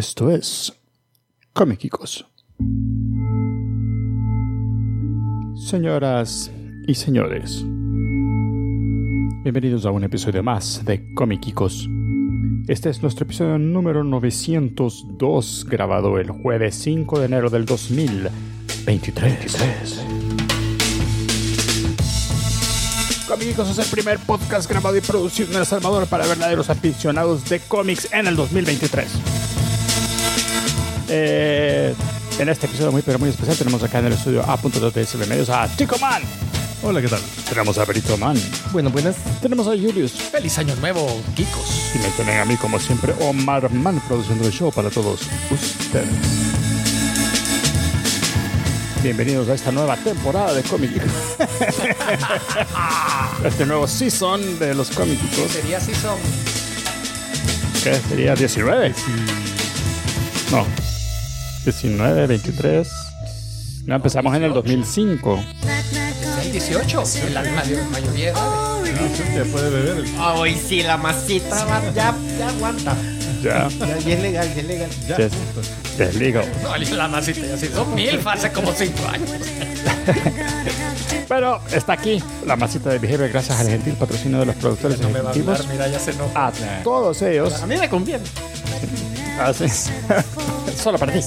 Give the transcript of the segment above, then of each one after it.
Esto es Comiquicos. Señoras y señores, bienvenidos a un episodio más de Comiquicos. Este es nuestro episodio número 902, grabado el jueves 5 de enero del 2023. Comiquicos es el primer podcast grabado y producido en El Salvador para verdaderos aficionados de cómics en el 2023. Eh, en este episodio muy pero muy especial tenemos acá en el estudio A.2 Medios a Chico Man. Hola, ¿qué tal? Tenemos a Berito Man. Bueno, buenas. Tenemos a Julius. Feliz año nuevo, Kikos. Y me tienen a mí, como siempre, Omar Man produciendo el show para todos ustedes. Bienvenidos a esta nueva temporada de Comic Este nuevo season de los cómicos. Sería así son. ¿Qué sería? ¿19? No. 19, 23. No, empezamos en el 2005. el 18. En la mayor- mayoría puede beber. Ah, Hoy sí, la masita va- ya, ya aguanta. Ya. Ya, ya es legal, ya es legal. Ya. Yes. Legal. No, la masita ya sí. Son mil hace como cinco años. Pero está aquí la masita de Behavior gracias al gentil patrocinio de los productores No me va a ejecutivos. hablar, mira, ya se enoja. A todos ellos. A mí me conviene. Así. Solo para ti.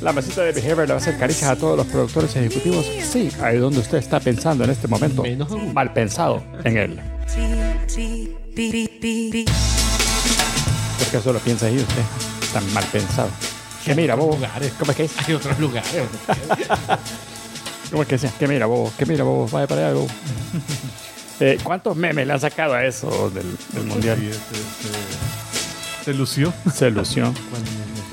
La masita de Behavior le va a hacer caricias a todos los productores ejecutivos. Sí, ahí donde usted está pensando en este momento. Mal pensado en él. Porque solo piensa ahí usted. Tan mal pensado. Que mira, bobo. lugares. ¿Cómo es que es? Hay otros lugares. ¿Cómo es que decía? Que mira, bobo. Que mira, bobo. Vaya para allá, bobo. Eh, ¿Cuántos memes le han sacado a eso del, del mundial? Sí, este, se, se lució Se lució.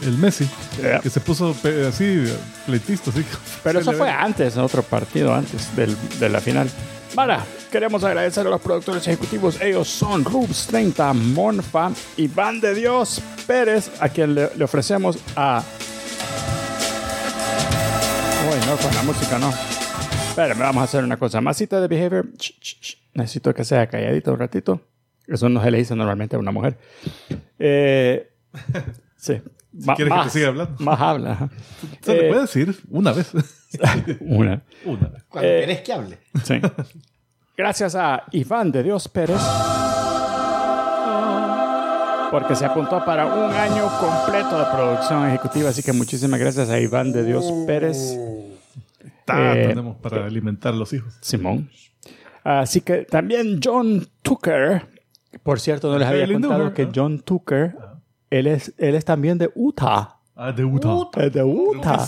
el Messi, Yeah. que se puso así, pleitista. Así. Pero eso fue antes, en otro partido antes del, de la final. Mara, queremos agradecer a los productores ejecutivos. Ellos son Rubs 30, Monfa, Iván de Dios Pérez, a quien le, le ofrecemos a. Uy, no, con la música no. Espérame, vamos a hacer una cosa. Masita de behavior. Ch, ch, ch. Necesito que sea calladito un ratito. Eso no se le dice normalmente a una mujer. Eh, sí. Ma- quieres que te más- siga hablando. Más habla. Se le Eh, puede decir una vez. Una. una vez. Cuando Eh, querés que hable. Sí. Gracias a Iván de Dios Pérez. Porque se apuntó para un año completo de producción ejecutiva. Así que muchísimas gracias a Iván de Dios Pérez. Ta, Eh, tenemos para alimentar a los hijos. Simón. Así que también John Tucker. Por cierto, no les había contado que John Tucker, él es, él es también de Utah. Ah, de Utah. Es de Utah.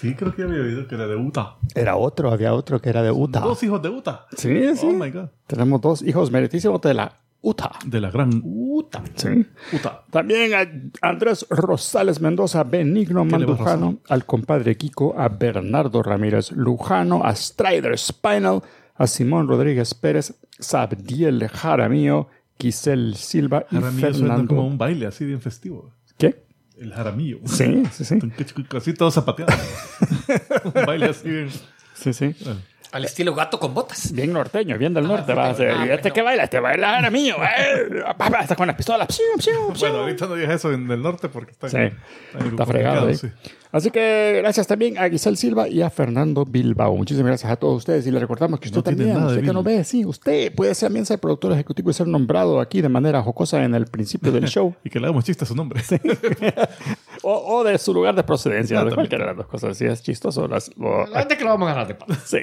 Sí, creo que había oído que era de Utah. Era otro, había otro que era de Utah. Dos hijos de Utah. Sí, sí. Oh my God. Tenemos dos hijos meritísimos de la Utah. De la gran Utah. Sí. Utah. También a Andrés Rosales Mendoza, Benigno Mandujano, al compadre Kiko, a Bernardo Ramírez Lujano, a Strider Spinal, a Simón Rodríguez Pérez, Sabdiel Jaramillo, Giselle Silva y Jaramillo suena Fernando. como un baile así bien festivo. ¿Qué? El jaramillo. Sí, sí, sí. Así todo zapateado. un baile así bien. Sí, sí. Al estilo gato con botas. Bien norteño, bien del norte. sí, vas a ah, ¿Y este bueno. que baila? Este baila Jaramillo. Eh, Hasta con las pistolas. Piu, piu, piu. Bueno, ahorita no digas eso en el norte porque está, Sí, está está fregado. ¿eh? sí. Así que gracias también a Giselle Silva y a Fernando Bilbao. Muchísimas gracias a todos ustedes y les recordamos que usted No tiene también, usted que Bill. ve, sí, usted puede ser, también ser productor ejecutivo y ser nombrado aquí de manera jocosa en el principio del show Y que le hagamos chiste a su nombre. o, o de su lugar de procedencia, Ah, de cualquiera de las dos cosas. Si es chistoso, las, lo- La gente que lo vamos a ganar de paz. Sí.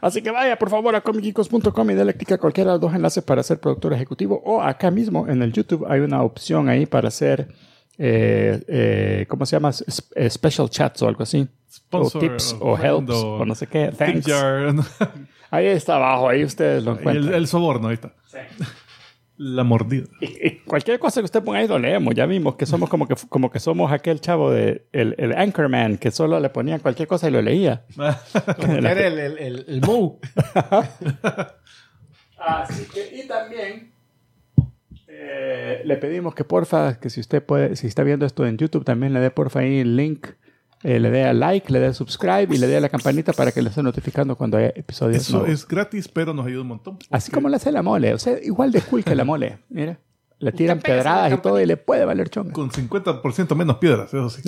Así que vaya, por favor, a comicicos.com y dele clic a cualquiera de los dos enlaces para ser productor ejecutivo. O acá mismo en el YouTube hay una opción ahí para hacer, eh, eh, ¿cómo se llama? S- eh, special chats o algo así. Sponsor, o tips o helps o no sé qué. Thanks. Ahí está abajo, ahí ustedes lo Y el, encuentran. el soborno, ahí está. La mordida. Y- y cualquier cosa que usted ponga ahí lo leemos. Ya vimos que somos como que, como que somos aquel chavo de el, el Anchorman que solo le ponía cualquier cosa y lo leía. Como que era el, el, el. Así que, y también eh, le pedimos que porfa, que si usted puede, si está viendo esto en YouTube, también le dé porfa ahí el link, eh, le dé a like, le dé a subscribe y le dé a la campanita para que le esté notificando cuando haya episodios Eso nuevos. es gratis, pero nos ayuda un montón. Así como le hace la mole, o sea, igual de cool que la mole, mira. le tiran pedradas y todo y le puede valer chonga. Con 50% menos piedras, eso sí.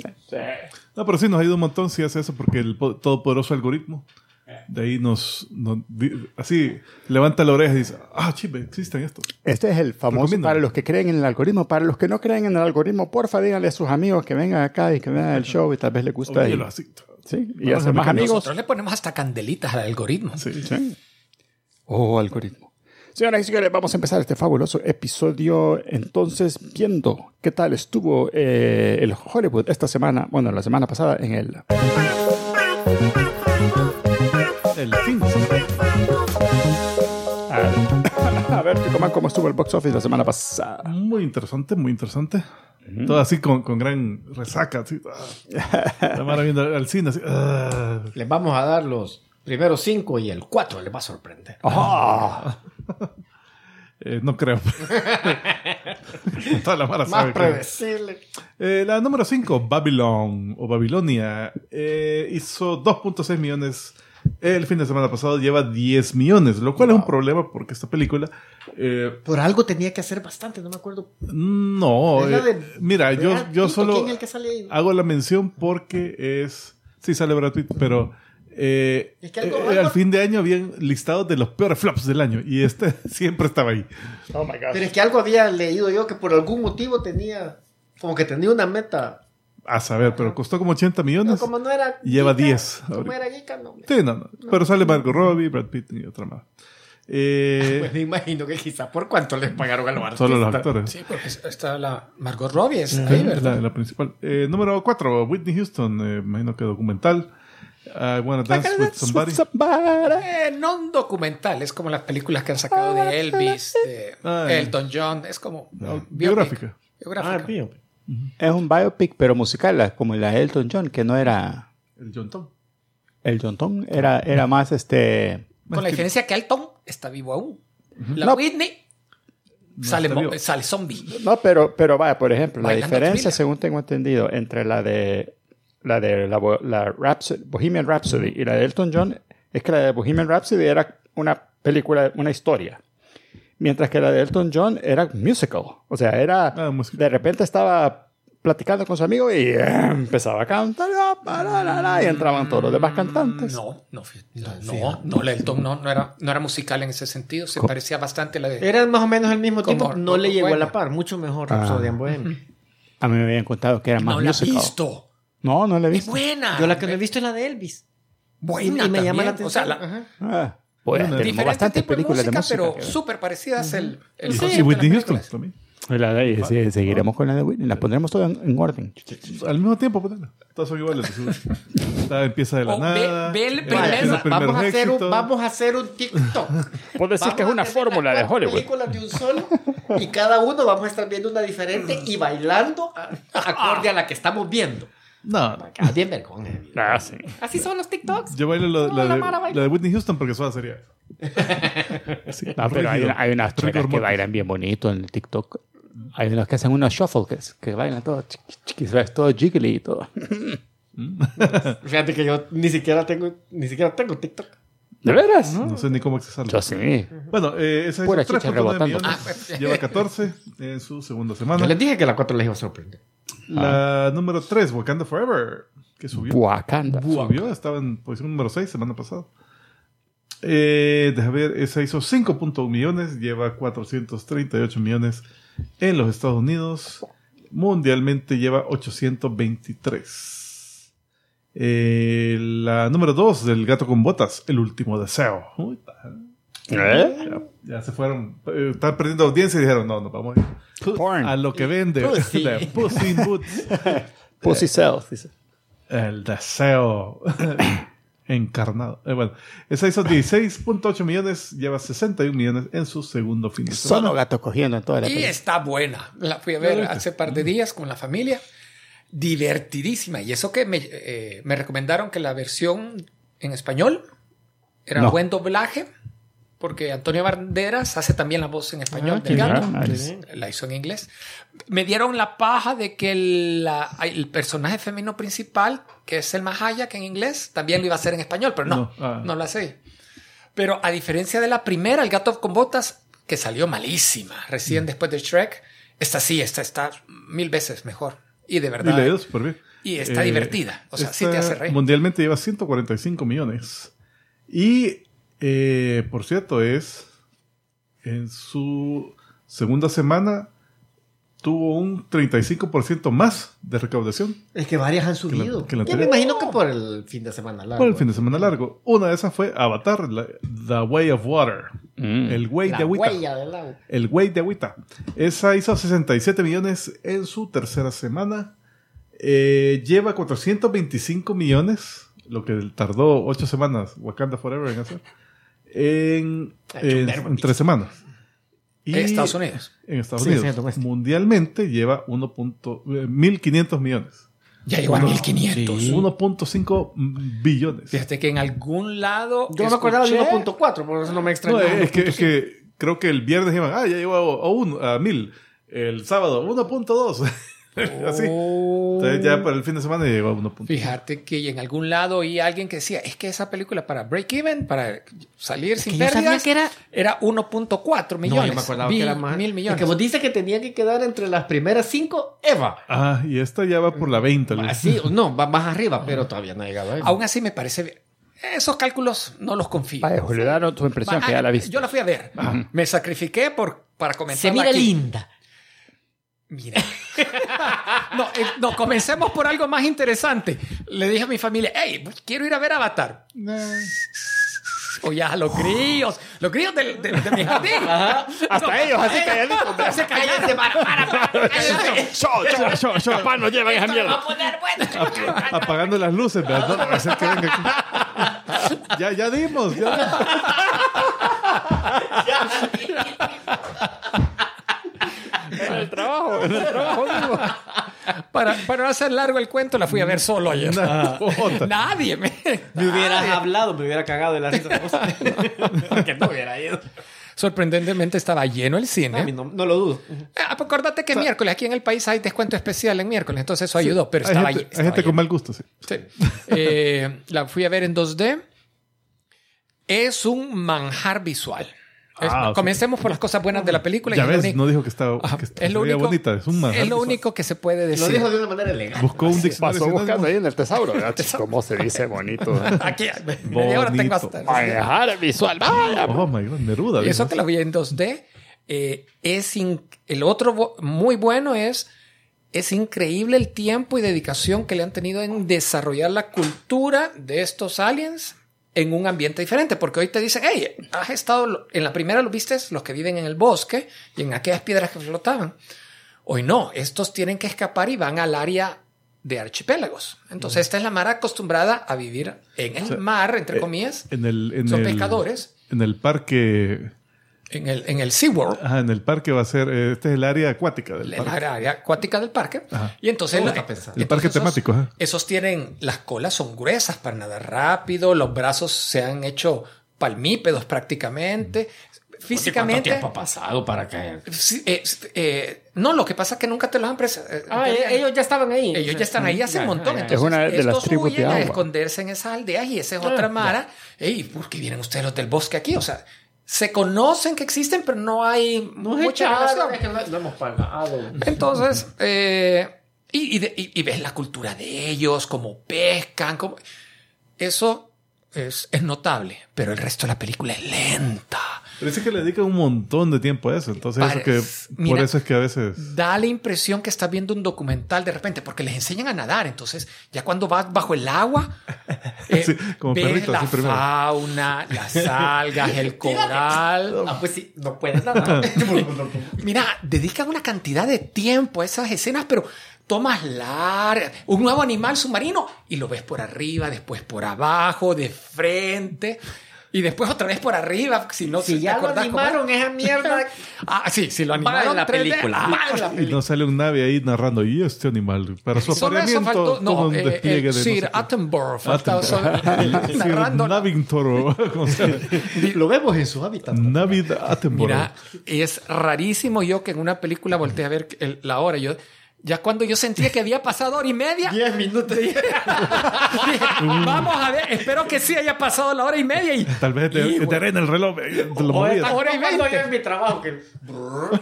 No, pero sí nos ayuda un montón si hace eso porque el po- todopoderoso algoritmo de ahí nos, nos di- así levanta la oreja y dice, ah, chive, existen estos. Este es el famoso Recomiendo. para los que creen en el algoritmo. Para los que no creen en el algoritmo, porfa, díganle a sus amigos que vengan acá y que vean el show y tal vez les gusta. Y, sí, y hacer más amigos. Nosotros le ponemos hasta candelitas al algoritmo. Sí. Sí. Oh, algoritmo. Señoras y señores, vamos a empezar este fabuloso episodio. Entonces, viendo qué tal estuvo eh, el Hollywood esta semana, bueno, la semana pasada en el. El fin. A, a ver, Chico cómo estuvo el box office la semana pasada. Muy interesante, muy interesante. Todo así con, con gran resaca. Así, ah. Viendo al cine así. ah. Les vamos a dar los primeros cinco y el cuatro les va a sorprender. Ah, Eh, no creo. Toda la mara Más sabe predecible. Eh, la número 5, Babylon o Babilonia, eh, hizo 2.6 millones el fin de semana pasado, lleva 10 millones, lo cual es un problema porque esta película... eh, Por algo tenía que hacer bastante, no me acuerdo. no, eh, de mira, yo, yo Pitt, ¿o solo ¿Quién es el que sale ahí? hago la mención porque es... Sí, sale Brad Pitt, pero... eh, Es que algo- eh, algo- al fin de año habían listados de los peores flops del año y este siempre estaba ahí. oh my God. Pero es que algo había leído yo que por algún motivo tenía, como que tenía una meta. A saber, pero costó como 80 No, millones. como no era. Lleva geeka, 10 Como ahorita. era geeka, no. Sí, no, no. Pero sale Margot Robbie, Brad Pitt y otra más. Eh, Pues me imagino que quizá por cuánto les pagaron a los artistas. solo los actores. Sí, porque está la Margot Robbie, es Sí, ahí, ¿verdad? la, la principal. Eh, número 4, Whitney Houston. eh, imagino que documental. I Wanna Dance with Somebody. Eh, no un documental, es como las películas que han sacado de Elvis, de Ah. Elton John, es como No, biopic. biográfica. Biográfica. Ah, Es un biopic, pero musical, como la de Elton John, que no era El John Tom. el John Tom, era, era más este. Con la diferencia que Elton está vivo aún. La No. Whitney sale, sale zombie. No, pero, pero vaya, por ejemplo, la diferencia, según tengo entendido, entre la de la de la, bo- la Rhapsody- Bohemian Rhapsody y la de Elton John, es que la de Bohemian Rhapsody era una película, una historia. Mientras que la de Elton John era musical. O sea, era. Ah, musical. de repente estaba platicando con su amigo y eh, empezaba a cantar. la, y entraban todos los demás cantantes. No, no, no, no, Elton no, no, era, no era musical en ese sentido, se parecía bastante a la de... Eran más o menos el mismo Como- tipo. No le llegó a la par. Mucho mejor Ah. Rhapsody en Bohemia. A mí me habían contado que era más No la he musical. visto. No, no la he Es visto. buena. Yo la que no he visto es la de Elvis. Buena y me llama la también. atención. O sea, la- Ajá. Ah, bueno, diferente tipo de películas de música, música. pero súper parecidas el, el Y concepto de Whitney las Houston películas. también. La de ahí, sí, seguiremos con la de Whitney. La pondremos todas en, en orden. Al mismo tiempo, pues, todas son iguales. Está- empieza de la O ve- nada. ve el eh, primer- Vamos a, hacer un, vamos a hacer un TikTok. Puedo decir que es Vamos una fórmula las de Hollywood. películas de un solo y cada uno vamos a estar viendo una diferente y bailando acorde a la que estamos viendo. No, Ah, Bien vergüenza. Ah, sí. Así son los TikToks. yo bailo la, No, la la de, la Whitney Houston porque sola sería. No, pero hay, hay unas chicas que bailan bien bonito en el TikTok. Hay unos que hacen unos shuffle que, que bailan todo chiqui, chiqui, ¿sabes? todo jiggly y todo. Fíjate que yo ni siquiera tengo, ni siquiera tengo TikTok. ¿De veras? No sé ni cómo accesarlo. Yo sí. Bueno, eh, esa Pura hizo chicha 3.9 rebotando. millones. Ah, pues. Lleva 14 en su segunda Yo semana. les dije que la 4 les iba a sorprender. La número 3, Wakanda Forever, que subió. Wakanda. Subió, estaba en posición número 6 semana pasada. Eh, deja ver, esa hizo 5.1 millones, lleva 438 millones en los Estados Unidos. Mundialmente lleva 823. Eh, la número 2 del gato con botas, el último deseo. Uy, ¿Eh? ya, ya se fueron, eh, están perdiendo audiencia y dijeron, no, no, vamos a ir Porn. a lo que vende. Pussy. Pussy Boots. Pussy Self. dice. El deseo encarnado. Eh, bueno, esa hizo 16.8 millones, lleva 61 millones en su segundo fin de semana. Solo gato cogiendo en toda la Y película. está buena. La fui a ver hace par de días con la familia. Divertidísima. Y eso que me, eh, me recomendaron que la versión en español era No. buen doblaje. Porque Antonio Banderas hace también la voz en español Ah, del gato. Nice. La hizo en inglés. Me dieron la paja de que el, la- el personaje femenino principal, que es el Mahaya, que en inglés, también lo iba a hacer en español, pero no, No, ah. no lo hace. Pero a diferencia de la primera, el gato con botas, que salió malísima, recién después de Shrek, Esta sí, esta está mil veces mejor. Y de Y verdad. bien. Y está divertida. O sea, sí te hace reír. Mundialmente lleva 145 millones. Y, eh, por cierto, es en su segunda semana tuvo un 35% más de recaudación Es que varias han subido. que la Yo me imagino que por el fin de semana largo. por el fin de semana largo. Una de esas fue Avatar, la- The Way of Water. Mm. El Way La de Agüita. huella del. El Way de Agüita. Esa hizo 67 millones en su tercera semana. Eh, lleva 425 millones, lo que tardó 8 semanas Wakanda Forever en hacer, en, un en- en 3 semanas. Y En Estados Unidos. En Estados Sí, Unidos. sí. Mundialmente lleva 1. punto- eh, 1.500 millones. Ya llegó a 1500. 1.5 billones. Fíjate que en algún lado. Yo no me acordaba de escuché- 1.4, por eso no me No, extrañaba. es, que, es que creo que el viernes iban, ah, ya llegó a, a, a 1000. El sábado, 1.2. Así. Oh. Entonces ya para el fin de semana llegó a 1.2. Fíjate que en algún lado oí a alguien que decía, es que esa película para break even, para salir sin que yo sabía pérdidas, que era- era 1.4 millones. No, yo me acordaba Mil- que era más. Mil millones. Es que vos dices que tenía que quedar entre las primeras cinco, Eva. Ah, y esta ya va por la 20. Luis. Así, no, va más arriba, pero todavía no ha llegado. Aún así me parece bien. Esos cálculos no los confío. Vaya, Julio, danos tu impresión, Va, que ya la ah, viste. Yo la fui a ver. Me sacrifiqué por, para comentar. Se mira linda. Mira. no, eh, no, comencemos por algo más interesante. Le dije a mi familia, hey, quiero ir a ver Avatar. Oye, a los críos, los críos del- de, de mi jardín. Hasta ellos, así calladitos. Se callaron. para, para, para. Papá, no llevan esa mierda. Apagando las luces, ¿verdad? No, que venga aquí. ya, ya dimos. Ya. En el trabajo, en el trabajo mismo. Para, para no hacer largo el cuento, la fui a ver solo ayer. Nah. Nadie me. Me hubieras hablado, me hubiera cagado de la risa. Porque no hubiera ido. Sorprendentemente estaba lleno el A cine. mí no, no lo dudo. Ah, pues acordate que es miércoles. Aquí en el país hay descuento especial en miércoles, entonces eso ayudó. Pero hay estaba, gente, lle- hay gente con mal gusto, sí. Sí. Eh, la fui a ver en 2D. Es un manjar visual. Es- Ah, sea- comencemos por las cosas buenas de la película. Ya es lo ves, único- no dijo que estaba que es lo único, bonita. Es un es lo único que se puede Lo decir. dijo de una manera elegante. Buscó un diccionario. Pasó buscando ahí en el tesauro. ¿Cómo se dice bonito? Aquí, media hora tengo Bonito. hasta. Manejar visual. Vaya. Oh my god, Neruda. Y eso que la vi en 2D. eh, es in- el otro muy bueno es es increíble el tiempo y dedicación que le han tenido en desarrollar la cultura de estos aliens en un ambiente diferente. Porque hoy te dicen, hey, has estado, en la primera lo viste, los que viven en el bosque y en aquellas piedras que flotaban. Hoy no, estos tienen que escapar y van al área de archipiélagos. Entonces, esta es la mar acostumbrada a vivir en el sea, mar, entre eh, comillas. En el, en Son el- pescadores. En el parque. En el, en el SeaWorld. Ajá, en el parque va a ser. eh, Este es el área acuática del parque. la área acuática del parque. Ajá. Y entonces, ¿Cómo la- está pensado? El parque entonces temático, ajá. Esos, tienen, las colas son gruesas para nadar rápido, los brazos se han hecho palmípedos prácticamente. ¿Cuánto Físicamente. tiempo ha pasado para que...? sí, eh, eh, no, lo que pasa es que nunca te los han presentado. Ah, ellos ya estaban ahí. Ellos ya están ahí hace un montón. Entonces, Es una de las estos tribus de huyen a agua. esconderse en esas aldeas y esa es otra mara. Ey, ¿por qué vienen ustedes los del bosque aquí? O sea, se conocen que existen, pero no hay No mucha es relación. es que no, no hemos pagado. Entonces, eh, y ves la cultura de ellos, cómo pescan, cómo... Eso es, es notable, pero el resto de la película es lenta. Pero dice que le dedican un montón de tiempo a eso. Entonces, eso que, por eso es que a veces. Da la impresión que estás viendo un documental de repente, porque les enseñan a nadar. Entonces, ya cuando vas bajo el agua, eh, Sí, como ves perrito, la fauna, las algas, el coral. Ah, pues sí, no puedes nada. Mira, dedican una cantidad de tiempo a esas escenas, pero tomas largas, un nuevo animal submarino y lo ves por arriba, después por abajo, de frente y después otra vez por arriba. Si no si te ya lo acordás animaron esa mierda... Ah, sí, si lo animaron en la 3D, película. la Y no sale un nave ahí narrando, y este animal, para su Solo apareamiento, faltó. todo No, un eh, despliegue el de. no sé Sir. Attenborough faltaba Attenborough. solo Sir narrando. Navington, o como se llama. Lo vemos en su hábitat. Navid Attenborough. Mira, es rarísimo yo que en una película volteé a ver el- la hora. Yo, Ya cuando yo sentía que había pasado hora y media, 10 minutos. dije, vamos a ver, espero que sí haya pasado la hora y media. Y, Tal vez te, Y, te el reloj. eh, Te lo O esta- Hora y veinte. yo en mi trabajo, que. brrr,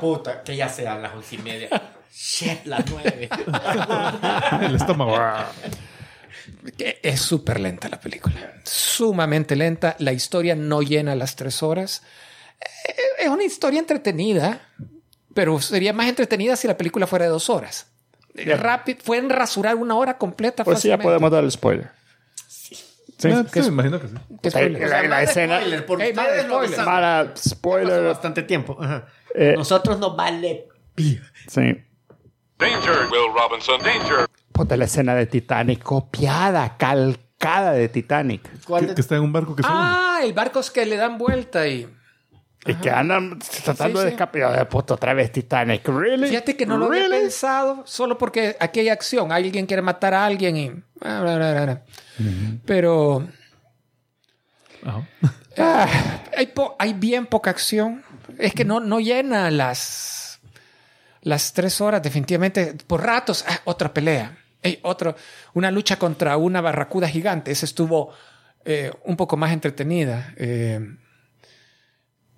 Puta, que ya sean las once y media. Shit, las nueve. El estómago. es súper lenta la película. Sumamente lenta. La historia no llena las tres horas. Eh, Es una historia entretenida, pero sería más entretenida si la película fuera de dos horas. Rápido, pueden rasurar una hora completa. Pues sí, ya podemos dar el spoiler. Sí. Ah, sí, me imagino que sí. ¿Qué spoiler? La- la escena- Spoiler, por Ey, ustedes madre, lo spoiler. Para Pasó spoiler. bastante tiempo. Ajá. Eh, Nosotros nos vale. Sí. Danger, Will Robinson. Danger. Puta, la escena de Titanic copiada, calcada de Titanic. ¿Cuál Que, de- que está en un barco que. Ah, el barco es que le dan vuelta y... Y que andan tratando Sí, de sí. escapar. de puta, otra vez Titanic. ¿Really? Fíjate que no lo había pensado solo porque aquí hay acción. Alguien quiere matar a alguien y... bla, bla, bla, bla. Pero... Ah, hay, po- hay bien poca acción. Es que no, no llena las, las tres horas, definitivamente. Por ratos, ah, otra pelea. Otro, una lucha contra una barracuda gigante. Esa estuvo eh, un poco más entretenida. eh,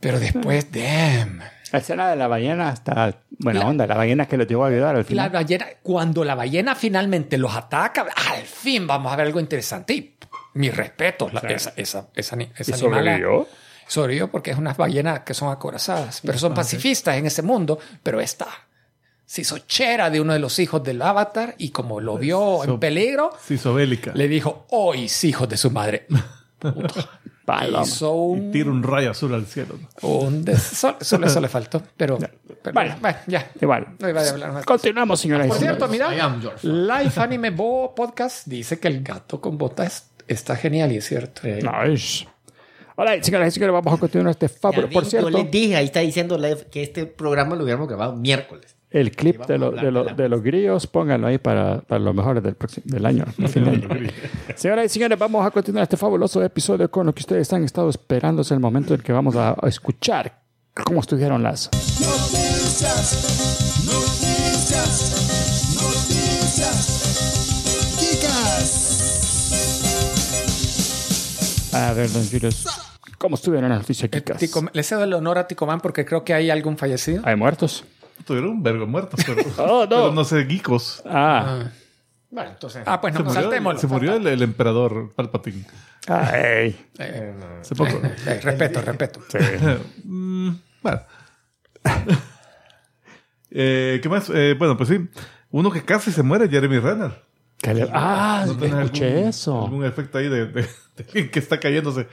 pero después, damn. La escena de la ballena está buena La- onda. La ballena que los llegó a ayudar al La final. ballena, cuando la ballena finalmente los ataca, al fin vamos a ver algo interesante. Y mi respeto, la- esa, esa, esa, esa ¿Y sobrevivió? Sobrevivió porque es unas ballenas que son acorazadas, pero son pacifistas en ese mundo. Pero esta se hizo chera de uno de los hijos del avatar y como lo vio en So- peligro, Sí, hizo bélica. le dijo, oís hijos de su madre. Paloma. Hizo Y un... tira un rayo azul al cielo. un des- so- Solo eso le faltó, pero... pero Vale. bueno, ya. Igual. No iba a hablar más. Continuamos, señoras Por cierto, mira. Life Anime Bo Podcast dice que el gato con botas está genial y es cierto. Nice. Hola, señoras y señores, vamos a continuar este fábulo. Ya Por cierto, Yo les dije, ahí está diciendo que este programa lo hubiéramos grabado miércoles. El clip de, lo- de, lo- de los grillos, pónganlo ahí para, para los mejores del, próximo, del año. Señoras y señores, vamos a continuar este fabuloso episodio con lo que ustedes han estado esperando. Es el momento en que vamos a, a escuchar cómo estuvieron las Noticias, noticias, noticias. Chicas. A ver, don Julius, ¿cómo estuvieron las noticias, Eh, chicas? Tico- le cedo el honor a Ticomán porque creo que hay algún fallecido. ¿Hay muertos? Tuvieron un vergo muertos, pero, Oh, no. pero no sé, geekos. Ah, Bueno, entonces. Ah, pues Se no, murió, saltémoslo. se murió el, el emperador Palpatine. ay. Eh, Hace poco. eh, respeto, respeto. Mm, bueno. Eh, ¿Qué más? Eh, bueno, pues sí. Uno que casi se muere, Jeremy Renner. ¿Qué le- Ah, ¿No escuché algún- eso. Algún efecto ahí de, de- que está cayéndose.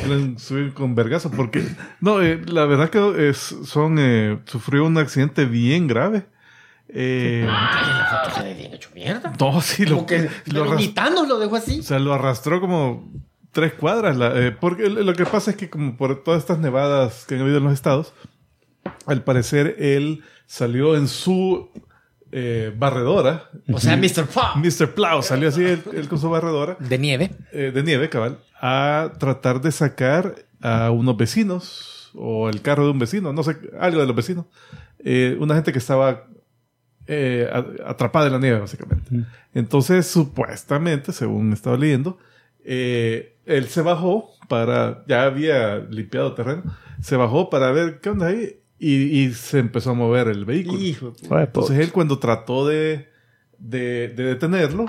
Quieren subir con vergazo porque no eh, la verdad que es, son eh, sufrió un accidente bien grave eh, la foto se ve bien hecho mierda. no sí lo, que lo lo dejó así. o sea lo arrastró como tres cuadras la- eh, porque lo que pasa es que como por todas estas nevadas que han habido en los estados al parecer él salió en su eh, barredora O sea, Mr. Pop. Mr. Plow salió así él, él con su barredora De nieve. eh, de nieve, cabal, a tratar de sacar a unos vecinos o el carro de un vecino, no sé, algo de los vecinos. Eh, una gente que estaba atrapada en la nieve, básicamente. Entonces, supuestamente, según estaba leyendo, él se bajó para, ya había limpiado terreno, se bajó para ver qué onda ahí y, y se empezó a mover el vehículo. Hijo Entonces él cuando trató de, de, de detenerlo,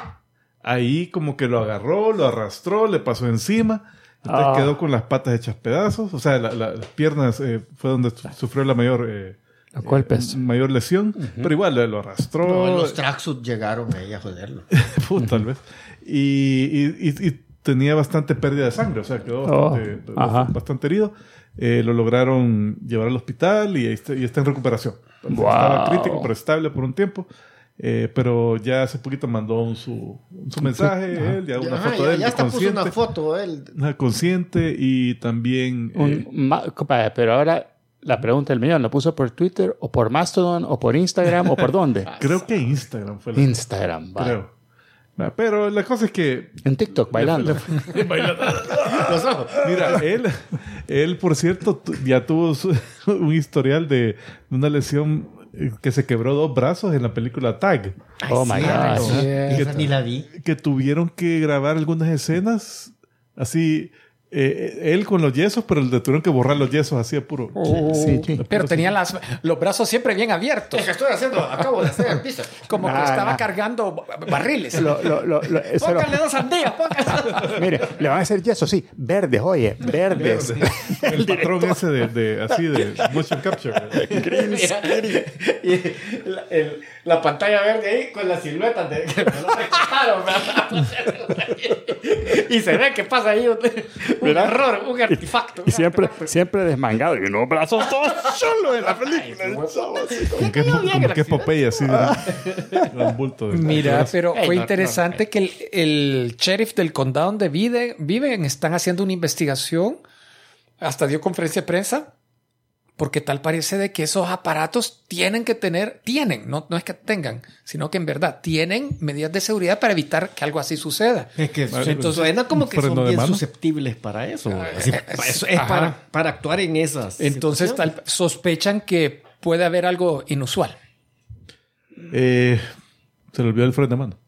ahí como que lo agarró, lo arrastró, le pasó encima. Entonces Ah. quedó con las patas hechas pedazos. O sea, la- la- las piernas eh, fue donde su- sufrió la mayor, eh, eh, mayor lesión. Pero igual lo, lo arrastró. No, los tracksuit llegaron ahí a joderlo. Puta, tal vez. Y, y- y- y tenía bastante pérdida de sangre. O sea, quedó Oh, bastante herido. Eh, lo lograron llevar al hospital y, está, y está en recuperación. Wow. Estaba crítico, pero estable por un tiempo. Eh, pero ya hace poquito mandó un, su, un su mensaje, él, ya una Ajá, foto ya, de él ya hasta puso una foto él. Consciente y también Un eh, pero ahora la pregunta del millón, ¿lo puso por Twitter o por Mastodon o por Instagram o por dónde? creo que Instagram fue la- Instagram, va. creo. Ah, Pero la cosa es que En TikTok, bailando. Bailando. Los ojos. Mira, él, él, por cierto, ya tuvo su- un historial de una lesión eh, que se quebró dos brazos en la película Tag. Oh my. God. Sí. Ni la vi. Que tuvieron que grabar algunas escenas así, eh, él con los yesos, pero le tuvieron que borrar los yesos así a puro. Sí, sí. Pero tenía las, los brazos siempre bien abiertos. Es que estoy haciendo, acabo de hacer el piso. Como que estaba cargando ba- barriles. Lo- lo- lo- Póngale dos sandías, póngale. mire, le van a hacer yeso, sí. Verdes, oye, verdes. El patrón ese de, de- así de motion capture. Y la, pantalla verde ahí con las siluetas de que y se ve que pasa ahí un, un error, un artefacto. Y siempre, siempre desmangado. Y unos brazos todos chulos en la película. Como que, cayó bien como el que es Popeye, así. de- un bulto de- Mira, pero fue no, interesante que el, el sheriff del condado donde vive, viven están haciendo una investigación. Hasta dio conferencia de prensa. Porque tal parece de que esos aparatos tienen que tener, tienen, no, no es que tengan, sino que en verdad tienen medidas de seguridad para evitar que algo así suceda. Es que Entonces, suena como que son bien susceptibles para eso. Así, es ajá. para, para actuar en esas. Entonces tal, sospechan que puede haber algo inusual. Eh, se le olvidó el freno de mano.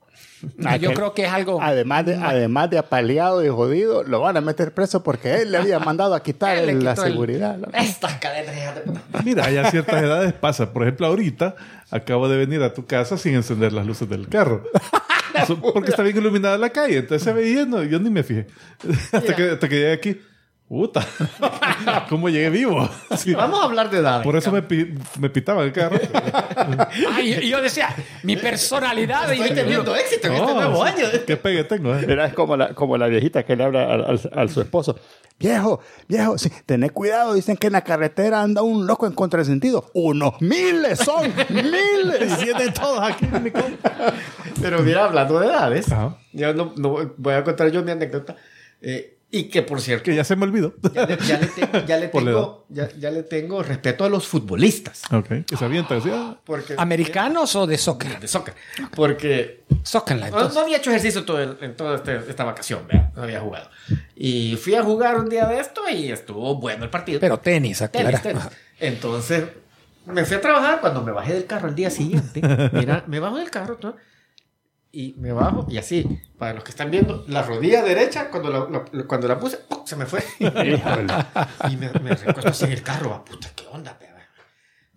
Ah, Yo creo que es algo... Además de, además de apaleado y jodido, lo van a meter preso porque él le había mandado a quitar le la quitó el- seguridad. Estas cadenas de puta. Mira, ya a ciertas edades pasa. Por ejemplo, ahorita acabo de venir a tu casa sin encender las luces del carro. Porque está bien iluminada la calle. Entonces se veía, no, yo ni me fijé. hasta, que, hasta que llegué aquí. Puta, ¿cómo llegué vivo? Sí. Vamos a hablar de edad. Por eso me, pi- me pitaba el carro. Ay, y yo decía, mi personalidad... y- Estoy teniendo éxito en este nuevo año. Qué pegue tengo, ¿eh? Era como la, como la viejita que le habla al, al- al su esposo. Viejo, viejo, sí, tened cuidado. Dicen que en la carretera anda un loco en contrasentido. Unos miles son, miles. Y tienen todos aquí en mi compa. Pero mira, hablando de edades, Ajá. yo no, no- voy a contar yo mi anécdota. Eh, y que por cierto, Que ya se me olvidó. ya le, ya le te- ya le tengo, ya, ya le tengo respeto a los futbolistas. Ok, que se avientan ah. Porque, ¿Americanos o de soccer? de soccer. Porque Zócanla, no, entonces. no había hecho ejercicio todo el- en toda este- esta vacación, ¿verdad? no había jugado. Y fui a jugar un día de esto y estuvo bueno el partido. Pero tenis, aclara. Tenis, tenis. Entonces, me fui a trabajar cuando me bajé del carro el día siguiente. Mira, me bajo del carro ¿no? Y me bajo y así, para los que están viendo, la rodilla derecha, cuando la, la- cuando la puse, ¡pum! se me fue. y me, me recuesto así en el carro, va, puta, ¿qué onda, pe?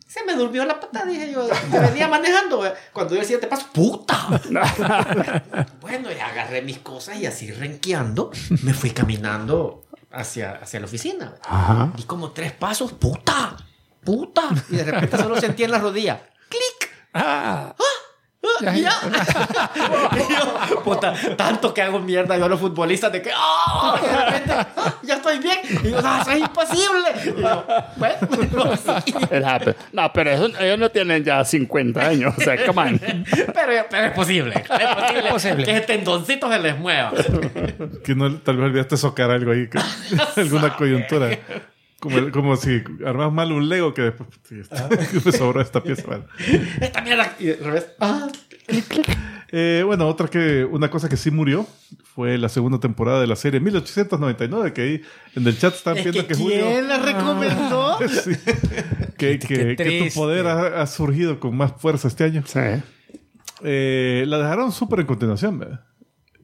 Se me durmió la pata, dije yo, que venía manejando. ¿ve? Cuando yo el siguiente paso, ¡puta! bueno, y agarré mis cosas y así renqueando, me fui caminando hacia, hacia la oficina. Ajá. Di como tres pasos, puta, puta. Y de repente solo sentí en la rodilla, clic. Ah, ¡Ah! Y ya. Yo, puta, tanto que hago mierda yo a los futbolistas de que, ¡ah! Y de repente, ¡ah! ya estoy bien. Y yo, no, eso es imposible. Y yo, bueno, sí. No, pero eso- ellos no tienen ya 50 años. O sea, come on. Pero, pero es posible. Es posible, Es posible. que ese tendoncito se les mueva. Que no, tal vez olvidaste socar algo ahí, que- alguna coyuntura. Como, como si armas mal un Lego que después está- me sobró esta pieza. Bueno. Esta mierda. Y al revés, ¡ah! Eh, bueno, otra que, una cosa que sí murió fue la segunda temporada de la serie 1899, que ahí en el chat están Es viendo que que, Julio... ¿Quién la recomendó? Sí. que, que- que tu poder ha, ha surgido con más fuerza este año. Sí. Eh, la dejaron súper en continuación, ¿verdad?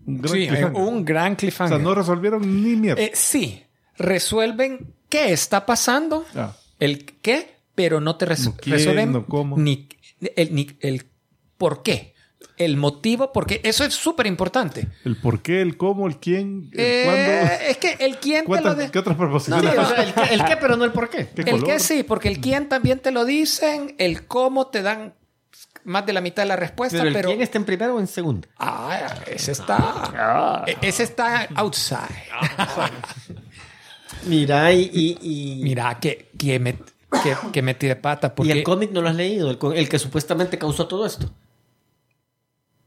Un gran sí, cliffhanger. un gran O cliffhanger. sea, no resolvieron ni mierda. Eh, sí, resuelven qué está pasando, Ah. el qué, pero no te res- No quién, resuelven no cómo. ni el, ni el por qué, el motivo, porque eso es súper importante. El por qué, el cómo, el quién, el Eh, cuándo. es que el quién te lo ¿Cuántas- de- ¿Qué otras Sí, proposiciones? o sea, el, qué, el qué, pero no el por qué. ¿Qué El color? qué sí, porque el quién también te lo dicen, el cómo te dan más de la mitad de la respuesta, Pero pero, el quién está en primero o en segundo. ah, ese está e- ese está outside. Mira, y, y, y- Mira que que me que, que metí de pata porque y el cómic no lo has leído, el, el que supuestamente causó todo esto.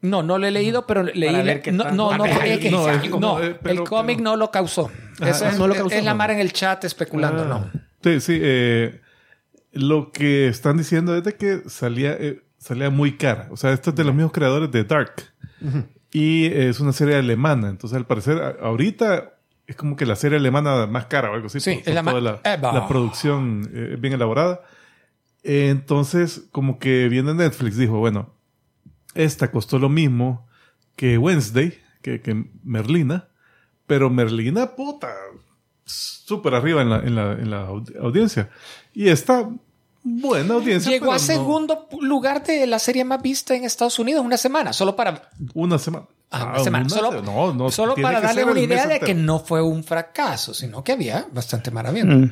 No, no lo he leído, pero leí. ver qué no, no, no, Ah, que- no, no, es- no, eh, pero- el cómic pero- no lo causó. Eso Ah, es, no lo causó, es la mar en el chat especulando, Ah. no. Sí, sí. eh, lo que están diciendo es de que salía, eh, salía muy cara. O sea, esto es de los mismos creadores de Dark. Y eh, es una serie alemana. Entonces, al parecer, ahorita es como que la serie alemana más cara o algo así. Sí, por- es la por toda la, Eva. la producción eh, bien elaborada. Eh, Entonces, como que viene Netflix, dijo, bueno, esta costó lo mismo que Wednesday, que, que Merlina, pero Merlina, puta, súper arriba en la, en la, en la audi- audiencia. Y esta, buena audiencia. Llegó a no- segundo lugar de la serie más vista en Estados Unidos una semana, solo para, Una semana. Ah, una Ah, semana, una solo, se- no, no, solo tiene para darle una idea de que no fue un fracaso, sino que había bastante maravilla. Mm.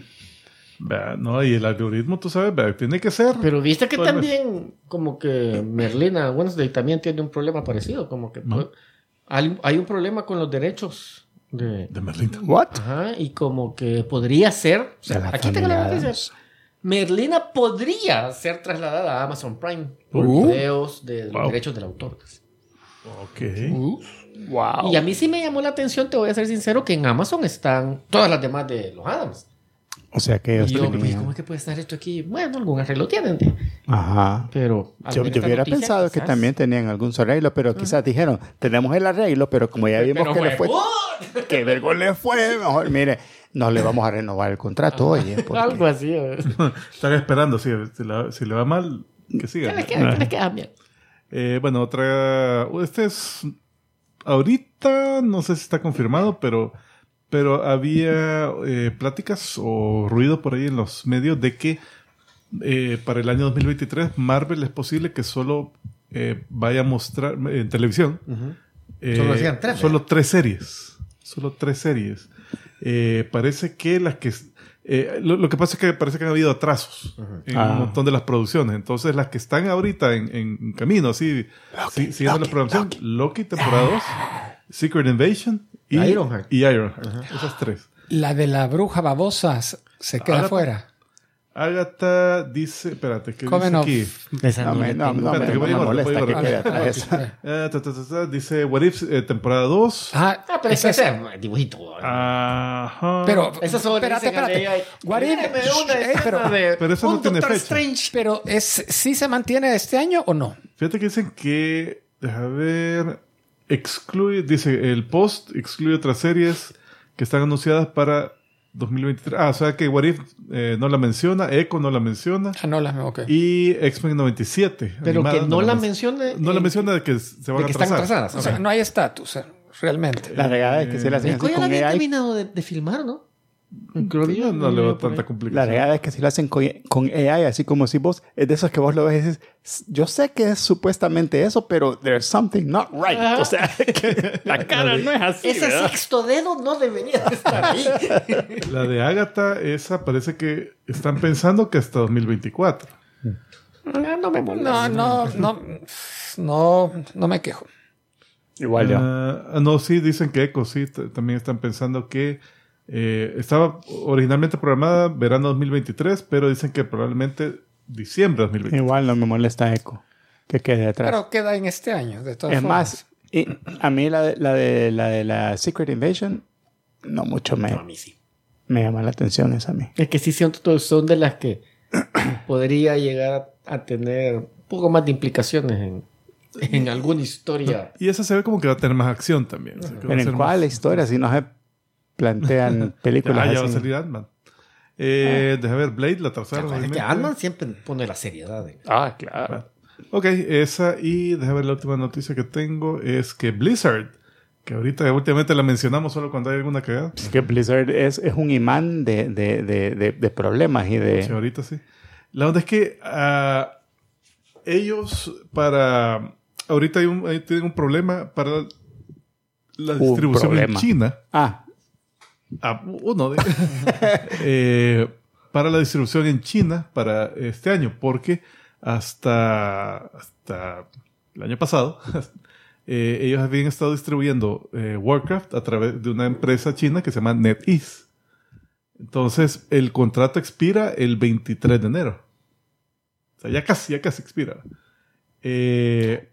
No, y el algoritmo, tú sabes, tiene que ser. Pero viste que también, como que Merlina Wednesday también tiene un problema parecido. Como que ¿No? pues, hay, hay un problema con los derechos de. De Merlina. What? Ajá, y como que podría ser. o sea, aquí tengo la noticia. Merlina podría ser trasladada a Amazon Prime por Uh. videos de los Wow. derechos del autor. Ok. Wow. Y a mí sí me llamó la atención, te voy a ser sincero, que en Amazon están todas las demás de los Adams. O sea que ellos Y yo, pues, tenían- ¿cómo es que puede estar esto aquí? Bueno, algún arreglo tienen. Ajá. Pero Yo, yo hubiera noticia, pensado que también tenían algún arreglo, pero quizás dijeron, tenemos el arreglo, pero como ya vimos Pero que le fue, que vergo le fue, mejor, mire, no le vamos a renovar el contrato, oye. porque- Algo así. ¿eh? Están esperando, si, si, la- si le va mal, que siga. ¿Qué les queda? ¿Qué les queda bien? Eh, bueno, otra. Este es. Ahorita no sé si está confirmado, pero. Pero había eh, pláticas o ruido por ahí en los medios de que eh, para el año 2023 Marvel es posible que solo vaya a mostrar en televisión. Solo hacían tres, Solo tres series. Solo tres series. Parece que las que. Eh, lo, lo que pasa es que parece que han habido atrasos en Ah. un montón de las producciones. Entonces, las que están ahorita en, en camino, así, sí, siguiendo la programación, Loki, temporada 2, Secret Invasion y Ironheart. Y Ironheart. Esas tres. La de la bruja babosa se queda Ahora- fuera. Agatha dice, espérate, ¿qué Coven dice aquí? No, no me, no, no, Espérate, me, que voy no molesta que quede atrás. Eh, dice What If, eh, temporada 2. Ah, Ah, pero es esa que es- ese es dibujito. Ajá. pero, Eso solo espérate, espérate. What if- "Míreme una Eh, escena pero, de Pero eso no tiene Doctor fecha. Strange. pero es, ¿sí se mantiene este año o no? Fíjate que dicen que, deja ver, excluye, dice, el post excluye otras series que están anunciadas para 2023. Ah, o sea que What If eh, no la menciona, Echo no la menciona Ah, no, la ok. y X-Men 97. Pero animada, que no la men- mencione. No la en- menciona de que se van de a que están atrasar. atrasadas. O sea, no hay estatus, eh, realmente. La regada es que si la hacen Coyo con la había terminado de, de filmar, ¿no? Creo que No, no le veo tanta la complicación. regada es que si lo hacen con, con AI, así como si vos, es de esos que vos lo ves y dices, yo sé que es supuestamente eso, pero there's something not right. O sea, que la cara no es así. Ese ¿verdad? sexto dedo no debería de estar ahí. La de Agatha, esa parece que están pensando que hasta 2024. Ah, no me molesta. No, no, no, no, no me quejo. Igual yo. Ah, no, sí, dicen que Echo sí, también están pensando que eh, estaba originalmente programada verano 2023, pero dicen que probablemente diciembre 2023. Igual no me molesta Echo que quede atrás. Pero queda en este año, de todas es formas. más, y a mí la de, la de la de la Secret Invasion no mucho me, No, a mí sí. me llama la atención esa a mí. Es que sí son, son de las que podría llegar a, a tener un poco más de implicaciones en, en alguna historia. Y esa se ve como que va a tener más acción también. o sea, que va a Pero ser en cuál más- historia si no se plantean películas Ah, ya va a salir Ant-Man. Eh, Deja ver, Blade, la tercera. Es que. Ant-Man siempre pone la seriedad. Ah, claro. Ok, esa y deja ver la última noticia que tengo es que Blizzard, que ahorita últimamente la mencionamos solo cuando hay alguna cagada. Es que Blizzard es, es un imán de, de, de, de, de problemas y de... Sí, ahorita sí. La onda es que ah, ellos para... Ahorita hay un, tienen un problema para la distribución en. China. Ah, Ah, uno de... Eh, para la distribución en China para este año, porque hasta, hasta el año pasado eh, ellos habían estado distribuyendo eh, Warcraft a través de una empresa china que se llama NetEase. Entonces, el contrato expira el 23 de enero. O sea, ya casi, ya casi expira. Eh,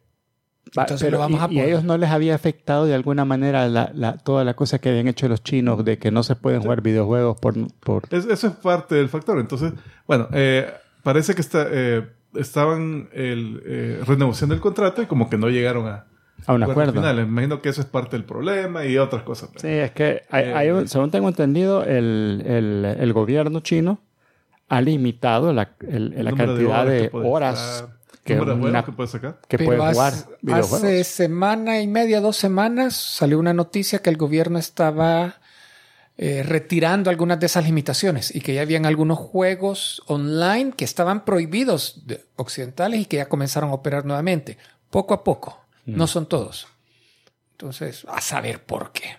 Entonces pero lo vamos y, a y ellos no les había afectado de alguna manera la, la, toda la cosa que habían hecho los chinos de que no se pueden jugar videojuegos por... por... Es- eso es parte del factor. Entonces, bueno, eh, parece que está, eh, estaban el, eh, renegociando el contrato y como que no llegaron a, A un bueno, al acuerdo. final. Me imagino que eso es parte del problema y otras cosas. Sí, es que hay, Eh, hay un- según tengo entendido, el, el, el gobierno chino ha limitado la, el- la cantidad de, horas que, una- que puedes sacar. que Pero puede hace- jugar videojuegos. Hace semana y media, dos semanas, salió una noticia que el gobierno estaba eh, retirando algunas de esas limitaciones y que ya habían algunos juegos online que estaban prohibidos de occidentales y que ya comenzaron a operar nuevamente, poco a poco. Mm. No son todos. Entonces, a saber por qué.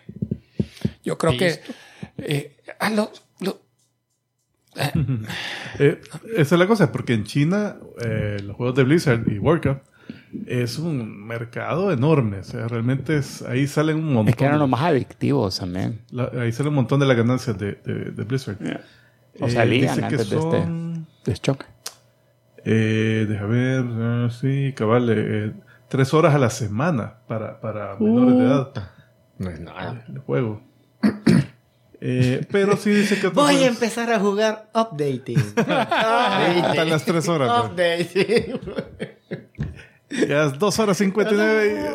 Yo creo que... eh, ah, lo- lo- Eh, esa es la cosa, porque en China eh, los juegos de Blizzard y Warcraft es un mercado enorme. O sea, realmente es, ahí salen un montón. Es que eran los más adictivos también. la- ahí salen un montón de las ganancias de, de- de Blizzard. O Eh, salían dice que antes de este son, deschoque. Eh, deja ver, sí, cabal, eh, tres horas a la semana para, para menores de edad No es nada. el juego. Eh, pero sí dice que Voy a juegos- empezar a jugar Updating. Hasta las tres horas. Updating. Ya es dos horas 59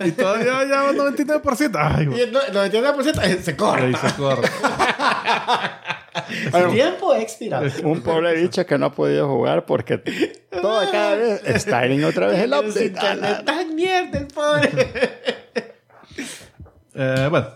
y, y todavía ya va 99%. Ay, Y güey. el no- el 99% se Ahí corta. se corre. El tiempo expira. Un pobre bicho que no ha podido jugar porque todo cada vez está en otra vez el update. internet tan mierda el pobre. Eh, bueno,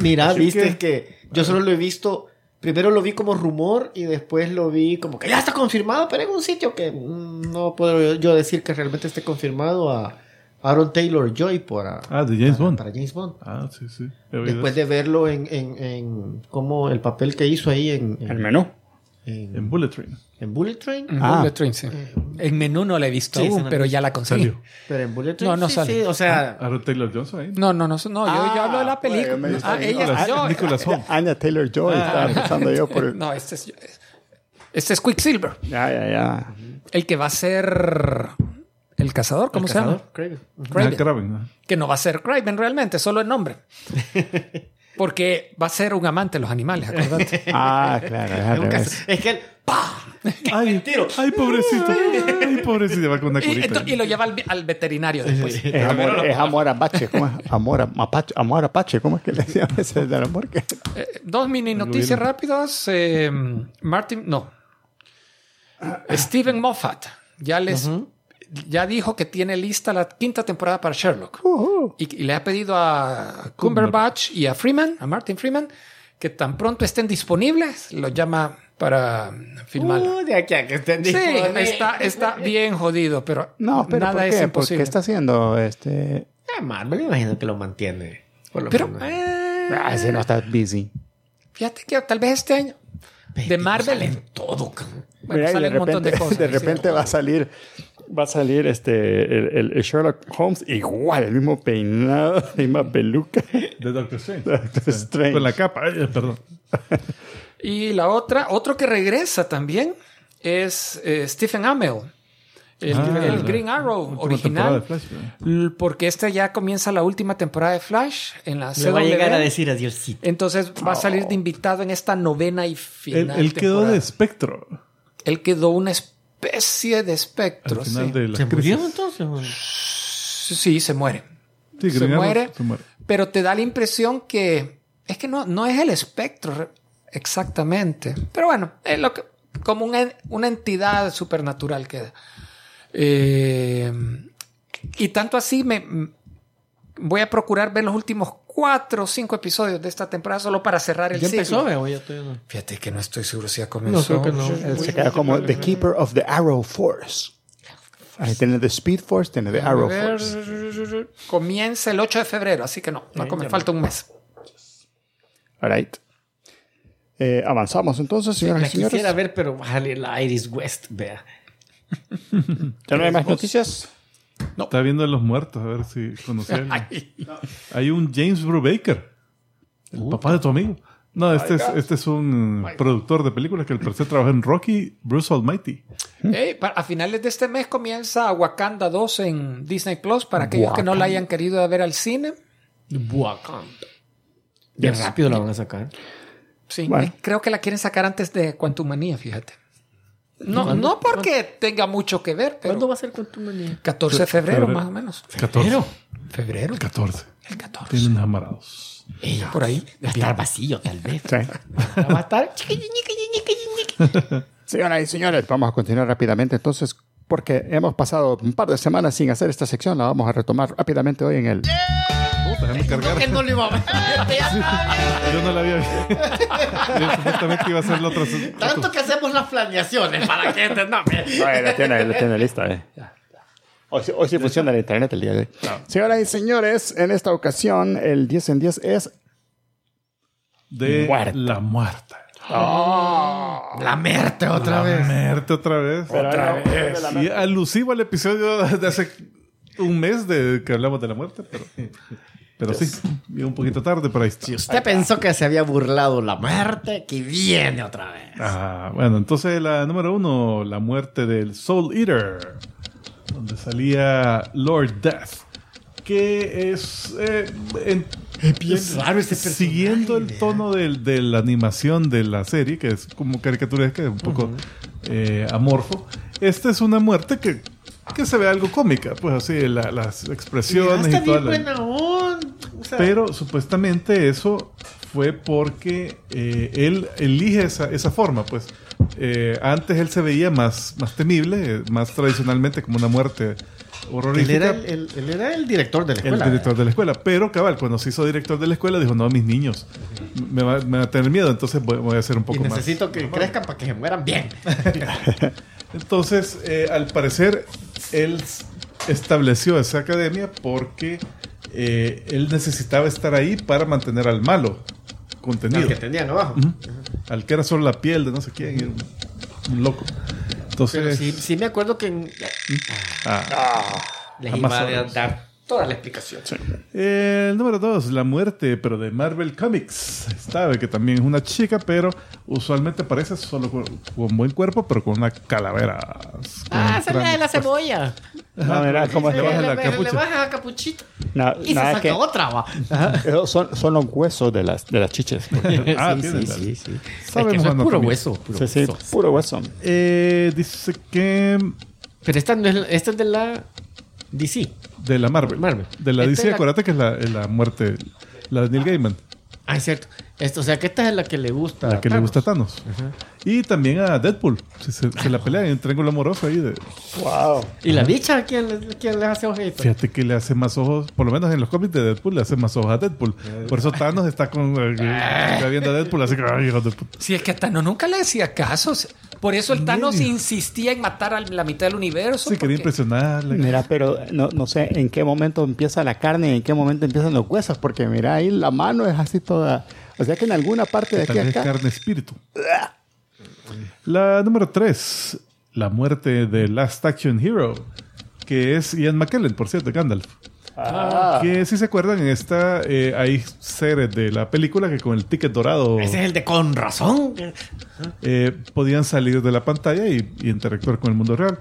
Mira, Así viste que... que- yo solo lo he visto. Primero lo vi como rumor y después lo vi como que ya está confirmado, pero en un sitio que mm, no puedo yo decir que realmente esté confirmado a Aaron Taylor Joy para, ah, de James para, Bond. para James Bond. Ah, sí, sí. Después de verlo en, en, en como el papel que hizo ahí en, El en, menú. En- En Bullet Train. en Bullet Train. Ah. Bullet Train, sí. En menú no la he visto Sí, aún, no pero ya la conseguí. Salió. Pero en Bullet Train. No, no sí, sale. sí, o sea, Aaron Taylor Johnson ahí. No, no, no, no, yo, yo hablo de la pues, película. dice Ah, ella, yo- Nicolas Holt. Anya Taylor Joy estaba pensando yo por el. No, este es, este es Quicksilver. Ya, ya, ya. El que va a ser el cazador, ¿cómo el se llama? Craven. Kraven. Ah, Kraven, ¿no? Que no va a ser Craven realmente, solo el nombre. Porque va a ser un amante de los animales, acordate. Ah, claro, es un caza- Es que él, ¡pah! Ay, ay, pobrecito. Ay, pobrecito. Va con una Y, lo lleva al, al veterinario después. Es amor, es amor apache, ¿cómo es? Amor, a- mapache, amor apache, ¿cómo es que le decían ese del amor? Que... Eh, dos mini noticias rápidas. eh, Martin, no. Steven Moffat ya les ya dijo que tiene lista la quinta temporada para Sherlock. Y, y le ha pedido a Cumberbatch y a Freeman, a Martin Freeman, que tan pronto estén disponibles, lo llama para filmarlo. Uh, de aquí a que estén Sí, disponibles. está, está bien jodido, pero No, pero nada ¿por es imposible. qué está haciendo este...? Ah, Marvel, imagino que lo mantiene. Por lo Pero menos. eh, Ah, ese no está busy. fíjate que tal vez este año de Marvel en todo, bueno, Mira, de un montón de cosas. de sí. repente va a salir, va a salir este el, el- el Sherlock Holmes igual, el mismo peinado, la misma peluca. De Doctor Strange. Doctor Sí. Strange. Con la capa. Eh, perdón. Y la otra, otro que regresa también es eh, Stephen Amell, el, Ah, el Green Arrow original. Flash, Porque esta ya comienza la última temporada de Flash en la Le va a llegar a decir adiósito. Entonces va a salir de invitado en esta novena y Él, final. él quedó temporada. de espectro. Él quedó una especie de espectro. Al final sí. de la ¿Se crisis. murió entonces? Sí, se muere. Sí, se muere. se muere. Pero te da la impresión que es que no, no es el espectro exactamente. Pero bueno, es lo que, como una, una entidad supernatural queda. Eh, y tanto así me voy a procurar ver los últimos cuatro o cinco episodios de esta temporada solo para cerrar el ¿Ya ciclo. empezó, o ya todavía no? Fíjate que no estoy seguro si ya comenzó. No, creo que no. Él se queda como The Keeper of the Arrow Force. Ahí tiene The Speed Force, tiene The Arrow Force. Comienza el 8 de febrero, así que no, no me falta un mes. All right. Eh, avanzamos entonces, señoras La y señores. quisiera ver, pero va a salir la Iris West, vea. ¿Ya no hay más noticias? Está viendo los muertos, a ver si conocían. Hay un James Brubaker, el papá de tu amigo. No, este es, este es un productor de películas que al parecer trabaja en Rocky, Bruce Almighty. Ey, pa- a finales de este mes comienza Wakanda 2 en Disney Plus para aquellos que no la hayan querido ver al cine. Wakanda. Bien rápido la van a sacar. Sí, Bueno. creo que la quieren sacar antes de Quantumania, fíjate. No, no porque tenga mucho que ver, pero ¿Cuándo va a ser Quantumania? 14 de febrero, Febrero. más o menos. 14. Febrero, 14. el 14. Tienen enamorados. Por ahí. Va a estar vacío, tal vez. Sí. Va a estar... Señoras y señores, vamos a continuar rápidamente entonces, porque hemos pasado un par de semanas sin hacer esta sección, la vamos a retomar rápidamente hoy en el... Puta, déjame cargar. No le iba a ver. Yo no la había visto. Yo supuestamente iba a ser la otra. Tanto que hacemos las planeaciones para que no, me- Ay, la tiene, la tiene lista, eh. Hoy, sí- hoy sí funciona el internet el día de hoy. Señoras y señores, en esta ocasión el 10 en 10 es... De Muerta. la muerta. La muerte otra La vez. muerte otra vez. Otra vez. Y alusivo al episodio de hace un mes de que hablamos de la muerte, pero, pero sí, llegó un poquito tarde, pero ahí está. Usted pensó que se había burlado la muerte, que viene otra vez. Ah, bueno, entonces la número uno, la muerte del Soul Eater, donde salía Lord Death, que es eh, en- raro ese personaje, siguiendo el tono del- de la animación de la serie, que es como caricaturesca, un poco eh, amorfo. Esta es una muerte que, que se ve algo cómica, pues así, la- las expresiones y toda bien la- buena onda. O sea, pero supuestamente eso fue porque eh, él elige esa, esa forma, pues. Eh, antes él se veía más, más temible, eh, más tradicionalmente como una muerte él horrorífica. era el, el- él era el director de la el escuela. director de la escuela. Pero cabal, cuando se hizo director de la escuela, dijo, no, mis niños, me va, me va a tener miedo, entonces voy, voy a hacer un Y poco más. necesito que crezcan para que se mueran bien. Entonces, eh, al parecer, él estableció esa academia porque eh, él necesitaba estar ahí para mantener al malo contenido. El que tenían abajo. Al que era solo la piel de no sé quién, era un, un loco. Entonces, Pero sí, sí me acuerdo que en- ah. les iba a dar toda la explicación. Eh, el número dos, la muerte, pero de Marvel Comics. Sabe que también es una chica, pero usualmente parece solo con, con buen cuerpo, pero con una calavera. con Ah, esa es la de la cebolla. No, mira, ¿cómo es Le bajas la capucha. le bajas a capuchito. Na- Y se saca que- otra, va. Son, son los huesos de las, de las chiches. Ah, sí, sí, la- sí, sí. Es Sabemos que eso es puro hueso. Puro Sí, sí, hueso. puro hueso. Eh, dice que Pero esta, no es, la- esta es de la DC. de la Marvel. Marvel. De la DC, es la- acuérdate que es la, la muerte, la de Neil Gaiman, Ah, es cierto. Esto, o sea, que esta es la que le gusta. la que le gusta a Thanos. Y también a Deadpool. Se, se, se la pelea en un triángulo amoroso ahí. De, Wow. ¿Y la bicha quién, le- quién le hace ojitos? Fíjate que le hace más ojos, por lo menos en los cómics de Deadpool, le hace más ojos a Deadpool. Por eso Thanos está con eh, está viendo a Deadpool, así que, ay, hijo de puta. Es que a Thanos nunca le hacía caso. Por eso el Thanos Medio. insistía en matar a la mitad del universo. Sí, quería impresionarle. Mira, pero no, no sé en qué momento empieza la carne y en qué momento empiezan los huesos, porque mira, ahí la mano es así toda. O sea que en alguna parte de aquí a acá. carne espíritu. La número 3, la muerte de Last Action Hero, que es Ian McKellen, por cierto, Gandalf. Ah. Que si se acuerdan, en esta eh, hay series de la película que con el ticket dorado Ese es el de con razón. eh, podían salir de la pantalla y, y interactuar con el mundo real.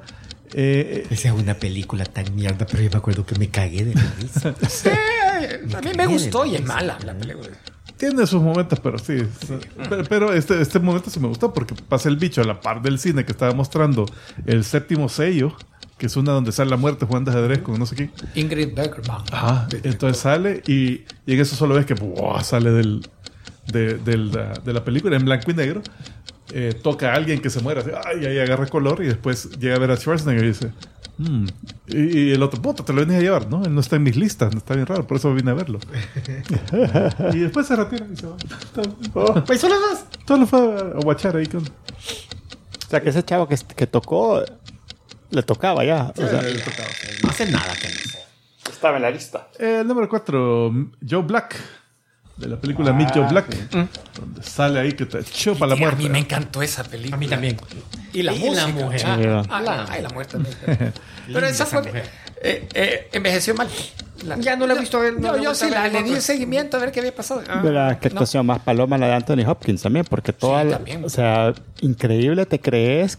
Eh, Esa es una película tan mierda, pero yo me acuerdo que me cagué de la risa. Sí, a mí me gustó y es mala la película. Tiene sus momentos, pero sí. Pero, pero este, este momento sí me gustó porque pasa el bicho a la par del cine que estaba mostrando el séptimo sello, que es una donde sale la muerte jugando ajedrez con no sé qué. Ingrid Bergman. Ajá. Entonces sale y, y en eso solo ves que sale del, de, del- de la película en blanco y negro. Eh, toca a alguien que se muera, así, ay, ahí agarra color y después llega a ver a Schwarzenegger y dice, "Hmm". y, y el otro, puta, te lo vienes a llevar, ¿no? Él no está en mis listas, no está bien raro, por eso vine a verlo. y después se retira y se va. Oh, Pues solo dos. todo lo fue a guachar ahí con... O sea que ese chavo que, que tocó, le tocaba ya. O sea, No hace nada que no sé. estaba en la lista. El número 4, Joe Black, de la película Meet Joe Black, donde sale ahí que te chupa la Sí, muerte. A mí me encantó esa película. A mí también. Y la Y música. la mujer. Ah, Sí. ah, la, ay, la muerte también. Pero esa fue. mujer. eh, eh, envejeció mal. La- Ya no la he visto, no Yo, la he yo sí la, le en di seguimiento a ver qué había pasado. Ah, qué no. actuación más paloma la de Anthony Hopkins también, porque toda Sí, la- también. o sea, increíble te crees,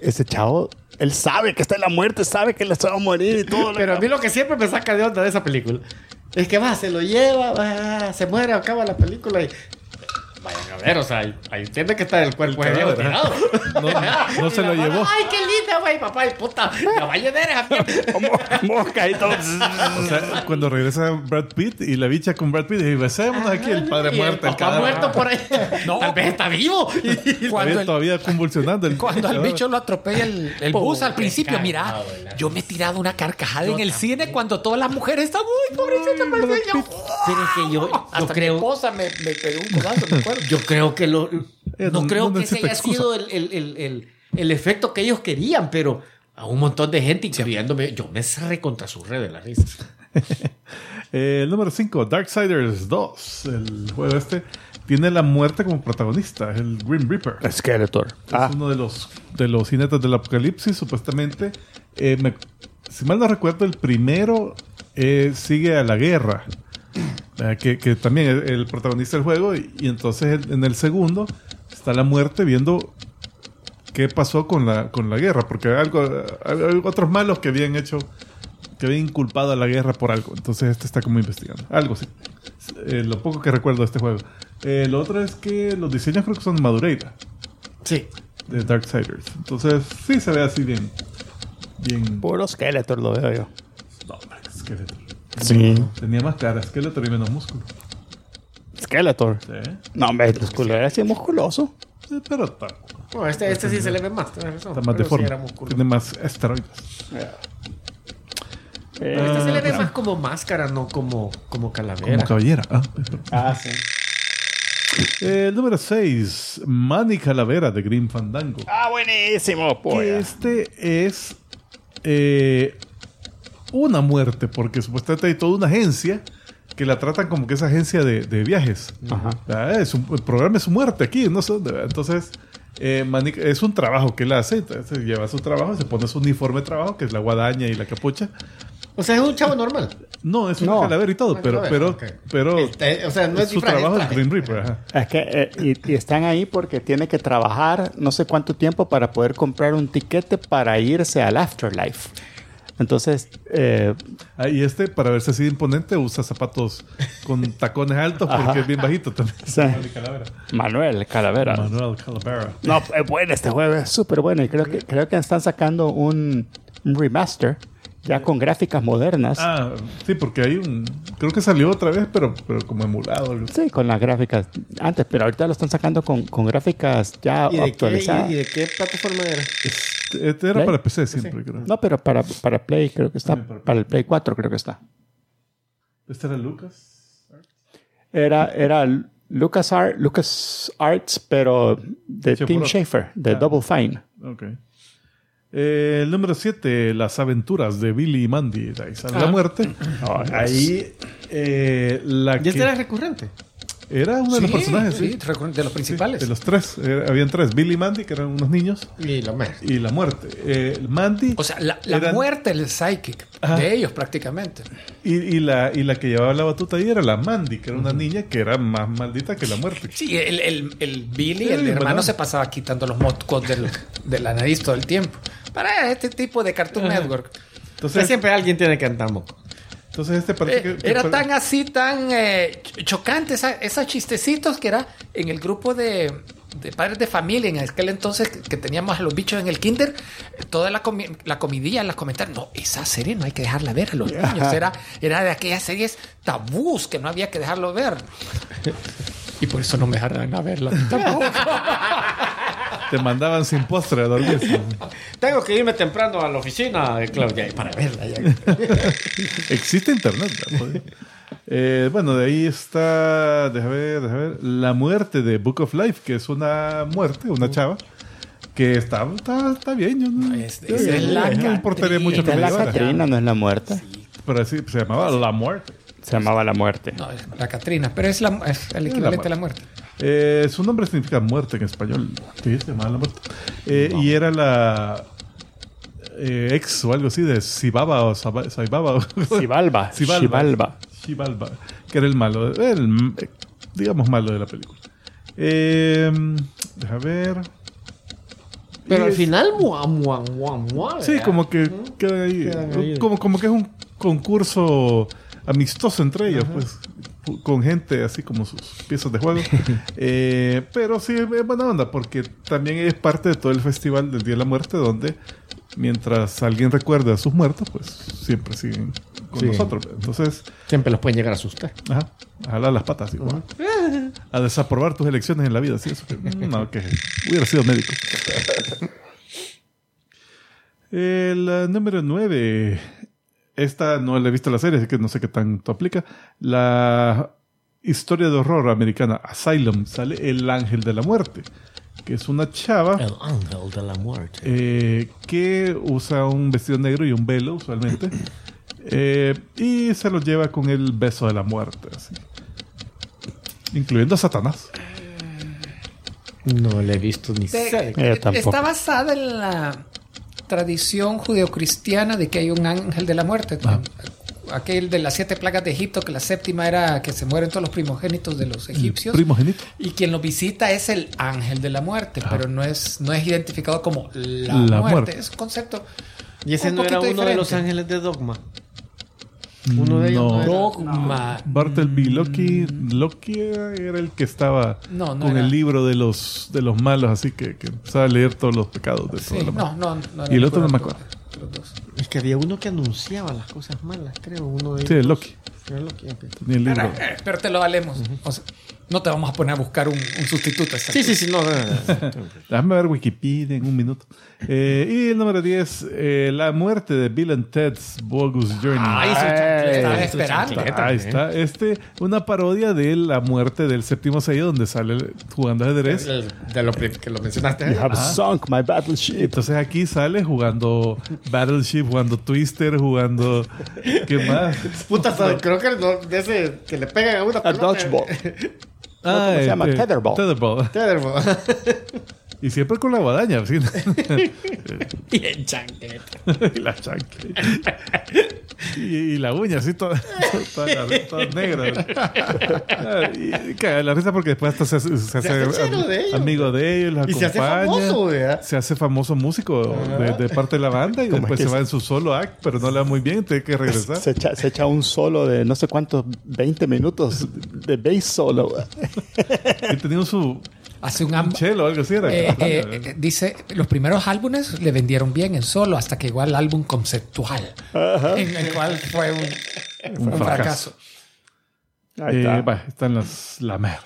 ese chavo, él sabe que está en la muerte, sabe que le se va a morir y todo. Pero a mí lo que siempre me saca de onda de esa película es que va, se lo lleva, va, se muere, acaba la película y. Vayan a ver, o sea, ahí, ahí entiende que está el cuerpo de Diego tirado. No, no se lo llevó. Ay, qué linda, güey, papá, y puta, la va a llenar esa mierda. Mosca y todo. O sea, cuando regresa Brad Pitt y la bicha con Brad Pitt, y besémonos aquí, el padre Y muerto, el papá cadáver. muerto por ahí. No. Tal vez está vivo. Cuando Todavía, el, todavía convulsionando. El cuando al bicho lo atropella el, el bus al principio, mira, yo me he tirado una carcajada en el cine cuando todas las mujeres están, uy, pobrecita, parecía yo. Pero es que yo, yo Hasta mi creo, esposa me, me pegó un codazo, me acuerdo. yo creo que lo, Eh, no no- creo no que ese haya excusa. sido el, el, el, el, el efecto que ellos querían, pero a un montón de gente, incluyéndome, yo me cerré contra su red de la risa. Eh, el número 5, Darksiders 2. El juego este tiene la muerte como protagonista, el Grim Reaper. Skeletor. Ah, Es uno de los, de los jinetes del apocalipsis, supuestamente. Eh, me- si mal no recuerdo, el primero eh, sigue a la guerra. eh, que, que también es el protagonista del juego. Y, y entonces en, en el segundo está la muerte viendo qué pasó con la, con la guerra. Porque hay algo, hay- otros malos que habían hecho, que habían inculpado a la guerra por algo. Entonces este está como investigando. Algo así. Eh, lo poco que recuerdo de este juego. Eh, lo otro es que los diseños creo que son de Madureira Sí. de Darksiders. Entonces, sí se ve así bien. Bien. puro Skeletor lo veo yo. No, hombre, Skeletor. Sí. Tenía más cara, Skeletor y menos músculo. Skeletor. Sí. No, hombre, el músculo era así musculoso. Sí, pero está, No, este, este sí se le ve más, tienes razón. está más Pero deforme. Tiene más esteroides. Eh, Este se le ve más como máscara, no como, como calavera. Como caballera. Ah, ah, sí. Eh, el número 6, Manny Calavera de Green Fandango. Ah, buenísimo, que pues. este es eh, una muerte, porque supuestamente hay toda una agencia que la tratan como que es agencia de, de viajes. Ajá. Ah, es un- el programa es su muerte aquí, no sé dónde. Entonces, eh, Manny- es un trabajo que él hace, entonces lleva su trabajo, se pone su uniforme de trabajo, que es la guadaña y la capucha. O sea, es un chavo normal. No, es una No. calavera y todo, Una pero, pero, pero Este, o sea, no es su disfraz, trabajo es. Green Reaper. ajá. Es que, eh, y, y están ahí porque tiene que trabajar no sé cuánto tiempo para poder comprar un tiquete para irse al afterlife. Entonces, eh, Ah, y este, para verse así de imponente, usa zapatos con tacones altos porque Ajá. es bien bajito también. Sí. Manuel Calavera. Manuel Calavera. Manuel Calavera. No, es bueno este juego, es súper bueno. Y creo que, creo que están sacando un, remaster ya con gráficas modernas. Ah, sí, porque hay un. Creo que salió otra vez, pero, pero como emulado. Sí, con las gráficas antes, pero ahorita lo están sacando con, con gráficas ya ¿Y de, qué, actualizadas. y, y de qué plataforma era? Este, este era ¿Play? para PC siempre, creo. No, pero para, para Play creo que está. Para Para el Play 4 creo que está. Este era Lucas. Era, era Lucas, Lucas Arts, pero de Sí, Tim Schafer, de Ah. Double Fine. Ok. Eh, el número 7, Las aventuras de Billy y Mandy. De ahí sale Ah. la muerte. Ahí, eh, la ¿Y que este era recurrente? Era uno de los personajes, sí. de los principales. De los tres. Eh, habían tres. Billy y Mandy, que eran unos niños. Y lo más. Y la muerte. Eh, Mandy. O sea, la, la eran- muerte del psychic Ajá. de ellos prácticamente. Y, y la, y la que llevaba la batuta ahí era la Mandy, que era una niña que era más maldita que la muerte. Sí, el, el, el Billy, Sí, el hermano, se pasaba quitando los moscos del- de la nariz todo el tiempo. Para este tipo de Cartoon Network. Entonces, siempre alguien tiene que andar moco. Entonces este parece Eh, que, era tan así, tan eh, ch- chocante, esos chistecitos que era en el grupo de, de padres de familia en aquel entonces que, teníamos a los bichos en el kinder, toda la, comi- la comidilla, las comentarios, no, esa serie no hay que dejarla ver a los niños, era, era de aquellas series tabús que no había que dejarlo ver. Y por eso no me dejaron a verla. tampoco. te mandaban sin postre a dormir. Tengo que irme temprano a la oficina de Claudia para verla. ya. Existe internet. ¿no? Eh, bueno, de ahí está, déjame ver, déjame ver, la muerte de Book of Life, que es una muerte, una chava, que está, está, está bien. Yo no, Es- yo- es yo- la no me importaría mucho que me la. Catrina, no es la muerte. Pero así se llamaba La Muerte. Se llamaba La Muerte. No, es la Catrina, pero es, la, es el equivalente a la muerte. Eh, su nombre significa muerte en español. Sí, se llamaba La Muerte. Eh, Y era la eh, ex o algo así de Sibaba o Saba- Saibaba. Sibalba. Xibalba. Xibalba, que era el malo, el, digamos malo de la película. Eh, deja ver. Pero al final, mua, mua, mua, mua. Sí, como que ahí. Como que es un concurso amistoso entre ellos, pues, con gente así como sus piezas de juego. Eh, pero sí, es buena onda, porque también es parte de todo el festival del Día de la Muerte, donde mientras alguien recuerde a sus muertos, pues siempre siguen con Sí. nosotros. Entonces, Siempre los pueden llegar a asustar. ajá, a jalar las patas igual. A desaprobar tus elecciones en la vida, sí, eso que, no, que hubiera sido médico. El eh, número 9. Esta no le he visto la serie, así que no sé qué tanto aplica. La historia de horror americana Asylum sale El Ángel de la Muerte, que es una chava El ángel de la muerte. eh, que usa un vestido negro y un velo usualmente. eh, y se lo lleva con el beso de la muerte, así. incluyendo a Satanás. No le he visto ni. Eh, tampoco. está basada en la tradición judeocristiana de que hay un ángel de la muerte. Aquel de las siete plagas de Egipto, que la séptima era que se mueren todos los primogénitos de los egipcios. Primogénito. Y quien lo visita es el ángel de la muerte, pero no es, no es identificado como la, La muerte. muerte. Es un concepto. Y ese un no era uno de los ángeles de Dogma. Uno de ellos no, No. era- Dogma. Bartleby Loki, Loki era el que estaba No, no con era. el libro de los de los malos, así que, que empezaba a leer todos los pecados de Sí, toda la no, no, no Y el otro no me acuerdo. de los dos. Es que había uno que anunciaba las cosas malas, creo. Uno de Sí, ellos. Loki. Era Loki, el libro. Eh, Pero te lo valemos. O sea, no te vamos a poner a buscar un, un sustituto. Sí, sí, sí, no. no, no, no. Déjame ver Wikipedia en un minuto. Eh, y el número 10, eh, La muerte de Bill and Ted's Bogus Journey. Ay, chancleta, estaba su esperando. chancleta, Ahí ¿eh? está. Este, una parodia de la muerte del séptimo sello donde sale jugando ajedrez. El- De lo que lo mencionaste. You have sunk my battleship. Entonces aquí sale jugando Battleship, jugando Twister, jugando. ¿Qué más? Puta, creo que no, de ese que le pegan a una A pelota. dodgeball. Ah, se llama? Tetherball. Tetherball. Tetherball. Y siempre con la guadaña, ¿sí? y en chancleta. y la chancla. Y, y la uña, así, toda, toda, toda negra. Y caga la risa porque después hasta se, se hace hace chero de ellos. amigo de ellos, los Y se hace acompaña. famoso, ¿verdad? Se hace famoso músico de, de parte de la banda y ¿Cómo después es que se va en su solo act, pero no le va muy bien, tiene que regresar. Se echa, se echa un solo de no sé cuántos, 20 minutos de bass solo. Y tenía su Hace un un chelo algo así. Era. Eh, eh, eh, dice, los primeros álbumes le vendieron bien en solo hasta que llegó al álbum conceptual, en el cual fue un, fue un fracaso. Ahí Eh, está. va, están las, la merda.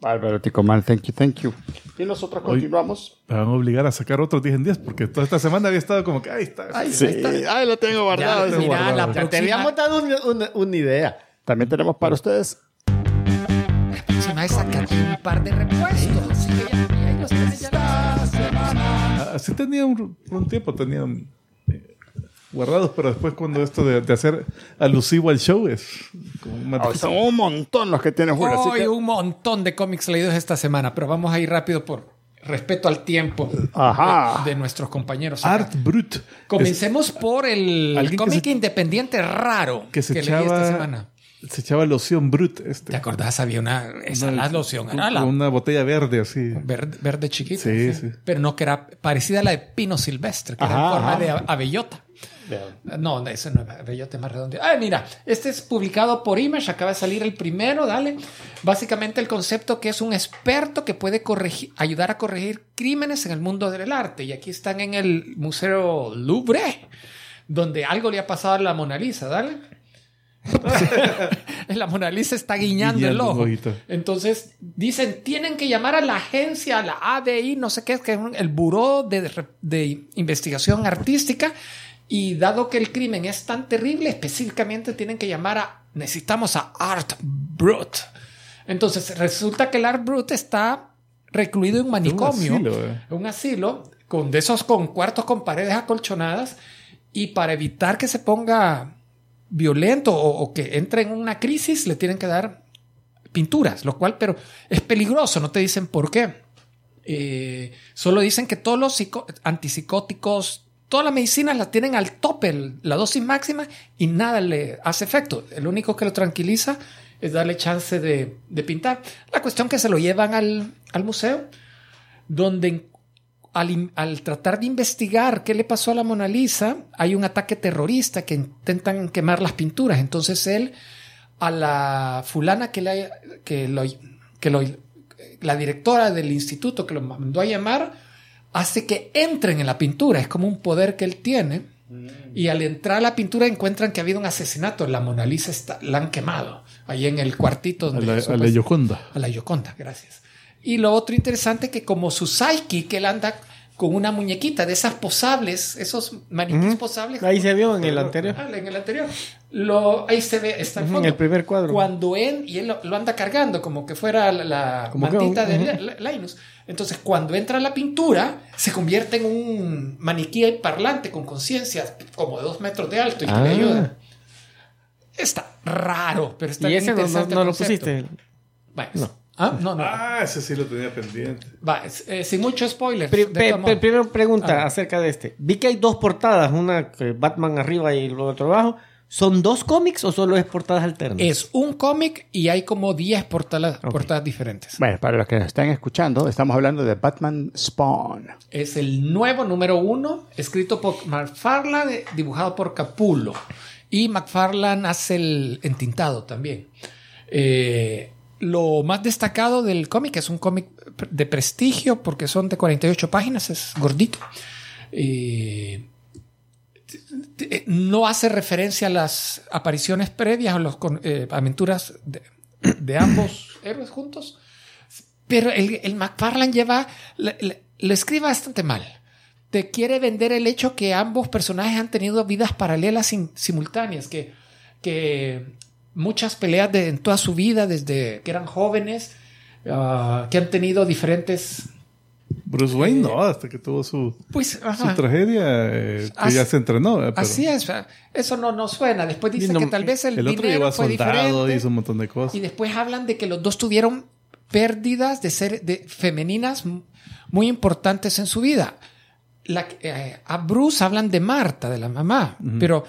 Bárbaro, Tico Man. Thank you, thank you. Y nosotros continuamos. Me van a obligar a sacar otros 10 en 10 porque toda esta semana había estado como que ahí está. Ay, Sí, ahí está. ahí lo tengo guardado. Ya, mira, guardado. la Ya te habíamos dado una, una- una idea. También tenemos para ustedes. Es sacar un par de repuestos. Que y ahí los. Ah, Así tenía un, un tiempo, tenían eh, guardados, pero después cuando esto de, de hacer alusivo al show es como Oh, difícil. son un montón los que tiene Julio. Hoy que- un montón de cómics leídos esta semana, pero vamos a ir rápido por respeto al tiempo Ajá. de nuestros compañeros. acá. Art Brut. Comencemos por el que cómic se- independiente raro que se leí esta echaba semana. Se echaba loción Brut este. ¿Te acordás? Había una. Esa Una- la loción. Era la una botella verde así. verde, verde chiquita. Sí, sí. Pero no que era parecida a la de Pino Silvestre, que era Ajá, en forma ajá. de a- abellota. No, no, ese no es abellota, es más redondo. Ah, mira, este es publicado por Image, acaba de salir el primero, dale. Básicamente el concepto que es un experto que puede corregir, ayudar a corregir crímenes en el mundo del arte. Y aquí están en el Museo Louvre, donde algo le ha pasado a la Mona Lisa, dale. la Mona Lisa está guiñando, el Guiñando ojo. Entonces dicen, tienen que llamar a la agencia, a la ADI, no sé qué, que es el Buró de, Investigación Artística. Y dado que el crimen es tan terrible, específicamente tienen que llamar a, necesitamos a Art Brut. Entonces resulta que el Art Brut está recluido en un manicomio, asilo, eh. un asilo, con de esos con cuartos con paredes acolchonadas. Y para evitar que se ponga violento o, que entre en una crisis, le tienen que dar pinturas, lo cual, pero es peligroso, no te dicen por qué. Eh, solo dicen que todos los antipsicóticos, todas las medicinas las tienen al tope, la dosis máxima, y nada le hace efecto. El único que lo tranquiliza es darle chance de, de pintar. La cuestión que se lo llevan al, al museo, donde al, al tratar de investigar qué le pasó a la Mona Lisa, hay un ataque terrorista que intentan quemar las pinturas. Entonces él, a la fulana que, le, que, lo, que lo, la directora del instituto que lo mandó a llamar, hace que entren en la pintura. Es como un poder que él tiene. Y al entrar a la pintura encuentran que ha habido un asesinato. La Mona Lisa está, la han quemado. Ahí en el cuartito. A donde la, a la Yoconda. a la Yoconda, gracias. Y lo otro interesante que como su psyche, que él anda con una muñequita de esas posables, esos maniquís posables. Ahí se vio en el anterior. Ah, en el anterior. Lo, ahí se ve, está en Ujú, fondo. el primer cuadro. Cuando él, y él lo, lo anda cargando como que fuera la, la que de Linus. Entonces, cuando entra a la pintura, se convierte en un maniquí parlante con conciencia como de dos metros de alto y que Ah. le ayuda. Está raro, pero está Y bien ese no, no- interesante no lo pusiste. Va, No. Ah, no, no. Ah, ese sí lo tenía pendiente. Va, eh, sin mucho spoiler. Pri- primero pregunta Ah. acerca de este. Vi que hay dos portadas, una que Batman arriba y lo otro abajo. ¿Son dos cómics o solo es portadas alternas? Es un cómic y hay como 10 portadas, Ok. portadas diferentes. Bueno, para los que nos están escuchando, estamos hablando de Batman Spawn. Es el nuevo número uno, escrito por McFarlane, dibujado por Capullo. Y McFarlane hace el entintado también. Eh, lo más destacado del cómic es un cómic de prestigio porque son de 48 páginas, es gordito. Eh, no hace referencia a las apariciones previas o las aventuras de, ambos héroes juntos. Pero el, el lleva, le, le- le escribe bastante mal. Te quiere vender el hecho que ambos personajes han tenido vidas paralelas sim- simultáneas, que, que muchas peleas de, en toda su vida, desde que eran jóvenes, ah, que han tenido diferentes... Bruce Wayne no, hasta que tuvo su, Pues, su tragedia, eh, que Así- ya se entrenó. eh, pero así es. Eso no, no suena. Después dice no, que tal vez el, El otro dinero fue soldado, diferente. hizo un montón de cosas. Y después hablan de que los dos tuvieron pérdidas de ser de femeninas muy importantes en su vida. La, eh, a Bruce hablan de Marta, de la mamá, pero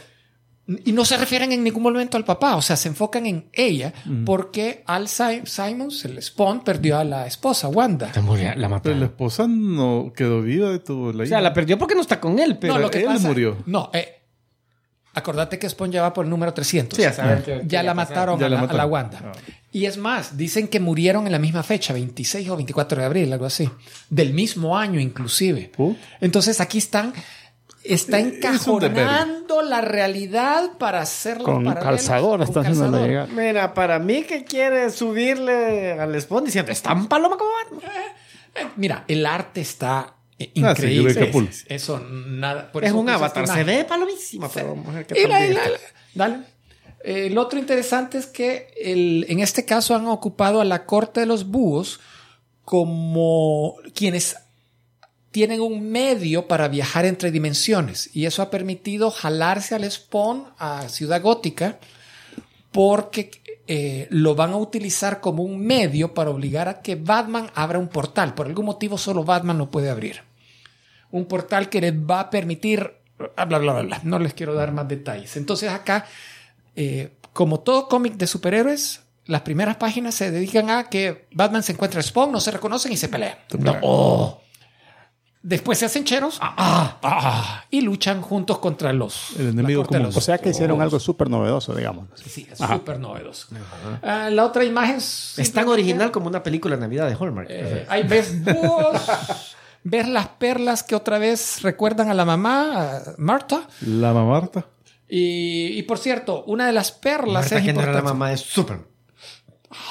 y no se refieren en ningún momento al papá, o sea, se enfocan en ella porque Al Si- Simons, el Spawn, perdió a la esposa Wanda. Se murió, la mató. Pero la esposa no quedó viva y tuvo la O sea, la perdió porque no está con él, pero no, lo que él pasa, murió. No, eh, acordate que Spawn ya va por el número 300. Sí, a saber qué- qué ya le la mataron, Ya a, la a Wanda. Ah. Y es más, dicen que murieron en la misma fecha, 26 o 24 de abril, algo así. Del mismo año inclusive. Puh. Entonces aquí están, está Eh, es encajonando la realidad para hacerlo Con calzador está haciendo la llegada. Mira, para mí que quiere subirle al Spawn diciendo, ¿están paloma como Batman?". Eh, Mira, el arte está eh, Ah, sí, increíble. Eso nada. por Es eso un avatar, esta se ve palomísima, pero ver qué la- la- dale. Eh, lo otro interesante es que el- en este caso han ocupado a la corte de los búhos como quienes tienen un medio para viajar entre dimensiones y eso ha permitido jalarse al Spawn a Ciudad Gótica porque eh, lo van a utilizar como un medio para obligar a que Batman abra un portal. Por algún motivo solo Batman lo puede abrir. Un portal que les va a permitir... Bla, bla, bla, bla. No les quiero dar más detalles. Entonces acá, eh, como todo cómic de superhéroes, las primeras páginas se dedican a que Batman se encuentra a Spawn, no se reconocen y se pelean. No. Oh. Después se hacen cheros ah, ah, ah, y luchan juntos contra los... El enemigo común. los O sea que hicieron algo súper novedoso, digamos. Sí, súper novedoso. Ah, la otra imagen es... Es tan original como una película de Navidad de Hallmark. Eh, ahí ves búhos, ves las perlas que otra vez recuerdan a la mamá, a Marta. La mamarta. Y, y por cierto, una de las perlas Marta, es que no era la mamá de Superman.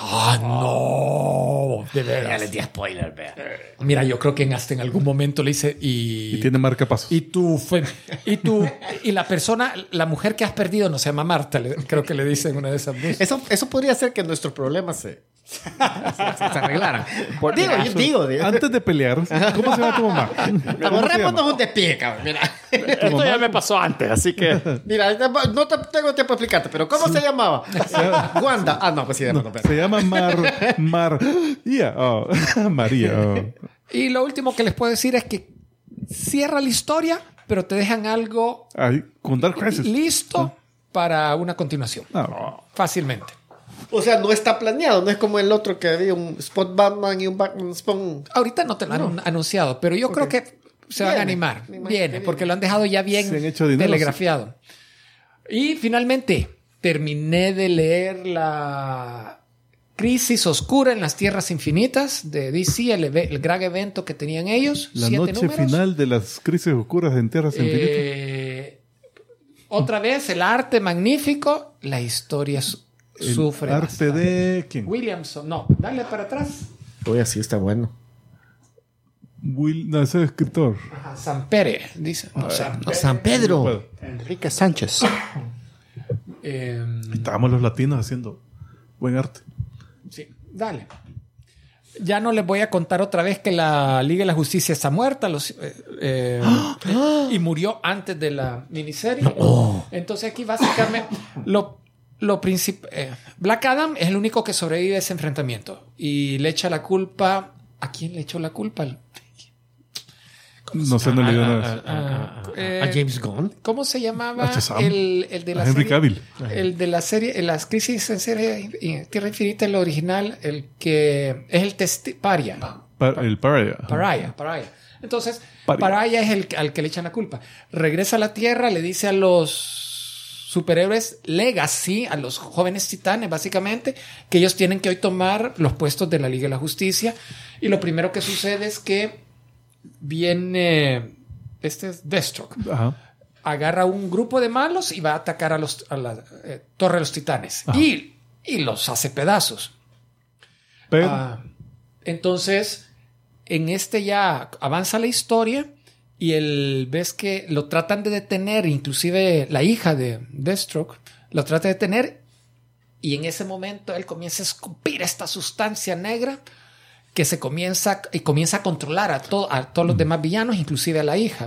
Ah, no, de Ya veras. les di spoiler, vea. Mira, yo creo que en hasta en algún momento le hice y Y tiene marcapasos. y tú fue y tú y la persona, la mujer que has perdido no se llama Marta, le- creo que le dicen una de esas veces. Eso, eso podría ser que nuestros problemas se, se, se- se arreglaran. Por- digo, yo digo, digo. Antes de pelear, ¿cómo se llama tu mamá? Ahorrémonos un despie, cabrón. Mira, Esto ya me pasó antes, así que... mira, no te tengo tiempo de explicarte, pero ¿cómo se llamaba? Wanda. Ah, no, pues sí, de no, Se llama Mar... Mar... María. oh, María. oh. Y lo último que les puedo decir es que cierra la historia, pero te dejan algo Ahí, con Dark Crisis. listo para una continuación. Ah, Fácilmente. O sea, no está planeado, no es como el otro que había un Spot Batman y un Batman Spawn. Ahorita no te lo han anunciado, pero yo creo que se van a animar. Viene, que porque lo han dejado ya bien Se han hecho dinero, telegrafiado. Y finalmente, terminé de leer la Crisis Oscura en las Tierras Infinitas de DC, el, gran evento que tenían ellos. La siete noche números. final de las crisis oscuras en Tierras Infinitas. Eh, otra vez, el arte magnífico, la historia su- El sufre. arte bastante. de quién? Williamson, no, dale para atrás. Uy, así está bueno. Will, no, ese es escritor. Ajá, San Pérez, dice. No, San- no, San Pedro. Enrique Sánchez. eh, Estábamos los latinos haciendo buen arte. Dale. Ya no les voy a contar otra vez que la Liga de la Justicia está muerta los, eh, eh, y murió antes de la miniserie. Entonces aquí básicamente lo, lo eh, Black Adam es el único que sobrevive a ese enfrentamiento y le echa la culpa. ¿A quién le echó la culpa? No sé, no leí nada eso. Ah, eh, A James Gunn. ¿Cómo se llamaba el, el de la A Henry serie? Cavill. El de la serie, en las crisis en serie eh, Tierra Infinita, el original, el que es el testi Paria. Pa- el. Pariah, Pariah. Entonces, Paria. Pariah es el al que le echan la culpa. Regresa a la Tierra, le dice a los superhéroes Legacy, a los jóvenes titanes, básicamente, que ellos tienen que hoy tomar los puestos de la Liga de la Justicia. Y lo primero que sucede es que viene. Este es Deathstroke Ajá. agarra un grupo de malos y va a atacar a, los, a la eh, Torre de los Titanes. Y, y los hace pedazos. Pero Ah, entonces, en este ya avanza la historia y el, ves que lo tratan de detener, inclusive la hija de Deathstroke lo trata de detener y en ese momento él comienza a escupir esta sustancia negra que se comienza y comienza a controlar a, to- a todos los demás villanos, inclusive a la hija,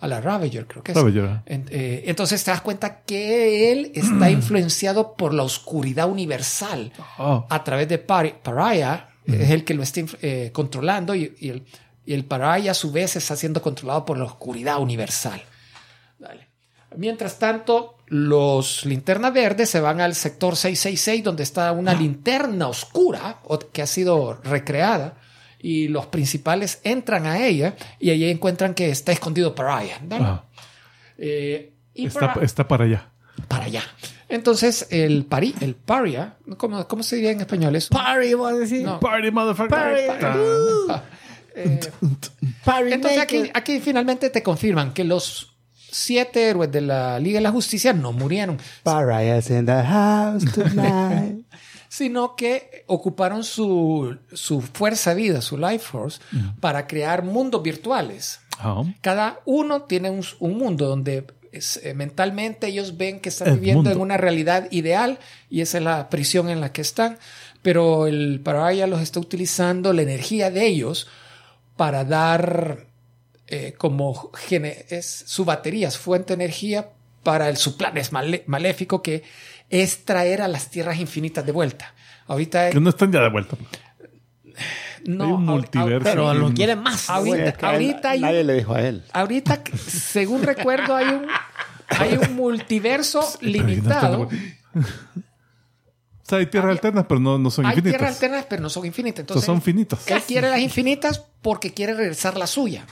a la Ravager, creo que es. Ravager, eh, entonces te das cuenta que él está influenciado por la oscuridad universal Ah. a través de Pari- Pariah, es el que lo está eh, controlando y, y el, y el Pariah a su vez está siendo controlado por la oscuridad universal. Dale. Mientras tanto, los linternas verdes se van al sector 666 donde está una linterna oscura que ha sido recreada y los principales entran a ella y allí encuentran que está escondido Pariah. Ajá. Eh, y está, para allá. para allá. Entonces, el pari, el paria, ¿cómo, cómo se diría en español eso? Party, voy a decir. No. Party, motherfucker. Party. Ah, eh, entonces aquí finalmente te confirman que los siete héroes de la Liga de la Justicia no murieron, Pariah's in the house tonight. sino que ocuparon su, su fuerza vida, su life force, para crear mundos virtuales. Ajá. Cada uno tiene un, un mundo donde es, eh, mentalmente ellos ven que están El viviendo mundo. en una realidad ideal y esa es la prisión en la que están. Pero el Paraya los está utilizando la energía de ellos para dar eh, como gene- es su batería, su fuente de energía para el, su plan es male- maléfico que es traer a las tierras infinitas de vuelta. Ahorita Que no están ya de vuelta. no, hay un multiverso. Pero lo Sí. quieren más. Ahorita- Es que a él- ahorita hay un- nadie le dijo a él. Ahorita, según recuerdo, hay un, hay un multiverso limitado. O sea, hay tierras alternas, pero no, no son Hay infinitas. tierras alternas, pero no son infinitas. Entonces Entonces, son finitas. él quiere las infinitas porque quiere regresar la suya.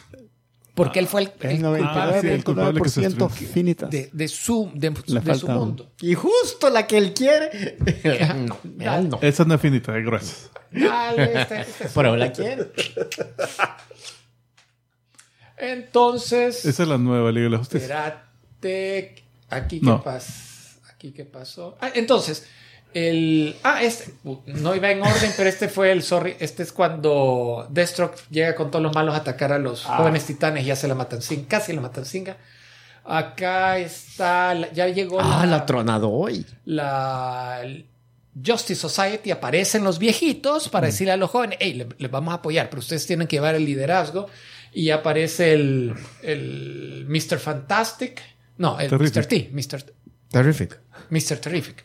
Porque él fue el, el El culpable Ah, sí, el culpable que se 99.9% destruyó. finitas. de, de su, de, su mundo. Y justo la que él quiere. no, él no. Esa no es finita, es gruesa. Dale, este- este es- Pero la quiere. Entonces, Esa es la nueva Liga de la Justicia. espérate. Aquí qué No. pasa. Aquí qué pasó. Ah, entonces, el. Ah, este. No iba en orden, pero este fue el sorry. Este es cuando Deathstroke llega con todos los malos a atacar a los jóvenes titanes y hace la matancinga. Casi la matancinga. Acá está. la- ya llegó Ah, la, la tronado hoy. la Justice Society aparecen los viejitos para decirle a los jóvenes, hey, le- les vamos a apoyar, pero ustedes tienen que llevar el liderazgo. Y aparece el, el Mr. Fantastic. No, el Terrific. Mr. T. Mr. Terrific. Mr. Terrific.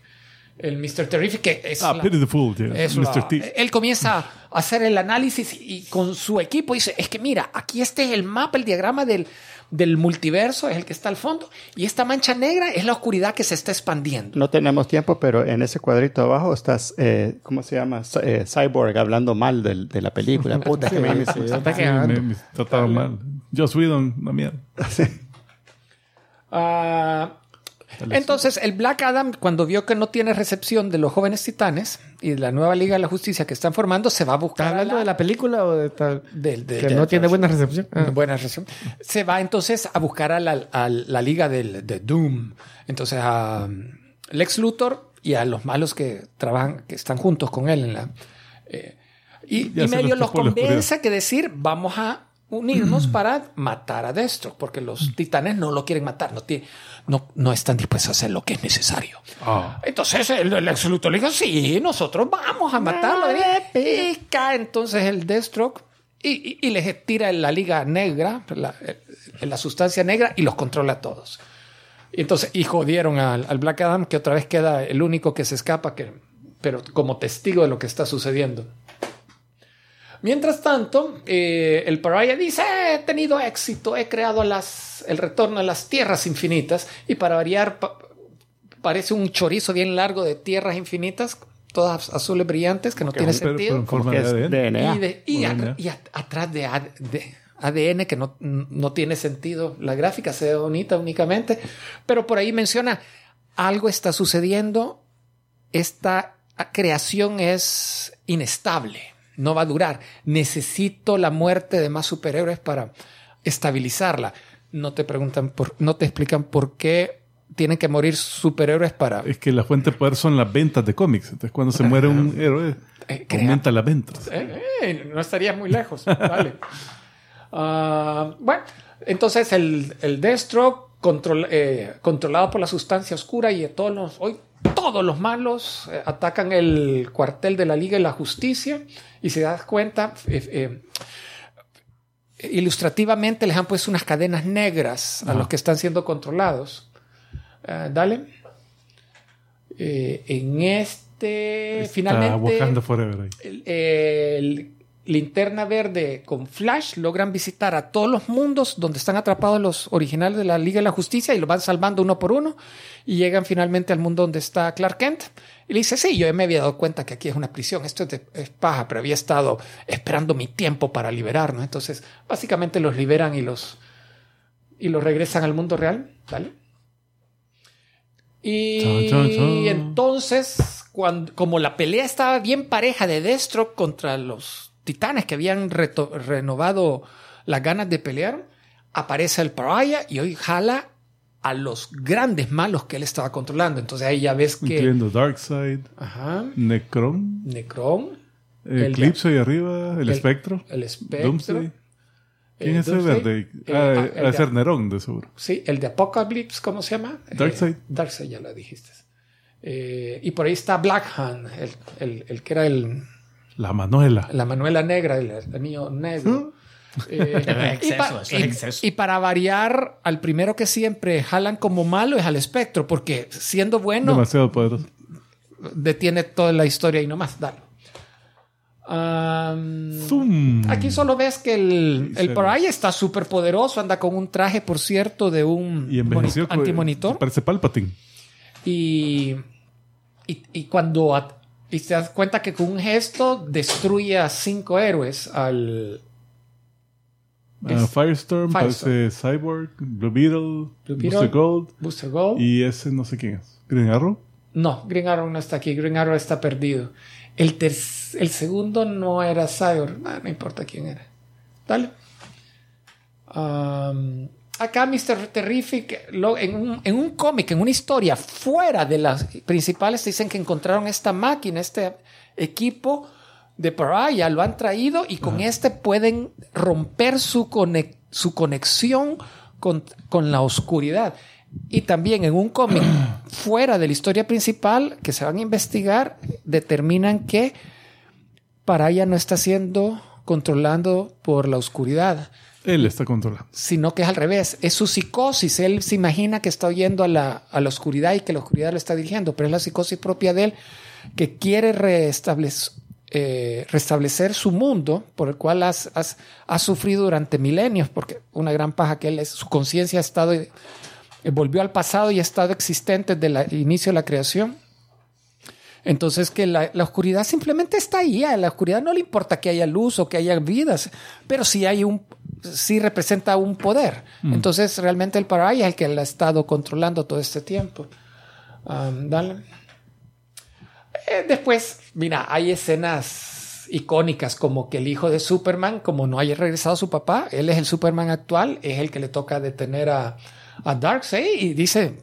El Mr. Terrific que es, Ah, la- Pity the Fool, yeah. es Mr. la- T. Él comienza a hacer el análisis y con su equipo dice, es que mira, aquí este es el mapa, el diagrama del, del multiverso, es el que está al fondo. Y esta mancha negra es la oscuridad que se está expandiendo. No tenemos tiempo, pero en ese cuadrito abajo estás, eh, ¿cómo se llama? C- eh, Cyborg hablando mal del- de, la película. Puta, que me- Sí, está Sí, me trataron mal. Joss Whedon, una mierda. Ah, Entonces, el Black Adam, cuando vio que no tiene recepción de los jóvenes titanes y de la nueva Liga de la Justicia que están formando, se va a buscar. ¿Estás hablando de la película o de tal? del- de- que de- no tiene buena recepción. Ah. Buena recepción. Se va entonces a buscar a la, a la liga del, de Doom. Entonces a um, Lex Luthor y a los malos que trabajan, que están juntos con él en la. eh, y, medio los convence que decir, vamos a unirnos para matar a Destro, porque los titanes no lo quieren matar, no, tiene- no, no están dispuestos a hacer lo que es necesario. Ah. Entonces el, el Luthor le dijo, sí, nosotros vamos a matarlo. Y cae entonces el Deathstroke y, y, y les tira en la liga negra, la, la sustancia negra, y los controla a todos. Y entonces, y jodieron al, al Black Adam, que otra vez queda el único que se escapa, que, pero como testigo de lo que está sucediendo. Mientras tanto, eh, el Pariah dice, he tenido éxito, he creado las, el retorno a las tierras infinitas y para variar pa- parece un chorizo bien largo de tierras infinitas, todas azules brillantes, que no tiene Pero- pero sentido. en forma que de es ADN. DNA. Y, de- y Por a- DNA. y a- atrás de, de ADN, que no, no tiene sentido, la gráfica se ve bonita únicamente, pero por ahí menciona, algo está sucediendo, esta creación es inestable, no va a durar, necesito la muerte de más superhéroes para estabilizarla. No te preguntan, por, no te explican por qué tienen que morir superhéroes para... Es que la fuente de poder son las ventas de cómics. Entonces, cuando se muere un héroe, Eh, aumenta las ventas. Eh, eh, no estarías muy lejos. Vale. Ah, bueno, entonces el, el Deathstroke control- eh, controlado por la sustancia oscura y todos los, hoy todos los malos eh, atacan el cuartel de la Liga y la Justicia y se das cuenta eh, eh, ilustrativamente les han puesto unas cadenas negras a los que están siendo controlados. Dale. Eh, en este Está finalmente Wakanda Forever ahí. el, el linterna verde con Flash logran visitar a todos los mundos donde están atrapados los originales de la Liga de la Justicia y los van salvando uno por uno y llegan finalmente al mundo donde está Clark Kent y le dice, sí, yo me había dado cuenta que aquí es una prisión, esto es, de- es paja, pero había estado esperando mi tiempo para liberarnos. Entonces, básicamente los liberan y los, y los regresan al mundo real. ¿vale? Y chan. entonces, cuando, como la pelea estaba bien pareja de Destro contra los titanes que habían renovado las ganas de pelear, aparece el Pariah y hoy jala a los grandes malos que él estaba controlando. Entonces ahí ya ves que... Incluyendo Darkseid, Ajá. Necron, Necron, El Eclipse ahí arriba, el, el- Espectro, el Espectro. Doomsday. ¿Quién eh, es ese Doomsday, verde? eh, Ah, el de de- ser Nerón, de seguro. Sí, el de Apocalypse, ¿cómo se llama? Darkseid. Eh, Darkseid, ya lo dijiste. Eh, y por ahí está Blackhand, el, el, el que era el, La Manuela. la Manuela Negra, el, niño negro. Eh, Es y, pa- exceso, eso es y- exceso. y para variar, al primero que siempre jalan como malo es al espectro, porque siendo bueno, Demasiado poderoso. detiene toda la historia y nomás, dale. Am, Zoom. Aquí solo ves que el, el se Pariah está súper poderoso, anda con un traje, por cierto, de un antimonitor. Parece Palpatine. Y, y, y cuando y te das cuenta que con un gesto destruye a cinco héroes al Es- Firestorm, Firestorm. parece Cyborg, Blue Beetle, Blue Booster. Gold. Booster Gold. Y ese no sé quién es. Green Arrow. No, Green Arrow no está aquí. Green Arrow está perdido. El, el segundo no era Cyborg. Ah, no importa quién era. Dale. Um, acá Mr. Terrific, lo- en un, en un cómic, en una historia fuera de las principales, dicen que encontraron esta máquina, este equipo de Pariah, lo han traído y con este pueden romper su, conexión con, con la oscuridad. Y también en un cómic fuera de la historia principal que se van a investigar, determinan que Pariah no está siendo controlando por la oscuridad, Él está controlando. sino que es al revés, es su psicosis. Él se imagina que está oyendo a la, a la oscuridad y que la oscuridad lo está dirigiendo, pero es la psicosis propia de él que quiere restablecer, eh, restablecer su mundo por el cual has- has- ha sufrido durante milenios, porque una gran paja que él es, su conciencia ha estado, eh, volvió al pasado y ha estado existente desde el inicio de la creación. Entonces que la, la oscuridad simplemente está ahí. A la oscuridad no le importa que haya luz o que haya vidas, pero si hay un, sí representa un poder. Entonces, realmente el Parai es el que la ha estado controlando todo este tiempo. Um, dale. Eh, después, mira, hay escenas icónicas como que el hijo de Superman, como no haya regresado a su papá, él es el Superman actual, es el que le toca detener a, a Darkseid y dice,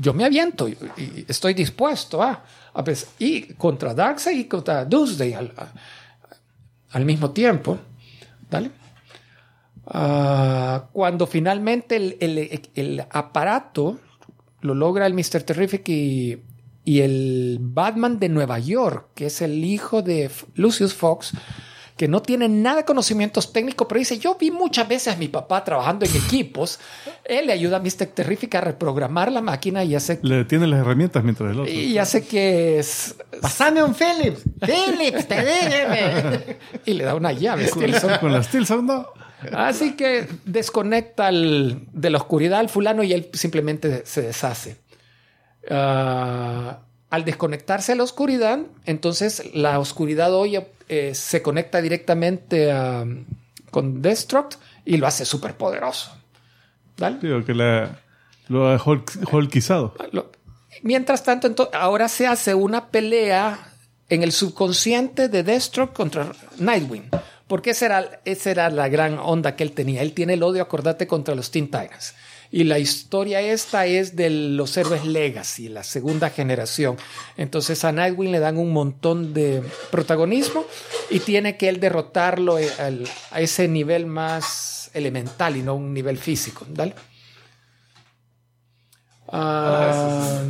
yo me aviento y, y estoy dispuesto a, a pes- y contra Darkseid y contra Doomsday al, al mismo tiempo. ¿Dale? Ah, cuando finalmente el, el- el aparato lo logra el Mr. Terrific y, y el Batman de Nueva York, que es el hijo de F- Lucius Fox, que no tiene nada de conocimientos técnicos, pero dice, yo vi muchas veces a mi papá trabajando en equipos, él le ayuda a Mr. Terrific a reprogramar la máquina y hace, Le tiene las herramientas mientras el otro. y hace que... es- Pasame un Philips. Philips, te déjeme. y le da una llave. Con, con la Steel Sound, no. Así que desconecta al- de la oscuridad al fulano y él simplemente se deshace. Ah, al desconectarse a la oscuridad, entonces la oscuridad hoy eh, se conecta directamente a- con Destruct y lo hace súper poderoso. ¿Vale? Digo que la, lo ha hulkizado. Lo- Mientras tanto, ahora se hace una pelea en el subconsciente de Destruct contra Nightwing. Porque esa era, esa era la gran onda que él tenía. Él tiene el odio, acordate, contra los Teen Titans. Y la historia esta es de los héroes Legacy, la segunda generación. Entonces a Nightwing le dan un montón de protagonismo y tiene que él derrotarlo eh, a ese nivel más elemental y no un nivel físico. ¿Dale? Ah,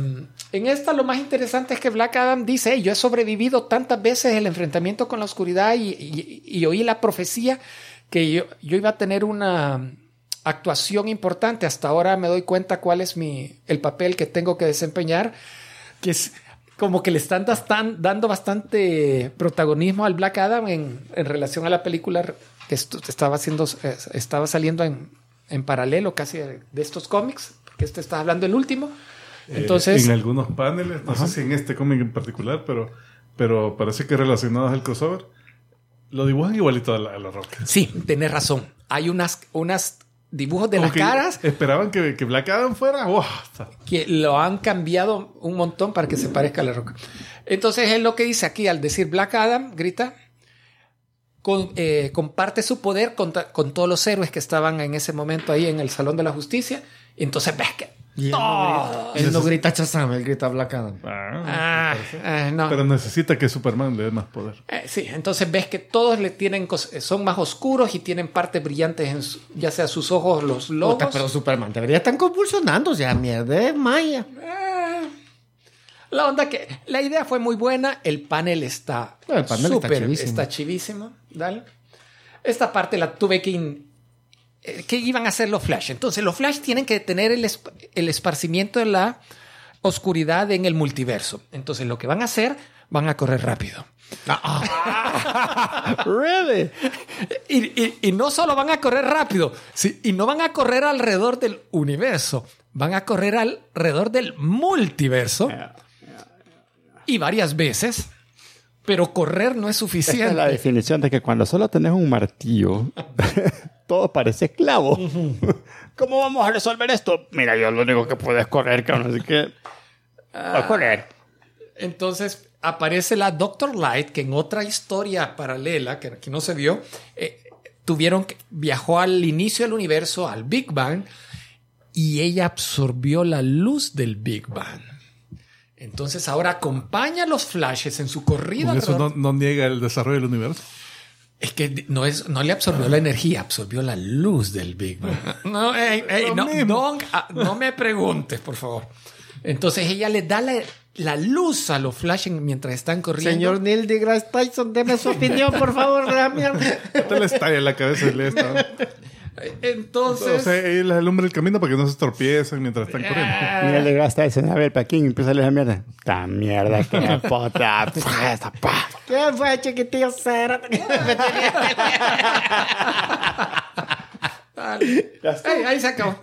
en esta lo más interesante es que Black Adam dice, "Hey, yo he sobrevivido tantas veces el enfrentamiento con la oscuridad y, y- oí la profecía que yo, iba a tener una actuación importante. Hasta ahora me doy cuenta cuál es mi, el papel que tengo que desempeñar, que es como que le están dando bastante protagonismo al Black Adam en, relación a la película que estaba, haciendo, estaba saliendo en, en paralelo casi de, de estos cómics, porque este está hablando el último. Entonces, Eh, en algunos paneles, no sé si en este cómic en particular, pero, pero parece que relacionados al crossover, lo dibujan igualito a la, a la roca. sí, tenés razón. Hay unas, unas dibujos de Como las que caras Esperaban que, que Black Adam fuera. ¡Wow! que lo han cambiado un montón para que se parezca a la roca. Entonces es lo que dice aquí al decir Black Adam, grita, con- eh, comparte su poder contra- con todos los héroes que estaban en ese momento ahí en el Salón de la Justicia. Entonces ves que... Y él no ¡todo! grita- Él no grita Shazam, él grita Black Adam. Ah, eh, no. Pero necesita que Superman le dé más poder. Eh, sí, entonces ves que todos le tienen eh, son más oscuros y tienen partes brillantes en su- ya sea sus ojos, los Puta, lobos. pero Superman debería estar convulsionando, o sea, mierda, es Maya. Eh, La onda que la idea fue muy buena, el panel está No, el panel está chivísimo. está chivísimo, dale. Esta parte la tuve que in- eh, que iban a hacer los Flash. Entonces los Flash tienen que tener el, esp- el esparcimiento de la oscuridad en el multiverso. Entonces lo que van a hacer, van a correr rápido. Really? Y, y- y no solo van a correr rápido, sí, y no van a correr alrededor del universo, van a correr alrededor del multiverso y varias veces, pero correr no es Esta suficiente. es la definición de que cuando solo tenés un martillo, todo parece clavo. ¿Cómo vamos a resolver esto? Mira, yo lo único que puedo es correr, cabrón. Así que. A correr. Entonces aparece la Doctor Light, que en otra historia paralela, que aquí no se vio, eh, tuvieron que, viajó al inicio del universo, al Big Bang, y ella absorbió la luz del Big Bang. Entonces ahora acompaña a los flashes en su corrida. Eso no, no niega el desarrollo del universo. Es que no, es, no le absorbió la energía, absorbió la luz del Big Bang. No, ey, ey, no, ah, no me preguntes, por favor. Entonces ella le da la, la luz a los Flash en- mientras están corriendo. Señor Neil deGrasse Tyson, deme su opinión, por favor, mierda. Te le estalla en la cabeza le está. Entonces, O sea, él alumbra el camino para que no se tropiecen mientras están corriendo. Mira, le gasta ese. A ver, ¿para quién empieza a leer la mierda? ¡Ta mierda, qué puta! Esta pa. ¿Qué fue, chiquitillo cero? Ey, ahí se acabó.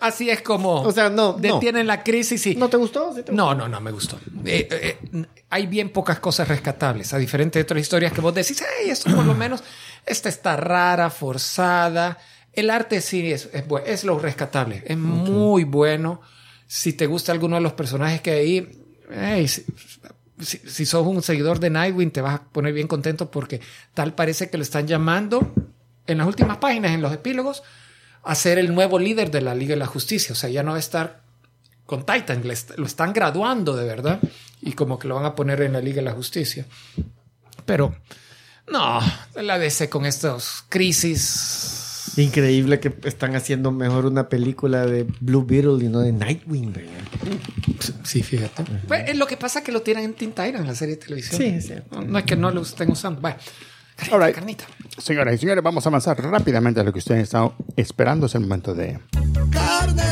Así es como O sea, no, no. detienen la crisis y ¿No te gustó? ¿Sí te gustó? No, no, no me gustó. Eh, eh, eh, hay bien pocas cosas rescatables, a diferencia de otras historias que vos decís, hey, esto por lo menos. Esta está rara, forzada. El arte sí es, es, es lo rescatable. Es muy bueno. Si te gusta alguno de los personajes que hay hey, si, si- si sos un seguidor de Nightwing, te vas a poner bien contento porque tal parece que lo están llamando en las últimas páginas, en los epílogos, a ser el nuevo líder de la Liga de la Justicia. O sea, ya no va a estar con Titan, lo están graduando de verdad y como que lo van a poner en la Liga de la Justicia. Pero no, la DC con estos crisis. Increíble que están haciendo mejor una película de Blue Beetle y no de Nightwing, ¿verdad? Sí, fíjate. Pues, eh, lo que pasa es que lo tienen en Teen Titans, en la serie de televisión. Sí, es cierto. No, no es que no lo estén usando. Bueno, carnita, All right. carnita. Señoras y señores, vamos a avanzar rápidamente a lo que ustedes están esperando. Es el momento de... Carne,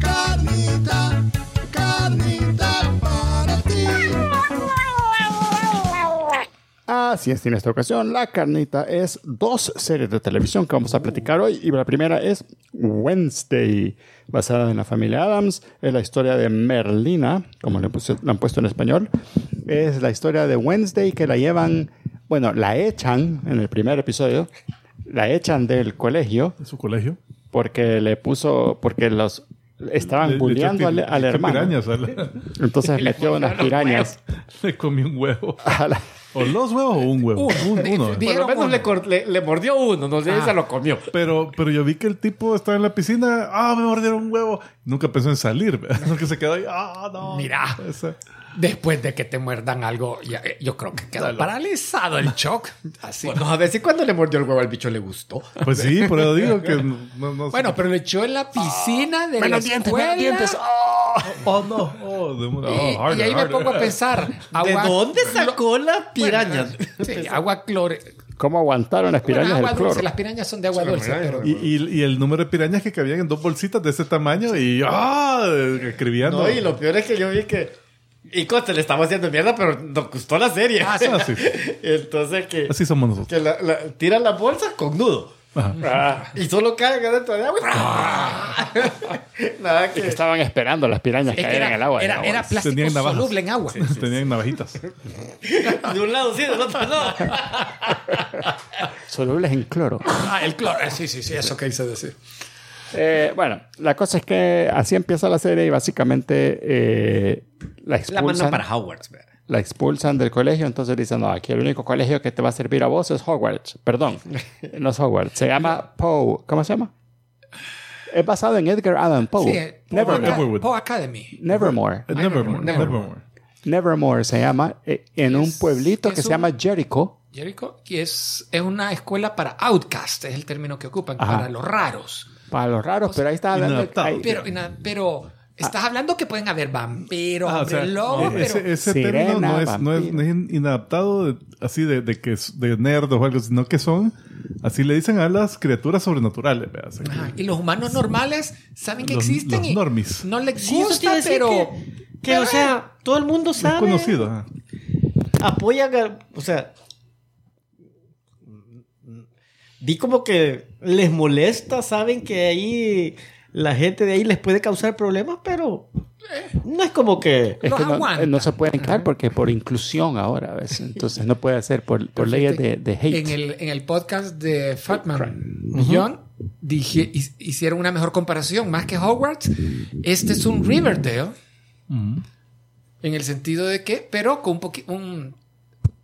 carnita Así es, en esta ocasión la carnita es dos series de televisión que vamos a platicar hoy. Y la primera es Wednesday, basada en la familia Adams. Es la historia de Merlina, como le, puse- la han puesto en español. Es la historia de Wednesday que la llevan, bueno, la echan en el primer episodio. La echan del colegio En su colegio. porque le puso, porque los estaban Le- le bulleando echó al, al hermano. pirañas. Entonces metió unas pirañas. Le comí un huevo. a la- ¿O dos huevos o un huevo? Uno. Un- uno. Por lo menos uno. le, cor- le- le mordió uno, no sé si Ah. se lo comió. Pero, pero yo vi que el tipo estaba en la piscina. Ah, me mordieron un huevo. Nunca pensó en salir. ¿verdad? Porque se quedó ahí. Ah, no. Mira. Esa- Después de que te muerdan algo, ya- eh, yo creo que quedó Dale. paralizado el shock. Así. Bueno, a ver si cuando le mordió el huevo al bicho le gustó. Pues sí, por eso digo que no, no, sé. Bueno, pero lo echó en la piscina de la Menos dientes, escuela. menos dientes. ¡Oh! Oh, no. Oh, de- oh, Y, harder, y ahí me pongo a pensar. ¿De agua- dónde sacó la piraña? Sí, agua clore. ¿Cómo aguantaron las Bueno, pirañas agua del dulce. cloro? Las pirañas son de agua Sí, dulce. pero- Y, y- y el número de pirañas que cabían en dos bolsitas de ese tamaño y ¡ah! escribiendo. No, y lo peor es que yo vi que. Y Costa le estaba haciendo mierda, pero nos gustó la serie. Ah, sí. Ah, sí. Entonces que, Así somos nosotros. que la, la- tiran la bolsa con nudo. Ah, Y solo caen adentro de agua. Nada que. estaban esperando las pirañas que caer en el agua. era, ¿no? era plástico Tenían navajas. soluble en agua. Tenían navajitas. De un lado sí, del otro no. Solubles en cloro. Ah, el cloro. Sí, sí, sí, eso que hice decir. Eh, bueno, la cosa es que así empieza la serie y básicamente eh, la La mandan expulsan. para Hogwarts. ¿verdad? la expulsan del colegio, entonces dicen, no, aquí el único colegio que te va a servir a vos es Hogwarts. Perdón, no es Hogwarts, se llama Poe. ¿Cómo se llama? Es basado en Edgar Allan Poe. Sí, eh, Poe Nevermore. Poe Academy. Nevermore. Nevermore. Nevermore. Nevermore se llama en un pueblito que se llama Jericho. Jericho, y es, es una escuela para outcast, es el término que ocupan, Ajá. para los raros. Para los raros, pero ahí está hablando. ahí- Pero, estás hablando que pueden haber vampiros, Ah, o hombre sea, lobo, ese, pero ese Sirena, término no es, no es, no es inadaptado de- así de, de que es de nerd o algo, sino que son, así le dicen a las criaturas sobrenaturales. y los humanos normales saben que Los- existen los y normies. no les eso gusta, pero que, que, o sea, todo el mundo es sabe. conocido. ajá. Apoyan O sea. Vi como que les molesta, saben que ahí la gente de ahí les puede causar problemas, pero no es como que. Es Los que no, no se pueden quedar porque por inclusión ahora, ¿ves? Entonces no puede ser por, por leyes de, de hate. en el, en el podcast de Fatman Millón dije, hi- hicieron una mejor comparación, más que Hogwarts, este es un Riverdale, Ujú. en el sentido de que, pero con un poquito un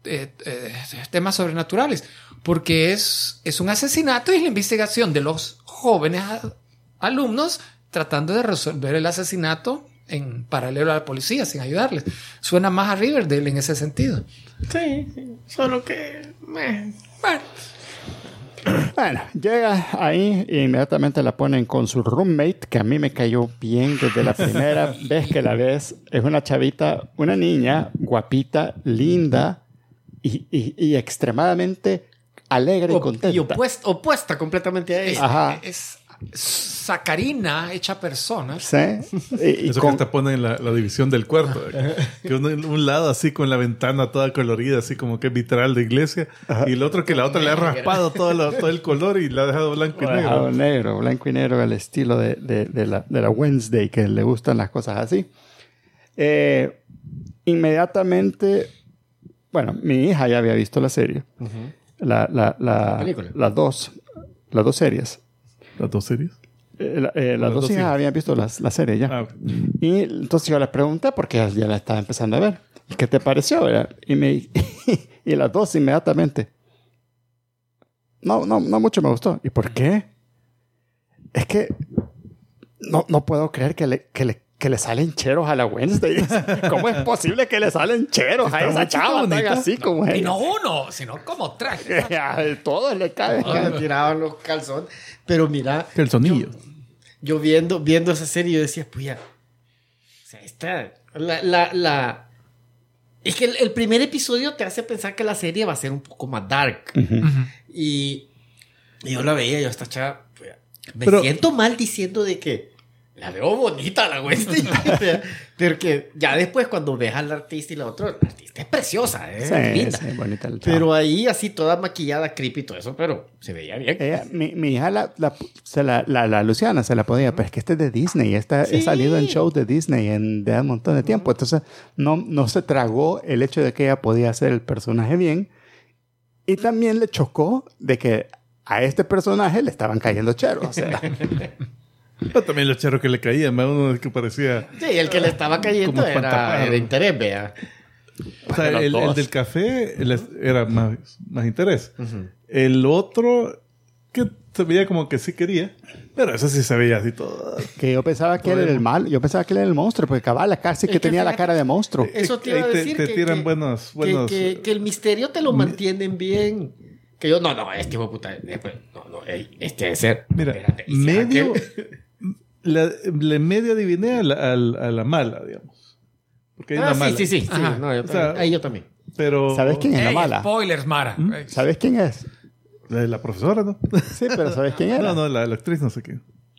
eh, eh, temas sobrenaturales, porque es, es un asesinato y es la investigación de los jóvenes a- alumnos tratando de resolver el asesinato en paralelo a la policía, sin ayudarles. Suena más a Riverdale en ese sentido. Sí, sí, solo que. meh. Bueno, Bueno, llega ahí e inmediatamente la ponen con su roommate, que a mí me cayó bien desde la primera vez que la ves. Es una chavita, una niña guapita, linda y, y- y extremadamente alegre y Op- contenta. y opuesta, opuesta completamente a es, ella. Ajá. es sacarina hecha persona. ¿Sí? Y, y Eso con- que te ponen la, la división del cuarto. que uno, un lado así con la ventana toda colorida, así como que vitral de iglesia. Y el otro que la otra le ha raspado todo, lo- todo el color y la ha dejado blanco y negro. dejado negro, blanco y negro, el estilo de, de- de la, de la Wednesday, que le gustan las cosas así. Eh, inmediatamente, bueno, mi hija ya había visto la serie. La, la, las dos, las dos series. Las dos series. Eh, la- eh, las Las dos dos hijas habían visto las- la serie ya. Ah. Y entonces yo le pregunté porque ya, la estaba empezando a ver. ¿Qué te pareció? Y, me, y las dos inmediatamente. No, no, no mucho me gustó. ¿Y por qué? Es que no, no puedo creer que le, que, le, que le salen cheros a la Wednesday. ¿Cómo es posible que le salen cheros a esa chava tan así como Y no uno, sino como traje. A todos le cae. Ah, le tiraban los calzones. Pero mira, el sonillo. yo viendo, viendo esa serie, yo decía, pues ya. O sea, esta. La, la, la- Es que el, el primer episodio te hace pensar que la serie va a ser un poco más dark. Y, y yo la veía, yo esta chava. pues, me Pero- siento mal diciendo de que. La veo bonita la Wednesday. Porque ya después, cuando ves al artista y la otra, la artista es preciosa, es Sí, linda. sí, bonita chava. Pero ahí así toda maquillada, creepy y todo eso, pero se veía bien. Ella- mi, mi hija, la, la, se la, la, la Luciana, se la podía, pero es que este es de Disney. Esta, Sí. He salido en shows de Disney en, de un montón de tiempo. Entonces, no, no se tragó el hecho de que ella podía hacer el personaje bien. Y también le chocó de que a este personaje le estaban cayendo cheros. O sea, Pero también los cheros que le caían, ¿verdad? uno que parecía. Sí, el que le estaba cayendo era, era interés, vea. O sea, el, el del café era más, más interés. El otro, que se veía como que sí quería, pero ese sí se veía así todo. que yo pensaba que él era el mal, yo pensaba que él era el monstruo, porque cabal, casi que Es que tenía la cara de monstruo. Eso te iba a te- decir te que, tiran que- buenos- que- buenos- que, que el misterio te lo mantienen bien. Que yo, no, no, este hijo puta, después, no, no, ey, este debe ser. Mira, espérate, ¿y será medio. La, le medio adiviné a la, a la mala, digamos. Porque hay Ah, una sí, mala. sí, sí, sí, no, yo O sea, ¿Mm? también, ahí yo también. Pero. ¿Sabes quién es la mala? Spoilers, Mara. Ey. ¿Sabes quién es? La, la profesora, ¿no? Sí, pero ¿sabes quién era? No, no, la, la actriz, no sé qué.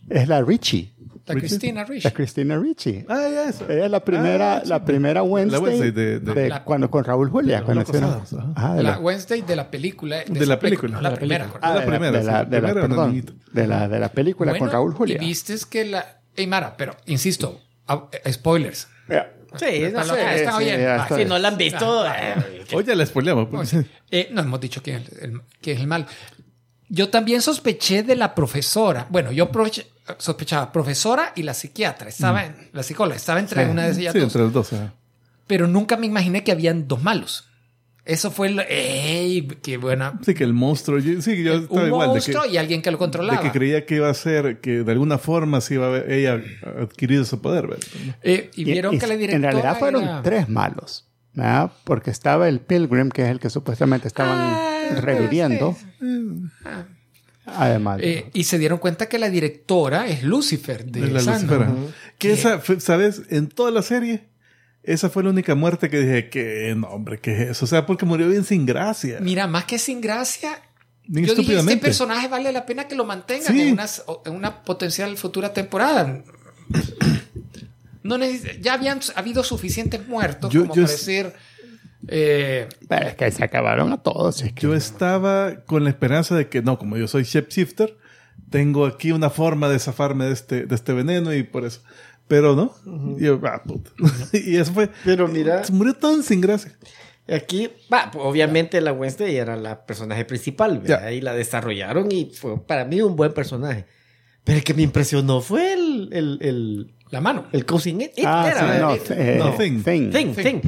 Es la Richie, La Cristina Rich. la Christina Richie. Ah, ya, eso. Ella es la primera, Ah, sí. la primera Wednesday, Wednesday de- de- La- cuando con Raúl Julia. de Cosados, ajá. Ajá, de La la, Wednesday de la película. De, De la película. La De la primera. ah, la de la- primera, de la, sí, de la- la primera, perdón, de la, de la película con Bueno, Raúl Julia. Y viste que la. Ey, Mara, pero insisto, ah, eh, spoilers. Ya. Sí, no sé. están sí, oyendo. ya Va, está. Si no la han visto, eh, Oye, la spoileamos. pues. Eh, no hemos dicho quién es el, quién es el mal. Yo también sospeché de la profesora. Bueno, yo aproveché- sospechaba profesora y la psiquiatra. Estaba en, la psicóloga. Estaba entre una de ellas Sí, dos. entre los dos. ajá. Pero nunca me imaginé que habían dos malos. Eso fue el... ¡Ey! ¡Qué buena! Sí, que el monstruo. yo- Sí, yo estaba Un igual. De monstruo que, y alguien que lo de controlaba. que creía que iba a ser, que de alguna forma sí iba a haber ella adquirido ese poder. ¿verdad? Eh, y vieron Y- y que la directora En realidad fueron era- tres malos. ¿verdad? Porque estaba el Pilgrim, que es el que supuestamente estaban Ah, reviviendo. sí. Además. de- Eh, y se dieron cuenta que la directora es Lucifer de, De. Que esa, fue- ¿sabes? En toda la serie, esa fue la única muerte que dije que, no, hombre, ¿qué es eso? O sea, porque murió bien sin gracia. Mira, más que sin gracia, yo dije, este personaje vale la pena que lo mantengan Sí. en, una, en una potencial futura temporada. No ya habían habido suficientes muertos Yo- como yo para es- decir... eh, Pero es que se acabaron a todos. es que- Yo estaba con la esperanza de que, no, como yo soy shapeshifter, tengo aquí una forma de zafarme de este, de este veneno y por eso. Pero no. Y yo, ah, puta. y eso fue. Pero mira, Murió tan sin gracia. aquí, pues, obviamente la Wednesday era la personaje principal, ¿verdad? Ya. Y la desarrollaron y fue para mí un buen personaje. Pero el que me impresionó fue el, el, el, la mano. el Cousin It. It Ah, era, sí, no, It. eh, No, Thing. Thing. Thing, Thing.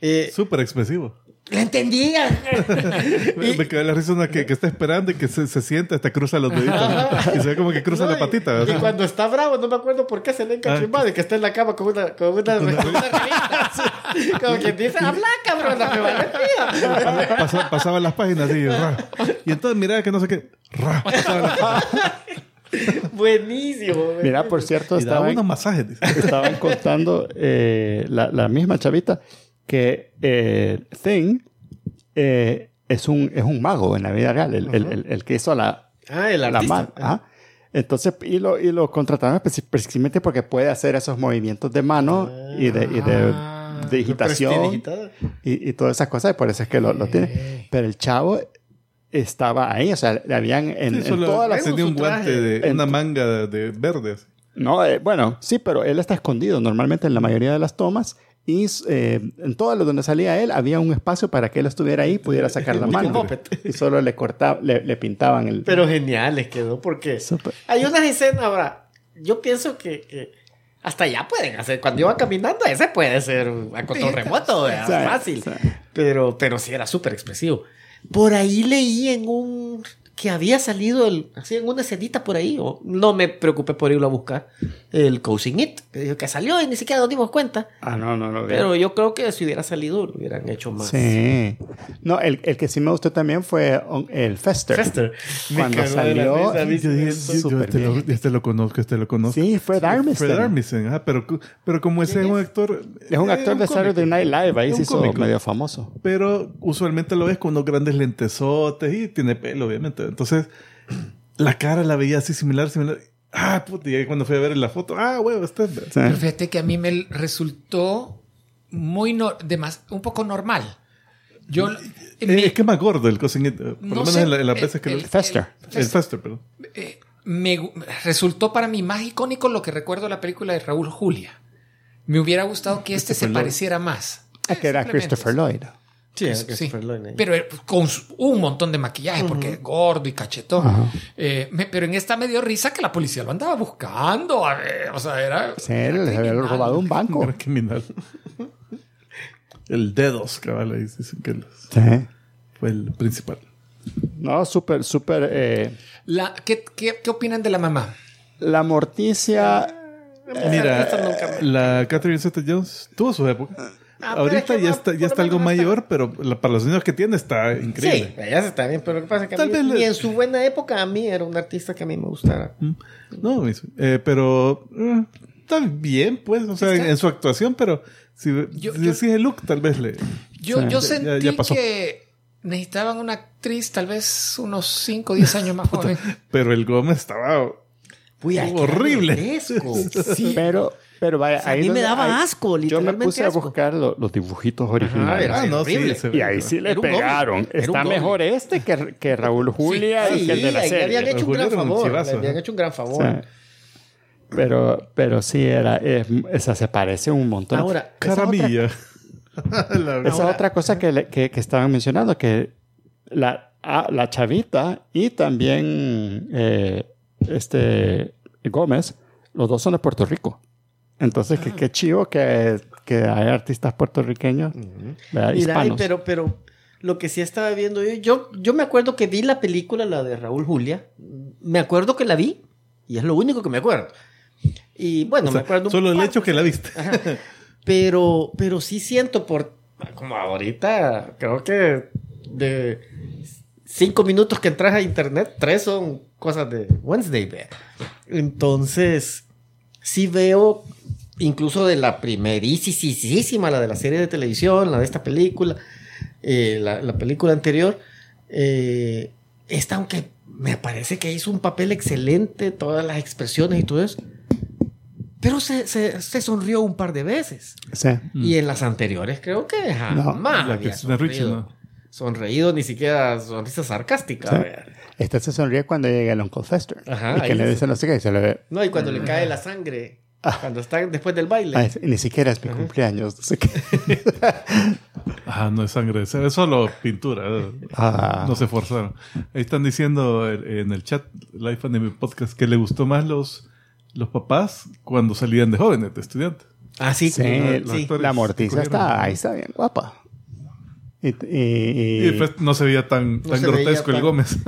Eh, Súper expresivo. la entendía. Me, me quedé la risa una que, que está esperando y que se, se sienta hasta cruza los deditos. ¿no? Y se ve como que cruza No, la y- patita. Y, cuando está bravo, no me acuerdo por qué se le encachimbada de que está en la cama con una, con una, con una revista. Sí. Como quien dice, habla cabrona, me vale mía. Pasa- pasaba las páginas y, ra. y entonces miraba que no sé qué. ra, pasaba. Buenísimo. Mira, por cierto, y estaban, unos masajes. estaban contando eh, la, la misma chavita que eh, Thing eh, es, un, es un mago en la vida real, el, el- el- el que hizo la, Ah, el la artista. ma- ajá. Entonces, y lo, y lo contrataron precisamente porque puede hacer esos movimientos de mano y de, y de Ah. digitación y, y todas esas cosas, y por eso es que lo, lo tiene. Pero el chavo estaba ahí, o sea, le habían en, Sí, en todas las... tenía un guante de En- una manga de, de verde. así. No, eh, bueno, sí, pero él está escondido. Normalmente en la mayoría de las tomas, y eh, en todo lo donde salía él había un espacio para que él estuviera ahí y pudiera sacar la mano. Y solo le cortaba, le, le pintaban el... Pero genial les quedó porque Súper. hay unas escenas ahora. Yo pienso que, que hasta allá pueden hacer. Cuando iban caminando, ese puede ser a control remoto, ¿verdad? Fácil. Pero, pero sí era súper expresivo. Por ahí leí en un que había salido el, así en una escenita por ahí, o no me preocupé por irlo a buscar, el Cousin It, que salió y ni siquiera nos dimos cuenta. Ah, no, no, no. Pero yo creo que si hubiera salido, lo hubieran hecho más. Sí. No, el, el que sí me gustó también fue um, el Fester. Fester. Me Cuando de la salió, risa, Yo me dije, este lo, este lo conozco, este lo conozco. Sí, Fred Armisen. Fred Armisen, ajá, pero, pero como ese es un actor... Es un eh, actor de. Saturday Night Live, ahí se hizo cómico. medio famoso. Pero usualmente lo ves con unos grandes lentesotes y tiene pelo, obviamente. Entonces, la cara la veía así similar, similar. Ah, puta, y ahí cuando fui a ver la foto, ah, huevo, este es... Sí. Pero fíjate que a mí me resultó muy no- demas- un poco normal. Yo Eh, es que es más gordo el Cousin It, eh, Por No lo menos sé, en, la- en las el- veces que... el- lo- Fester. el Fester, perdón. eh, me resultó para mí más icónico lo que recuerdo de la película de Raúl Julia. Me hubiera gustado que este se pareciera más. Ah, que era Christopher Lloyd. Sí, Sí, pero eh, con su- un montón de maquillaje porque es gordo y cachetón. Eh, me- pero en esta me dio risa que la policía lo andaba buscando. a ver, o sea, era. Sí, les había robado un banco. Era criminal. el dedos, cabal, ahí dicen que los- Sí. fue el principal. No, súper, súper. eh, ¿qué, qué, qué opinan de la mamá? la Morticia. Mira, esta nunca me- la Catherine Zeta-Jones tuvo su época. Ah, Ahorita es que ya está, ya algo está- mayor, pero la- para los niños que tiene está Sí, increíble. ella está bien, pero lo que pasa es que a Tal mí, vez ni en su buena época a mí era un artista que a mí me gustara. No, eh, pero eh, está bien, pues, o sea, en, Está- en su actuación, pero si, Yo- si yo- decís el look, tal vez le. Yo, Sí. yo Ya- sentí ya- ya pasó. que necesitaban una actriz tal vez unos 5 o 10 años más joven. Pero el Gómez estaba. Uy, Horrible. Sí. Pero, pero vaya. O sea, a ahí mí me daba ahí- asco, Yo me literalmente puse a buscar lo- los dibujitos originales. era Ah, no, horrible. sí. y ahí sí le Era pegaron. Era Está mejor este que, que Raúl Julia Sí, y que el de la ahí le habían serie. hecho un gran era favor. le habían hecho un gran favor. Pero, pero sí, era, es- esa se parece un montón. Ahora, Esa otra- Caramilla. La- Esa es otra cosa que, le- que, que estaban mencionando, que la, la chavita y también eh, este Gómez, los dos son de Puerto Rico. Entonces, Ah. que qué chivo que, que hay artistas puertorriqueños, ¿verdad? Mira, ay, hispanos. pero, pero lo que sí estaba viendo yo, yo, yo me acuerdo que vi la película, la de Raúl Julia. Me acuerdo que la vi y es lo único que me acuerdo. Y bueno, o sea, me acuerdo. un solo el par- hecho que la viste. Pero, pero sí siento por, como ahorita, creo que de cinco minutos que entras a internet, tres son cosas de Wednesday. Entonces, sí veo, incluso de la primerísima, la de la serie de televisión, la de esta película, eh, la, la película anterior, eh, esta, aunque me parece que hizo un papel excelente, todas las expresiones y todo eso. Pero se, se, se sonrió un par de veces. Sí. Y en las anteriores creo que jamás Mm. La había sonreído. ¿no? Sonreído, ni siquiera sonrisa sarcástica. Sí. Este se sonríe cuando llega el Uncle Fester. Ajá, y que le dice no sé qué, y se le ve. No, y cuando le cae la sangre, cuando está después del baile. "Ay, ni siquiera es mi cumpleaños. No sé qué. Ah, no es sangre, es es solo pintura. Ah. No se forzaron. Ahí están diciendo eh, en el chat Life Anime Podcast que le gustó más los, los papás cuando salían de jóvenes, de estudiantes. Ah, sí, Sí, los sí. actores la cogieron. está, ahí está bien guapa. Y, y- y- Y después no se veía tan, No tan se veía grotesco el tan- Gómez.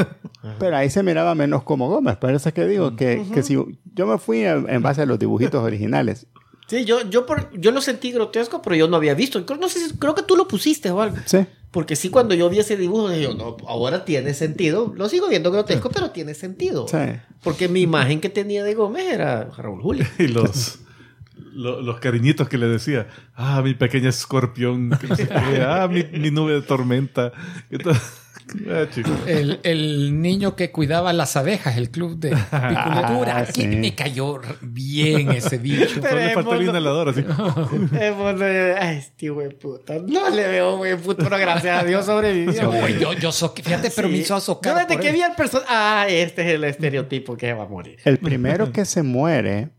pero ahí se miraba menos como Gómez. Por eso es que digo que, que si yo me fui en, base a los dibujitos originales. Sí, yo, yo, por, yo lo sentí grotesco, pero yo no había visto. Creo, no sé si- creo que tú lo pusiste o algo. Sí. Porque sí, cuando yo vi ese dibujo, dije yo, no, ahora tiene sentido. Lo sigo viendo grotesco, pero tiene sentido. Sí. Porque mi imagen que tenía de Gómez era Raúl Julio. y los, lo- los cariñitos que le decía. Ah, mi pequeña escorpión. que no sé qué, ah, mi, mi nube de tormenta. Ah. El, el niño que cuidaba las abejas, el club de. Ah, Aquí sí. me cayó bien ese bicho. Solo le faltó el inhalador así. Ay, este güey puta. No le veo güey puta, pero gracias a Dios sobrevivió. Yo, yo, yo so- fíjate, pero me Sí. hizo azocar. Desde por que vi al personaje. Ah, este es el estereotipo que va a morir. El primero que se muere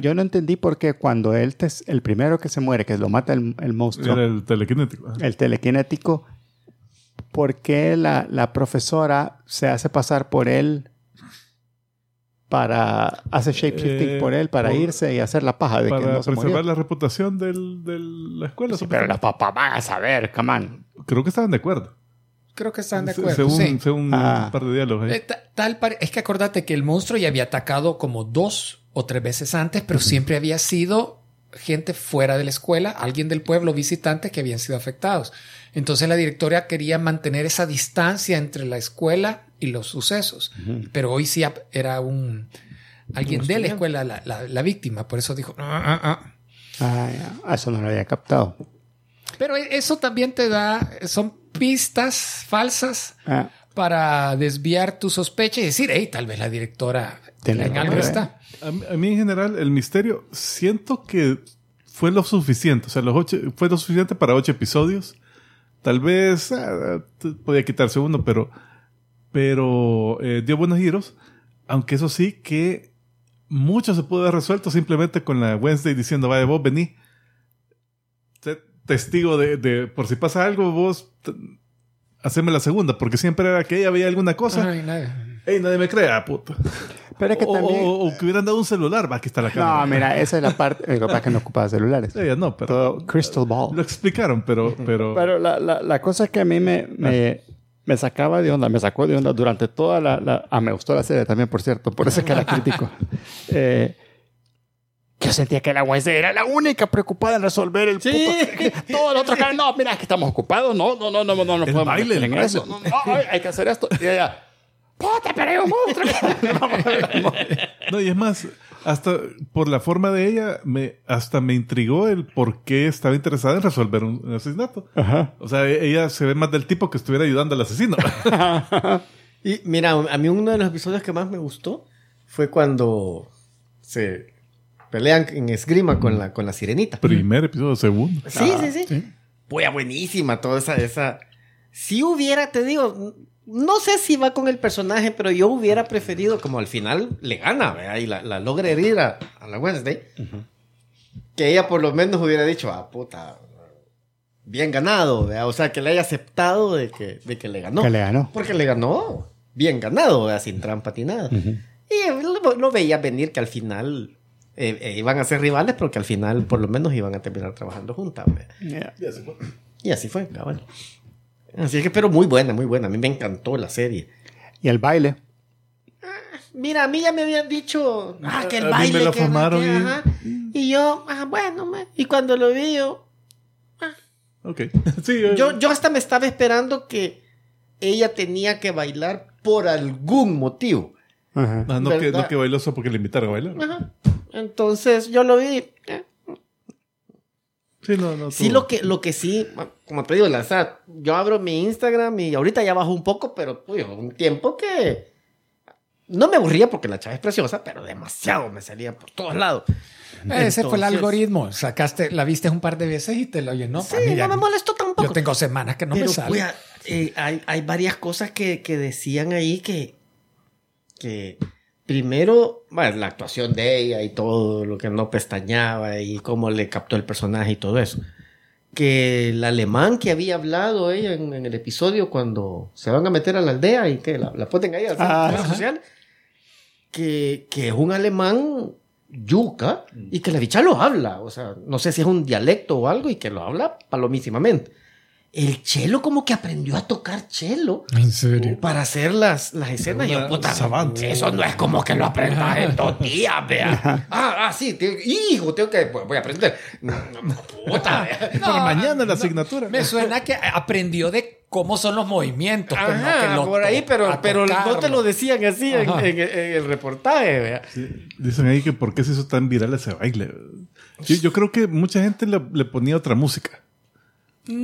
yo no entendí por qué cuando él, te- el primero que se muere, que lo mata el, el monstruo, Era el telequinético. el telequinético, ¿por qué la, la profesora se hace pasar por él para hace shapeshifting Eh, por él para por- irse y hacer la paja de que Para no se preservar murió? la reputación del- de la escuela. Sí, pero los papás van a saber, come on. Creo que estaban de acuerdo. Creo que están de acuerdo. según sí. según Ah. un par de diálogos. ahí. Eh, ta- tal es que acordate que el monstruo ya había atacado como dos o tres veces antes, pero siempre había sido gente fuera de la escuela, alguien del pueblo, visitantes que habían sido afectados. Entonces la directora quería mantener esa distancia entre la escuela y los sucesos. Pero hoy sí era un alguien de la escuela la, la- la víctima, por eso dijo. "Ah, ah, ah". Ah. Eso no lo había captado. Pero e- eso también te da, son pistas falsas Ah, para desviar tu sospecha y decir, hey, tal vez la directora en algo está. A, mí- a mí en general el misterio siento que fue lo suficiente. O sea, los ocho, fue lo suficiente para ocho episodios. Tal vez ah, podía quitarse uno, pero, pero eh, dio buenos giros. Aunque eso sí que mucho se pudo haber resuelto simplemente con la Wednesday diciendo, vaya, vos vení. Te- Testigo de, de- por si pasa algo, vos t- haceme la segunda, porque siempre era que ella veía alguna cosa. Ay, nada. Ey, nadie me crea, puta. Pero es que o, también... o- o que hubieran dado un celular, va, aquí está la cámara. no, mira, esa es la parte... Pasa es que no ocupaba celulares. Ella no, pero Todo crystal ball. lo explicaron, pero, pero, Pero la, la, la cosa que a mí me, me, me sacaba de onda, me sacó de onda durante toda la... la- ah, me gustó la serie también, por cierto, por eso es que la critico. Eh, yo sentía que la Wednesday era la única preocupada en resolver el Sí. puto... Todo el otro cara, no, mira, es que estamos ocupados, no, no, no, no, no, no El podemos baile, en eso. No, no, ay, hay que hacer esto. Y ella, puta, pero hay un monstruo. no, y es más, hasta por la forma de ella, me, hasta me intrigó el por qué estaba interesada en resolver un, un asesinato. Ajá. O sea, e- ella se ve más del tipo que estuviera ayudando al asesino. Y mira, a mí uno de los episodios que más me gustó fue cuando se pelean en esgrima con la, con la sirenita. Primer episodio, segundo. Sí, sí, sí. Pues buenísima toda esa, esa. Si hubiera, te digo, no sé si va con el personaje, pero yo hubiera preferido, como al final le gana, ¿verdad? Y la, la logra herir a, a la Wednesday. Que ella por lo menos hubiera dicho, ah, puta, bien ganado, ¿verdad? O sea, que le haya aceptado de que, de que le ganó. Que le ganó. Porque le ganó bien ganado, ¿verdad? sin trampa ni nada. Y lo, lo veía venir que al final eh, eh, iban a ser rivales, pero que al final por lo menos iban a terminar trabajando juntas. ¿verdad? Yeah. Y así fue, cabal. Así que, pero muy buena, muy buena. A mí me encantó la serie. Y el baile. Mira, a mí ya me habían dicho, ah, que el A mí baile. me lo que- formaron que- y- ajá. y... yo, ah, bueno, me- y cuando lo vi yo, Ok. Sí, eh, yo, yo hasta me estaba esperando que ella tenía que bailar por algún motivo. Ajá. ah, no, que, no que bailó solo porque le invitaron a bailar. Ajá. Entonces yo lo vi. eh, Sí, no, no. Sí, tuvo- lo que, lo que sí, como te digo, la, o sea, yo abro mi Instagram y ahorita ya bajó un poco, pero uy, un tiempo que no me aburría porque la chava es preciosa, pero demasiado me salía por todos lados. Ese fue el algoritmo. Sacaste, la viste un par de veces y te lo llenó. Sí, mí no me molestó tampoco. Yo tengo semanas que no pero me sale. cuida, eh, hay, hay varias cosas que, que decían ahí que, que primero, bueno, la actuación de ella y todo lo que no pestañaba y cómo le captó el personaje y todo eso. Que el alemán que había hablado ella en, en el episodio cuando se van a meter a la aldea y que la, la ponen ahí a hacer Ah, sociales, que, que es un alemán yuca y que la bicha lo habla. O sea, no sé si es un dialecto o algo y que lo habla palomísimamente. El chelo como que aprendió a tocar chelo En serio. para hacer las, las escenas. Y yo, puta, savant. eso no es como que lo aprendas en dos días, vea. Ah, ah, sí, te- hijo, tengo que, pues, voy a aprender. No, no, Puta, vea. Para mañana la asignatura. Me suena que aprendió de cómo son los movimientos. pero no Ajá, que lo por ahí, pero, pero no te lo decían así en, Ajá. en- en el reportaje, vea. Sí, Dicen ahí que por qué se hizo tan viral ese baile. Yo, yo creo que mucha gente le, le ponía otra música.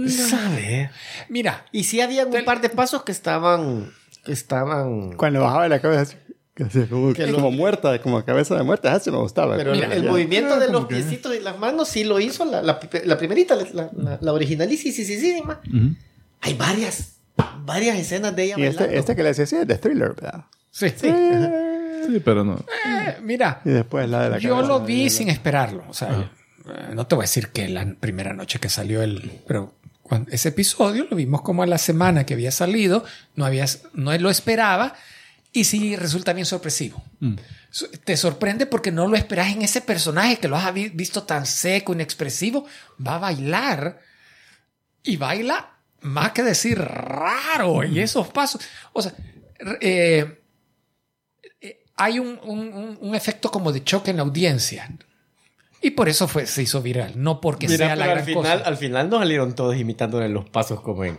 ¿Sabe? Mira, Y sí había un par de pasos que estaban, que estaban... Cuando bajaba la cabeza, así, que como, lo- como muerta, como cabeza de muerta, así me gustaba. Pero Mira, el ya. movimiento de Ah, los como que- piecitos y las manos sí lo hizo la, la, la primerita, la, la, la originalísima. Hay varias, varias escenas de ella Y este, bailando. este que le decía así es de thriller, ¿verdad? sí. Sí. ajá. Sí, pero no. Eh, mira, Y después la de la yo cabeza lo vi sin esperarlo. O sea, eh, no te voy a decir que la primera noche que salió el. Pero cuando- ese episodio lo vimos como a la semana que había salido. No, había, no lo esperaba. Y sí resulta bien sorpresivo. Su- Te sorprende porque no lo esperas en ese personaje que lo has vi- visto tan seco, inexpresivo. Va a bailar y baila más que decir raro y esos pasos. O sea, eh, eh, hay un- un- un efecto como de choque en la audiencia. Y por eso fue, se hizo viral, no porque Mira, sea la gran al final, cosa. al final no salieron todos imitándole los pasos como en...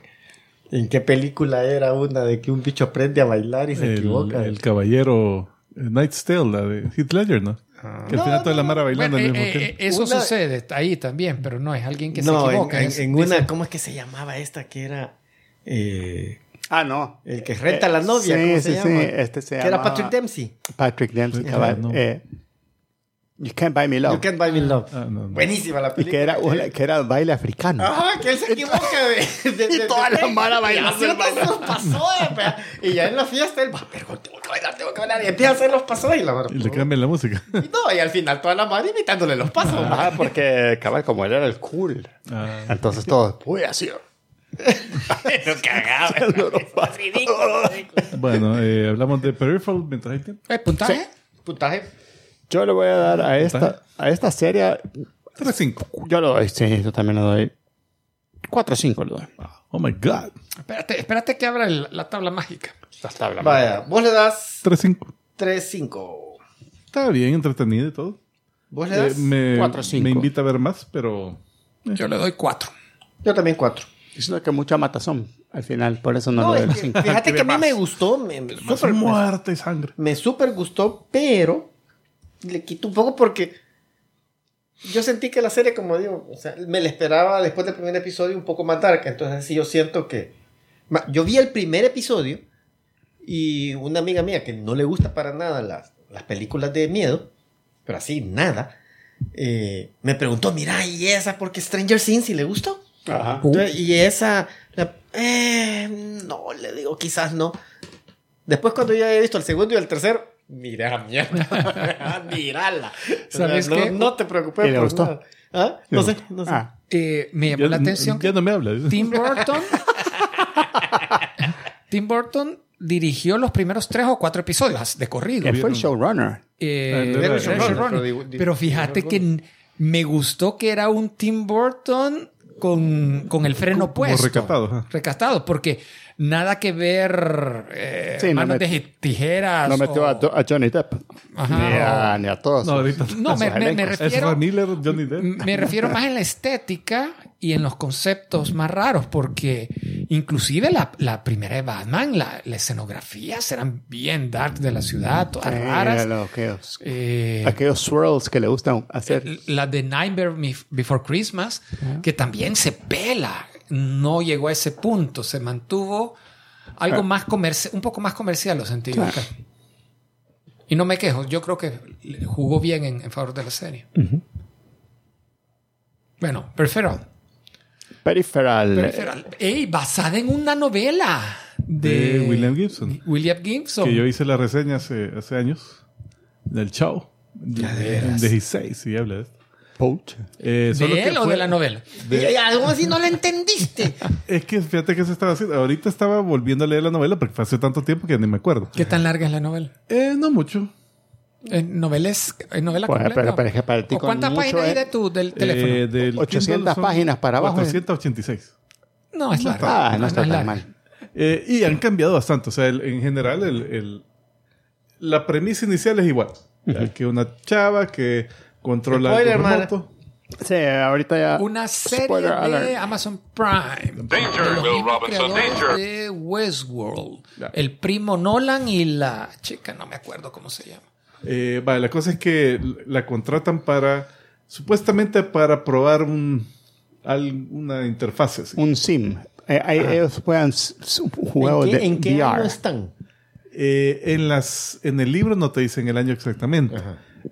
¿En qué película era una de que un bicho aprende a bailar y se El, equivoca? el caballero eh, Night's Tale, la de Heath Ledger, ¿no? que al final toda la mara bailando Bueno, al mismo eh, tiempo. eh, eso Una- sucede ahí también, pero no es alguien que no, se en, equivoca. en- es- en dice- una... ¿Cómo es que se llamaba esta que era... eh, Ah, no. el que renta a la novia, Sí, ¿cómo sí, se sí. llama? Este se que era Patrick Dempsey. Patrick Dempsey. Cabal. You Can't Buy Me Love. You Can't Buy Me Love. Ah, no, no. Buenísima la Y película. que era, una- que era baile africano. Ajá, que él se equivoca de, de- de- Y toda de- la mara y bailando los pasó, pea. Y ya en la fiesta él va, pero tengo que bailar, tengo que bailar. Y empieza a hacer los pasos y la mara. Y le cambian la música. Y no, y al final toda la mara imitándole los pasos. Ajá, porque cabal, como él era el cool. Ah, Entonces todos, uy, así. Pero cagado. Es ridículo. bueno, eh, hablamos de Peripheral mientras hay tiempo. Eh, puntaje. Puntaje. Yo le voy a dar a esta, a esta serie, 3-5. yo le doy, sí, yo también le doy 4 o 5 le doy. Oh my God. Espérate, espérate que abra el- la tabla mágica. Hasta habla Vaya, vos le das 3-5. 3-5. Está bien, entretenido y todo. Vos le Eh, das. me, Cuatro, cinco. me invita a ver más, pero Yo le doy cuatro. Yo también 4. Diciendo que mucha matazón al final, por eso no, No, le doy es los que, 5. fíjate que a mí me gustó. Me, me más súper- muerte y sangre. me súper gustó, pero le quito un poco porque yo sentí que la serie, como digo, o sea, me la esperaba después del primer episodio un poco más dark. Entonces, sí, yo siento que. Yo vi el primer episodio y una amiga mía que no le gusta para nada las, las películas de miedo, pero así, nada, eh, me preguntó: Mira, ¿y esa? Porque Stranger Things sí le gustó. Ajá. Entonces, y esa, la- eh, no, le digo, quizás no. Después cuando ya he visto el segundo y el tercero, mira mierda, mírala. ¿Sabes no, qué? no te preocupes ¿Y le por gustó? nada. ¿Ah? No sé, no sé. Ah, Eh, me llamó Ya, la atención ya no me habla. Tim Burton. Tim Burton dirigió los primeros tres o cuatro episodios de corrido. él fue el showrunner. Eh, Ah, el pero fíjate que me gustó que era un Tim Burton con, con el freno Como puesto. recatado. Recatado, porque nada que ver eh, Sí, no manos met- de tijeras. No metió o- a, a Johnny Depp. Ajá, ni, a, ni a todos. No, sus- ahorita. No, me, me- me elencos. Es refiero, Miller, Johnny Depp. me refiero más en la estética y en los conceptos más raros, porque inclusive la, la primera de Batman, la, la escenografía eran bien dark de la ciudad, todas Sí, raras. lo- aquellos, Eh, aquellos swirls que le gustan hacer. la de Nightmare Bef- Before Christmas, que también se pela, no llegó a ese punto, se mantuvo algo más comercial, un poco más comercial lo sentí. yo acá. Y no me quejo, yo creo que jugó bien en, en favor de la serie. Bueno, Peripheral. Peripheral. Peripheral. Ey, basada en una novela de, De William Gibson. William Gibson. Que yo hice la reseña hace, hace años. Del Chao. veras. De 16, y habla de esto. Poach. Eh, solo ¿De que él o fue- de la novela? Y, y algo así no la entendiste. Es que fíjate que se estaba haciendo. Ahorita estaba volviendo a leer la novela porque fue hace tanto tiempo que ni me acuerdo. ¿Qué tan larga es la novela? Eh, no mucho. ¿Es novela, es, es novela Pues, completa? pero- pero es que para ti ¿O con ¿Cuántas mucho, páginas hay eh? de tu, del teléfono? Eh, del 800 Kindle son páginas para abajo, eh. 486. no, es larga. Ah, no está es tan larga. mal. Eh, y han cambiado bastante. O sea, el- en general, el, el- la premisa inicial es igual. Que una chava que controla Spoiler, man. remoto. Sí, ahorita ya. Una serie Spoiler de alert. Amazon Prime. Danger, Will Robinson, danger. de Westworld. Ya. El primo Nolan y la chica, no me acuerdo cómo se llama. Eh, vale, la cosa es que la contratan para, supuestamente para probar un, al- una interfaz. así. Un sim. Eh, ahí ellos juegan s- s- un juego ¿En qué, de en qué VR. año están? Eh, en, las, en el libro no te dicen el año exactamente.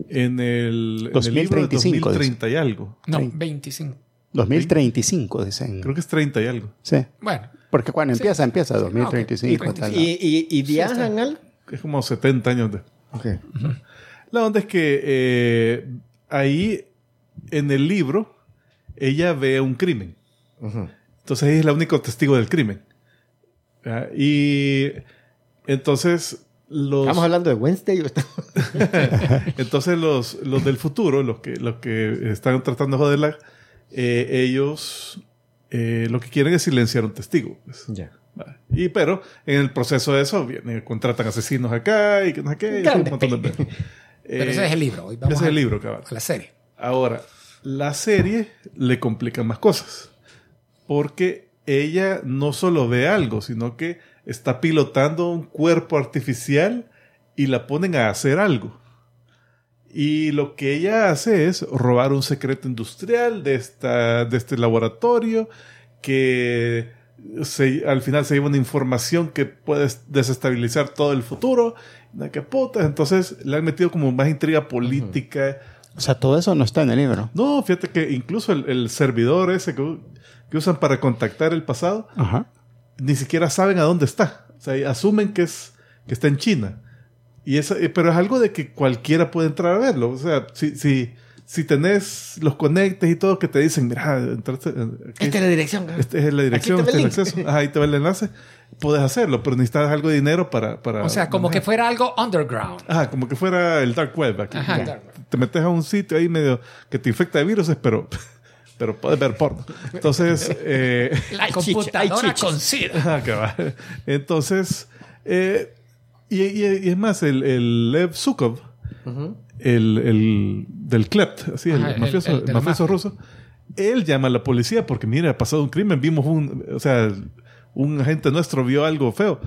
En el, en el libro 2035 es 2030 y algo. No, Sí. 25. 2035, dicen. Creo que es 30 y algo. Sí. Bueno, Porque cuando Sí. empieza, empieza Sí, 2035. ok. tal, Y, y, y viajan al. Es como 70 años de... Ok. La onda es que eh, ahí en el libro ella ve un crimen. Entonces ella es la única testigo del crimen. ¿Ya? Y entonces los, ¿Estamos hablando de Wednesday o estamos- entonces los, los del futuro, los que, los que están tratando de joderla, eh, ellos eh, lo que quieren es silenciar un testigo. pues. Ya. Y pero en el proceso de eso vienen, contratan asesinos acá y que no sé qué. un montón de. Pero Eh, ese es el libro. Hoy vamos ese es el a- libro, cabal. A la serie. Ahora, la serie le complica más cosas. Porque ella no solo ve algo, sino que está pilotando un cuerpo artificial y la ponen a hacer algo. Y lo que ella hace es robar un secreto industrial de, esta, de este laboratorio que se- al final se lleva una información que puede desestabilizar todo el futuro. Na, ¿Qué putas? Entonces le han metido como más intriga política. O sea, todo eso no está en el libro. No, fíjate que incluso el, el servidor ese que, que usan para contactar el pasado, Ajá. Ni siquiera saben a dónde está. O sea, asumen que, es, que está en China. Y eso, eh, pero es algo de que cualquiera puede entrar a verlo. O sea, si, si, si tenés los conectes y todo que te dicen, mira, entraste, eh, aquí- Esta es la dirección. esta es la dirección, Aquí te este es el el acceso. Ajá, ahí te va el enlace. Puedes hacerlo, pero necesitas algo de dinero para... para O sea, como que fuera algo underground. Ajá, como que fuera el dark web aquí. Ajá, Ya. dark web. Te metes a un sitio ahí medio que te infecta de virus, pero, pero puedes ver porno. Entonces, eh, La computadora con SIDA. cabal. Entonces, eh, y, y- y es más, el, el Lev Sukov, el, el del Klept, así, el Ajá, el- mafioso, el mafioso ruso, él llama a la policía porque, mira, ha pasado un crimen, vimos un, o sea, un agente nuestro vio algo feo.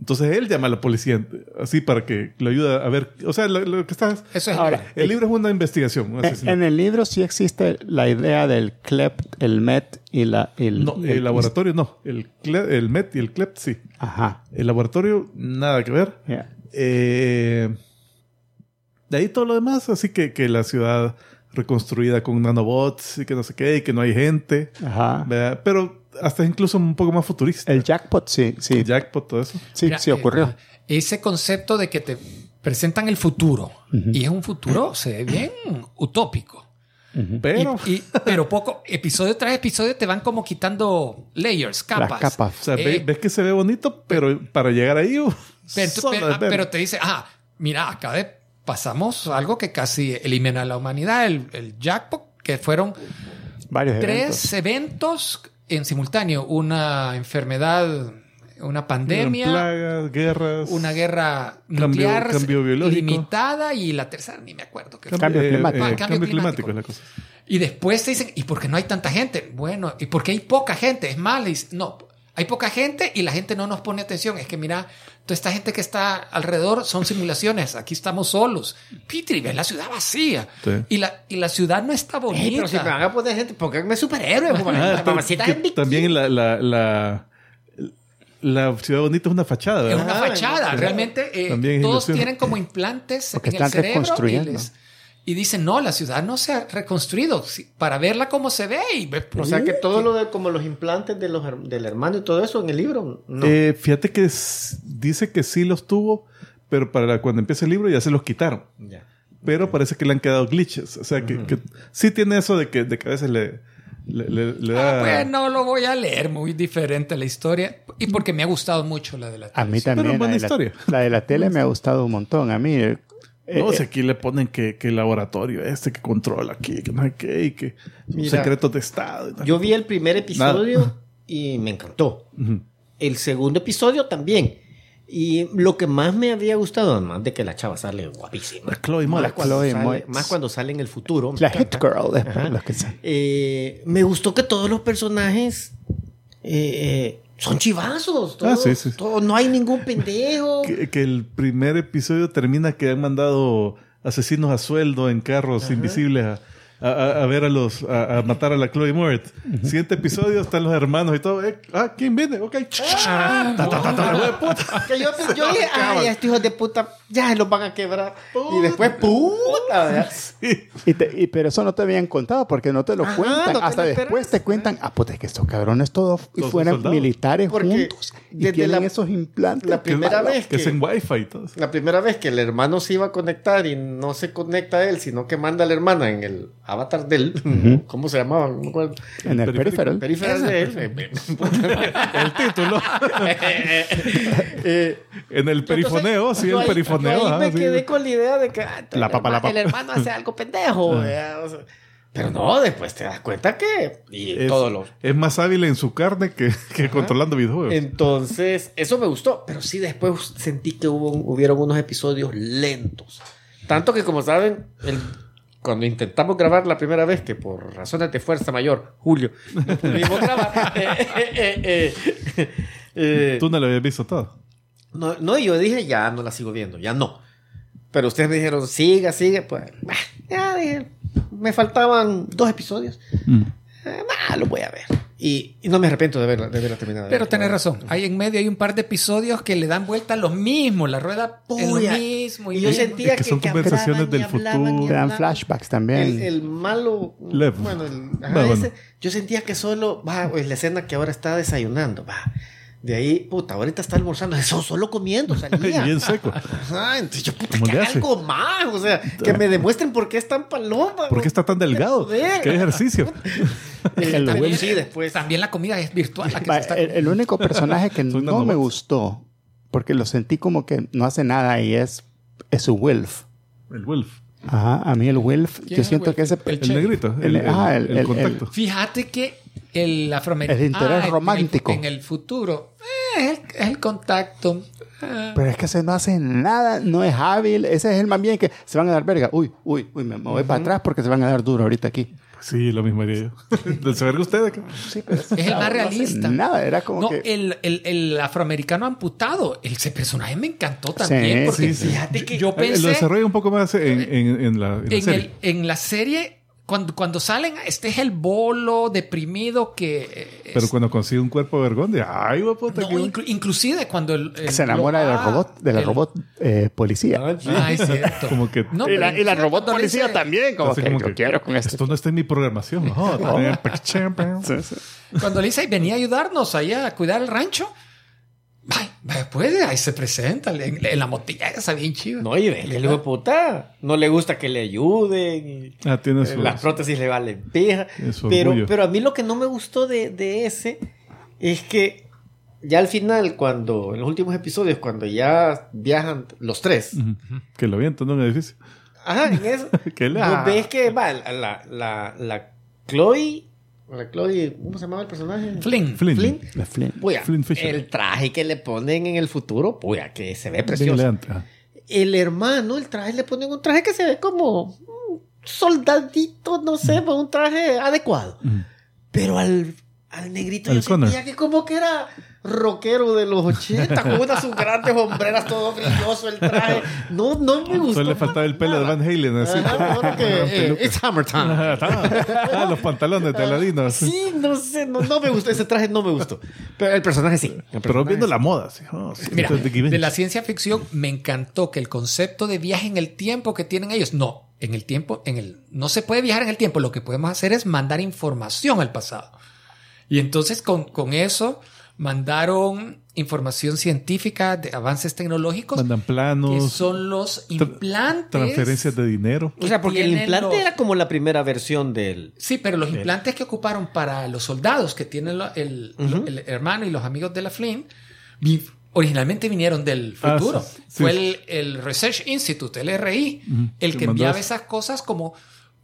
Entonces él llama a la policía, así para que le ayude a ver, o sea, lo, lo que está... Eso es Ahora, El libro es una investigación. un En, asesinato. en el libro sí existe la idea del CLEP, el MET y la... El, no, el laboratorio no. El, cle- el MET y el CLEP sí. Ajá. El laboratorio, nada que ver. ya. Eh, de ahí todo lo demás, así que, que la ciudad reconstruida con nanobots y que no sé qué, y que no hay gente. Ajá. ¿verdad? Pero hasta incluso un poco más futurista. El jackpot sí, sí. jackpot, todo eso. Sí, Mira, sí ocurrió. eh, ese concepto de que te presentan el futuro y es un futuro, se ve bien utópico. Pero, Y- y- pero poco, episodio tras episodio te van como quitando layers, capas. Las capas. o sea, ve- Eh, ves que se ve bonito, pero para llegar ahí, uf, Pero, zona pero- de ah, pero te dice, ah, mira, acá de- pasamos algo que casi elimina a la humanidad, el, el jackpot, que fueron Varios tres eventos en simultáneo, una enfermedad, una pandemia, plagas, guerras. una guerra nuclear cambio biológico. limitada y la tercera ni me acuerdo qué fue. Cambio climático. Ah, cambio, cambio climático. climático. es la cosa. Y después te dicen, ¿y por qué no hay tanta gente? Bueno, ¿y por qué hay poca gente? Es mal. Y dice, no, hay poca gente y la gente no nos pone atención. Es que mira, toda esta gente que está alrededor son simulaciones. Aquí estamos solos. Petri, ves la ciudad vacía. Sí. Y, la, y la ciudad no está bonita. Ey, pero si me van a poner gente, pónganme superhéroes. Ah, en también la, la, la, la ciudad bonita es una fachada. Es ¿verdad? una Ah, fachada. sí. Realmente eh, También es todos ilusión. tienen como implantes Porque en el están cerebro. Y, les- y dicen, no, la ciudad no se ha reconstruido. Para verla como se ve. Y ve- O sea que Uh, todo lo de como los implantes de los, del hermano y todo eso en el libro, no. Eh, fíjate que s- dice que sí los tuvo, pero para cuando empieza el libro ya se los quitaron. Ya. Pero parece que le han quedado glitches. O sea, que, que sí tiene eso de que, de que a veces le, le, le- le da... Ah, pues no lo voy a leer, muy diferente la historia. Y porque me ha gustado mucho la de la A mí también. buena la, de la- historia. la de la tele me ha gustado un montón. A mí. Eh, No, eh, si aquí le ponen que, que laboratorio este que controla aquí, que no sé qué, y que Mira, secretos de Estado. y Yo vi el primer episodio Nada. y me encantó. El segundo episodio también. Y lo que más me había gustado, además de que la chava sale guapísima. La Chloe Moretz. Más cuando, Chloe sale, más cuando sale en el futuro. la Hit. Girl. después, los que. Eh, me gustó que todos los personajes eh, eh, son chivazos. Ah, todos- sí, sí. todos- no hay ningún pendejo. Que, que el primer episodio termina que han mandado asesinos a sueldo en carros invisibles a, a, a- a ver a los, a, a matar a la Chloe Moretz. Siguiente episodio, están los hermanos y todo. Eh, ah, ¿quién viene? Ok. Ta, ta, ta, ta, la wea, puta. Que yo, yo dije, ay, estos hijos de puta, ya los van a quebrar. Y después, puta, ¿verdad? Y te- y- pero eso no te habían contado porque no te lo Ajá, cuentan. no te Hasta después esperas. te cuentan, ah, pues es que estos cabrones todos y Todos fueran soldados. militares Porque juntos y desde tienen la- esos implantes. La primera Malo. vez Que es que, en Wi-Fi y todo. la primera vez que el hermano se iba a conectar y no se conecta él, sino que manda a la hermana en el avatar de él. ¿Cómo se llamaba? No me acuerdo. En el periférico. Periférico de él. El título. Eh, En el perifoneo, entonces, sí, el ahí- perifoneo. ahí me sí. quedé con la idea de que ah, La el, papa, la hermano, papa. el hermano hace algo pendejo. O sea, pero no, después te das cuenta que. Y Es, todo lo. es más hábil en su carne que, que controlando videojuegos. Entonces, eso me gustó, pero sí después sentí que hubo, hubieron unos episodios lentos. Tanto que, como saben, el- cuando intentamos grabar la primera vez, que por razones de fuerza mayor, Julio, no pudimos grabar, eh, eh, eh, eh, eh, Tú no lo habías visto todo. no, no, y yo dije, ya no la sigo viendo, ya no. Pero ustedes me dijeron, siga, sigue, pues, bah, ya dije, me faltaban dos episodios. Eh, bah, lo voy a ver. Y, y no me arrepiento de verla, de verla terminada. Pero tenés razón. Hay en medio hay un par de episodios que le dan vuelta a lo mismo. La rueda es lo Puya. mismo. Y yo sentía Es que que, son que conversaciones hablaban del hablaban futuro. Te dan flashbacks también. El, el malo. Lev. Bueno, el, ajá, bueno. ese, yo sentía que solo. Va, pues la escena que ahora está desayunando. Va. De ahí, puta, ahorita está almorzando. Eso solo comiendo, salía. Bien seco. Ajá, entonces yo, puta, ¿Cómo que algo más. O sea, que me demuestren por qué es tan paloma. ¿Por qué está tan delgado? ¿Qué ejercicio? El También sí, después. También la comida es virtual. La que Va, se está el, el único personaje que no me gustó, porque lo sentí como que no hace nada y es, es su Wilf. El Wolf. Ajá, a mí el Wilf, ¿Quién yo el siento Wilf? que ese... El El negrito. El, El- el- ah, el- el el- contacto. Fíjate que el afroamericano. El interés en romántico. En el, futuro. eh, es, el, es el contacto. Ah. Pero es que ese no hace nada, no es hábil. Ese es el más bien que se van a dar verga. Uy, uy, uy, me voy para atrás porque se van a dar duro ahorita aquí. Sí, lo mismo haría yo. Del saber que ustedes. Sí, pero Es el más realista. nada, era como No, que... el, el, el afroamericano amputado. Ese personaje me encantó también. Sí, porque sí, sí. fíjate que yo Eh, Lo pensé desarrolla un poco más en, en, en la, en la en, serie. el, en la serie. Cuando, cuando salen, este es el bolo deprimido que. eh, Pero es- cuando consigue un cuerpo de vergón, de ay, guapota. no, inclu- inclusive cuando el, el- se enamora lo- del ah, robot, de la el- robot eh, policía. Ah, es cierto. Como que. No, y, la, pero y la robot policía dice- también, como que, como yo que, quiero con esto. Esto no está en mi programación. Sí, sí. Cuando le dice, venía a ayudarnos allá a cuidar el rancho. Vaya, puede, ahí se presenta en, en la motilla esa bien chiva. No, y el hijo de puta. No le gusta que le ayuden. y- ah, tiene Eh, su. Las prótesis le valen pija. Pero, orgullo. pero a mí lo que no me gustó de, de ese es que ya al final, cuando en los últimos episodios, cuando ya viajan los tres. Que lo avientan en un edificio. ajá, en eso, Que la- ves que va la, la, la, la Chloe, la Chloe, ¿cómo se llamaba el personaje? Flynn. Flynn. Flynn. La Flynn. Puya, Flynn Fisher. el traje que le ponen en el futuro, puya, que se ve precioso. El hermano, el traje le ponen un traje que se ve como un soldadito, no sé, pues, un traje adecuado. Ujú. Pero al, al negrito Al yo sentía que como que era rockero de los 80, con unas sus grandes hombreras, todo brilloso el traje. No, no me gustó. Solo le faltaba el pelo de Van Halen. Así. Ajá, que, eh, it's hammer time. Ah, los pantalones de Aladino. Sí, no sé, no, no me gustó. Ese traje no me gustó. Pero el personaje sí. El Pero viendo sí. la moda. sí. Oh, sí, Mira, de la ciencia ficción me encantó que el concepto de viaje en el tiempo que tienen ellos, no, en el tiempo, en el, no se puede viajar en el tiempo, lo que podemos hacer es mandar información al pasado. Y entonces con, con eso mandaron información científica de avances tecnológicos Mandan que planos, son los implantes. transferencias de dinero. O sea, porque el implante los- era como la primera versión del. Sí, pero los implantes que ocuparon para los soldados que tienen el, el hermano y los amigos de la Flynn, originalmente vinieron del Ah, futuro. sí, sí. Fue el, el Research Institute, el RI, Ujú, el que que enviaba esas cosas como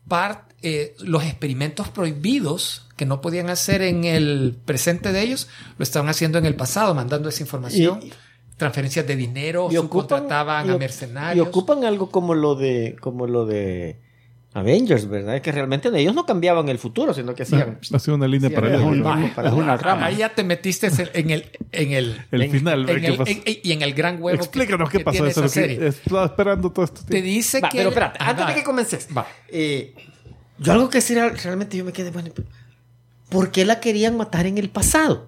part, eh, los experimentos prohibidos que no podían hacer en el presente de ellos, lo estaban haciendo en el pasado, mandando esa información. Y- transferencias de dinero, y ocupan, subcontrataban y a mercenarios. Y ocupan algo como lo de, como lo de Avengers, ¿verdad? Que realmente ellos no cambiaban el futuro, sino que hacían. Ha sido una línea Sí, paralela. es un- ¿verdad? Es una rama. Ahí ya te metiste en el, en el, El en- final, en ¿qué el- en- y en el gran huevo. que- Explícanos qué pasó. Eso esa es lo que serie. estaba esperando todo esto. Te dice Va, que. pero espérate, Ah, antes va. de que comences. Va. eh, Yo algo que real- realmente yo me quedé, bueno, ¿por qué la querían matar en el pasado?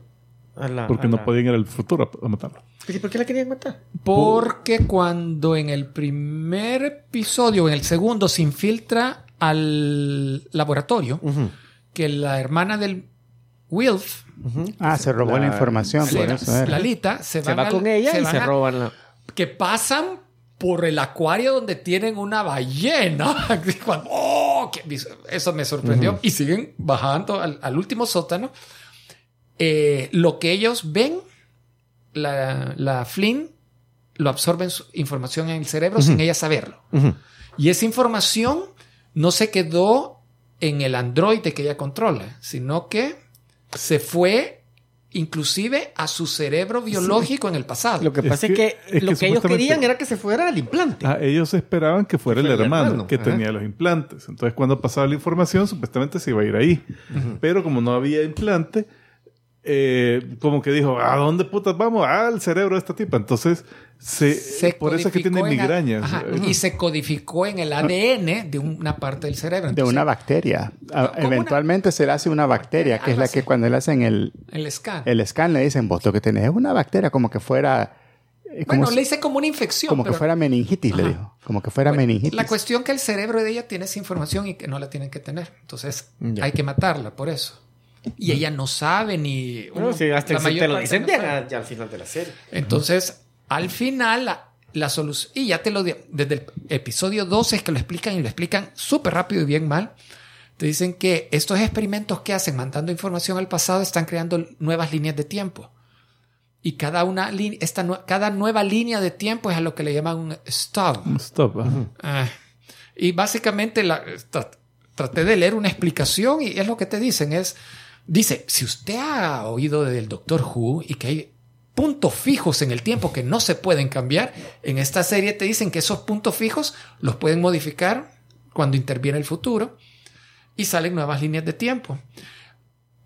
A la- Porque a no la- podían ir al futuro a, a matarlo. ¿Y ¿Por qué la querían matar? Porque cuando en el primer episodio o en el segundo se infiltra al laboratorio, que la hermana del Wilf, Ah, se robó la, La- información, por la- eso. Lalita, se, Se van va al- con ella y van se a- roban la... Que pasan por el acuario donde tienen una ballena. Cuando- ¡oh! que- eso me sorprendió. Y siguen bajando al, al último sótano. Eh, lo que ellos ven, la, la Flynn lo absorben su información en el cerebro sin ella saberlo. Y esa información no se quedó en el androide que ella controla, sino que se fue inclusive a su cerebro biológico en el pasado. Lo que pasa que- es que, es que lo que ellos querían era que se fuera al implante. Ah, ellos esperaban que fuera el fuera el hermano, hermano, que ajá. tenía los implantes. Entonces, cuando pasaba la información, supuestamente se iba a ir ahí. Pero como no había implante, eh, como que dijo, ¿a dónde putas vamos? Ah, al cerebro de esta tipa. Entonces, se, Se por eso es que tiene migrañas. Ajá, y se codificó en el ADN de una parte del cerebro. De una bacteria. Ah. Eventualmente se le hace una bacteria, que es la así. que cuando le hacen el, El scan. el scan le dicen, vos lo que tenés es una bacteria, como que fuera... eh, como bueno, si- le hice como una infección. como que fuera meningitis, le dijo. Como que fuera Bueno, meningitis. La cuestión que el cerebro de ella tiene esa información y que no la tienen que tener. Entonces, Ya. hay que matarla por eso. Y ella no sabe ni... Bueno, si hasta la mayor te lo dicen no ah, ya al final de la serie. Entonces, al final, la, la solución, y ya te lo desde el episodio 12 es que lo explican y lo explican súper rápido y bien mal. Te dicen que estos experimentos que hacen mandando información al pasado están creando nuevas líneas de tiempo. Y cada, una, esta cada nueva línea de tiempo es a lo que le llaman un. Stop. ajá. Ah, y básicamente la, tra- traté de leer una explicación y es lo que te dicen. Es, dice, si usted ha oído del Doctor Who y que hay puntos fijos en el tiempo que no se pueden cambiar, en esta serie te dicen que esos puntos fijos los pueden modificar cuando interviene el futuro y salen nuevas líneas de tiempo.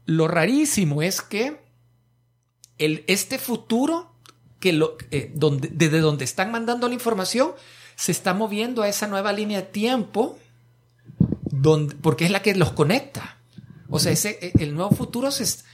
Lo rarísimo es que el, este futuro, que lo, eh, donde, desde donde están mandando la información, se está moviendo a esa nueva línea de tiempo, donde, porque es la que los conecta. O sea, ese, eh, el nuevo futuro se, es-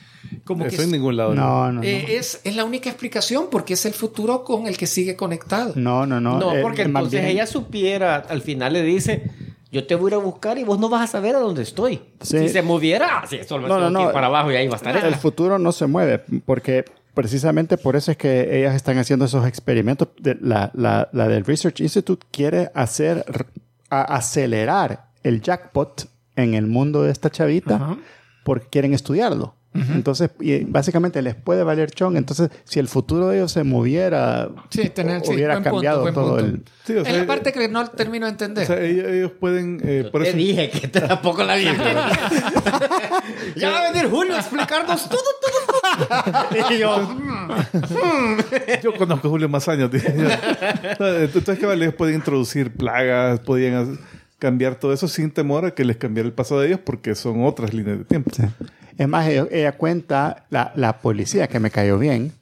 como que Eso es, en ningún lado. No, no, no. eh, es, es la única explicación porque es el futuro con el que sigue conectado. No, no, no. No, eh, porque más entonces bien- ella supiera, al final le dice, yo te voy a ir a buscar y vos no vas a saber a dónde estoy. Sí. Si se moviera, sí, solo me No, no, que no. para abajo y ahí va a estar El ella. futuro no se mueve, porque precisamente por eso es que ellas están haciendo esos experimentos. De- la, la, la del Research Institute quiere hacer, a- acelerar el jackpot en el mundo de esta chavita Ajá. porque quieren estudiarlo. Entonces, y básicamente les puede valer chong. Entonces, si el futuro de ellos se moviera, Sí, tener, sí, hubiera punto, cambiado buen todo punto. el... Sí, o es sea, la parte que no termino de entender. O sea, ellos, ellos pueden. eh, por Te eso, dije que te tampoco la vi. ya va a venir Julio a explicarnos todo, todo, todo. y yo, Yo conozco a Julio más años. Entonces, cabal, ellos pueden introducir plagas, podían hacer- cambiar todo eso sin temor a que les cambiara el pasado de ellos porque son otras líneas de tiempo. Es más, ella, ella cuenta, la, la policía que me cayó bien.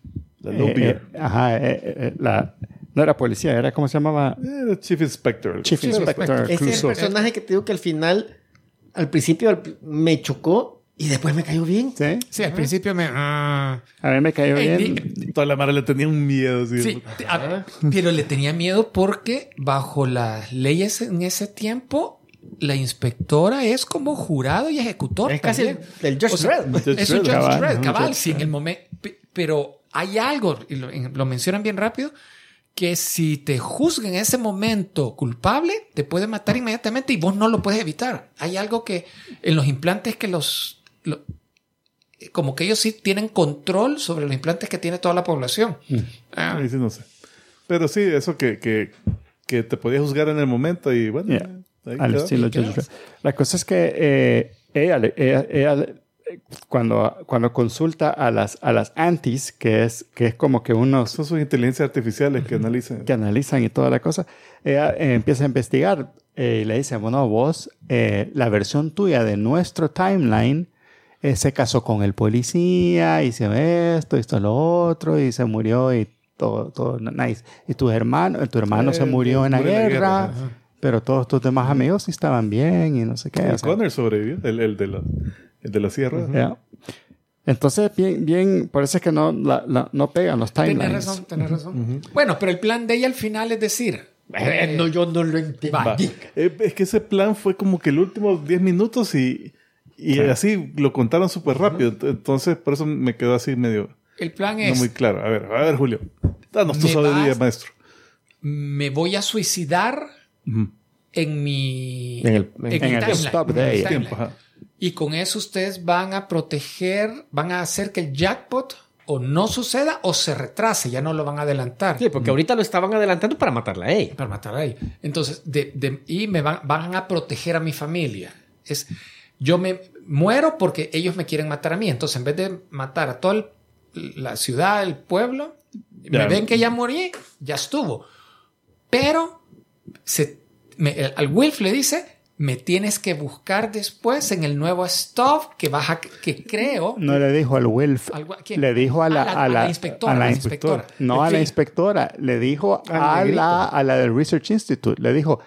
La eh, eh, ajá, eh, eh, la, no era policía, era, ¿cómo se llamaba? Era Chief Inspector. Chief Inspector ese es el personaje que te digo que al final, al principio me chocó y después me cayó bien. ¿Sí? Sí, al principio me... ah. A mí me cayó Eh, bien. di- Toda la mara le tenía un miedo. Sí, a- pero le tenía miedo porque bajo las leyes en ese tiempo, la inspectora es como jurado y ejecutor. Es casi el, también. el Judge O sea, Dredd. Judge es un Dredd, Judge cabal, Dredd, cabal, Judge sí, en el momento. Pero hay algo, y lo, en- lo mencionan bien rápido, que si te juzgan en ese momento culpable, te puede matar inmediatamente y vos no lo puedes evitar. Hay algo que en los implantes que los... lo- como que ellos sí tienen control sobre los implantes que tiene toda la población. Ah, Ahí sí no sé. Pero sí, eso que, que, que te podía juzgar en el momento y bueno. Yeah. ahí Al estilo. La cosa es que eh, ella, ella- ella eh, cuando, cuando consulta a las, a las antis, que es, que es como que unos Son sus inteligencias artificiales que analizan. que analizan y toda la cosa, ella eh, empieza a investigar eh, y le dice, bueno, vos, eh, la versión tuya de nuestro timeline eh, se casó con el policía, hizo esto, hizo lo otro, y se murió y todo, todo nice. Y tu hermano, tu hermano Eh, se murió en la guerra, guerra, pero todos tus demás amigos sí estaban bien y no sé qué. o sea, Connor sobrevivió, el, el de la, el de la sierra. ya. Entonces, bien, bien, por eso es que no, la- la- no pegan los Tienes timelines. razón, tienes razón. Bueno, pero el plan de ella al final es decir, Eh, no, yo no lo entiendo. Va. Eh, es que ese plan fue como que el último 10 minutos y, y así lo contaron súper rápido. Entonces, por eso me quedó así medio el plan no es, muy claro. A ver, a ver, Julio. Danos tu Me sabiduría, vas- maestro. me voy a suicidar en mi, En el- mi en el timeline, stop en de ella. Tiempo. Y con eso ustedes van a proteger, van a hacer que el jackpot o no suceda o se retrase, ya no lo van a adelantar. Sí, porque ahorita lo estaban adelantando para matarla a ella. Para matar ahí. Entonces, de, de- y me van, van a proteger a mi familia. Es, yo me muero porque ellos me quieren matar a mí. Entonces, en vez de matar a toda el- la ciudad, el pueblo, me ven que ya morí, ya estuvo. Pero se, me- el- al Wilf le dice, me tienes que buscar después en el nuevo stop que vas a, que creo. No le dijo al Wilf, Algo- ¿a quién? le dijo a la, A la- a a la la- inspectora, a la inspectora. inspectora. No a la inspectora, le dijo Al a la, a la del Research Institute. Le dijo,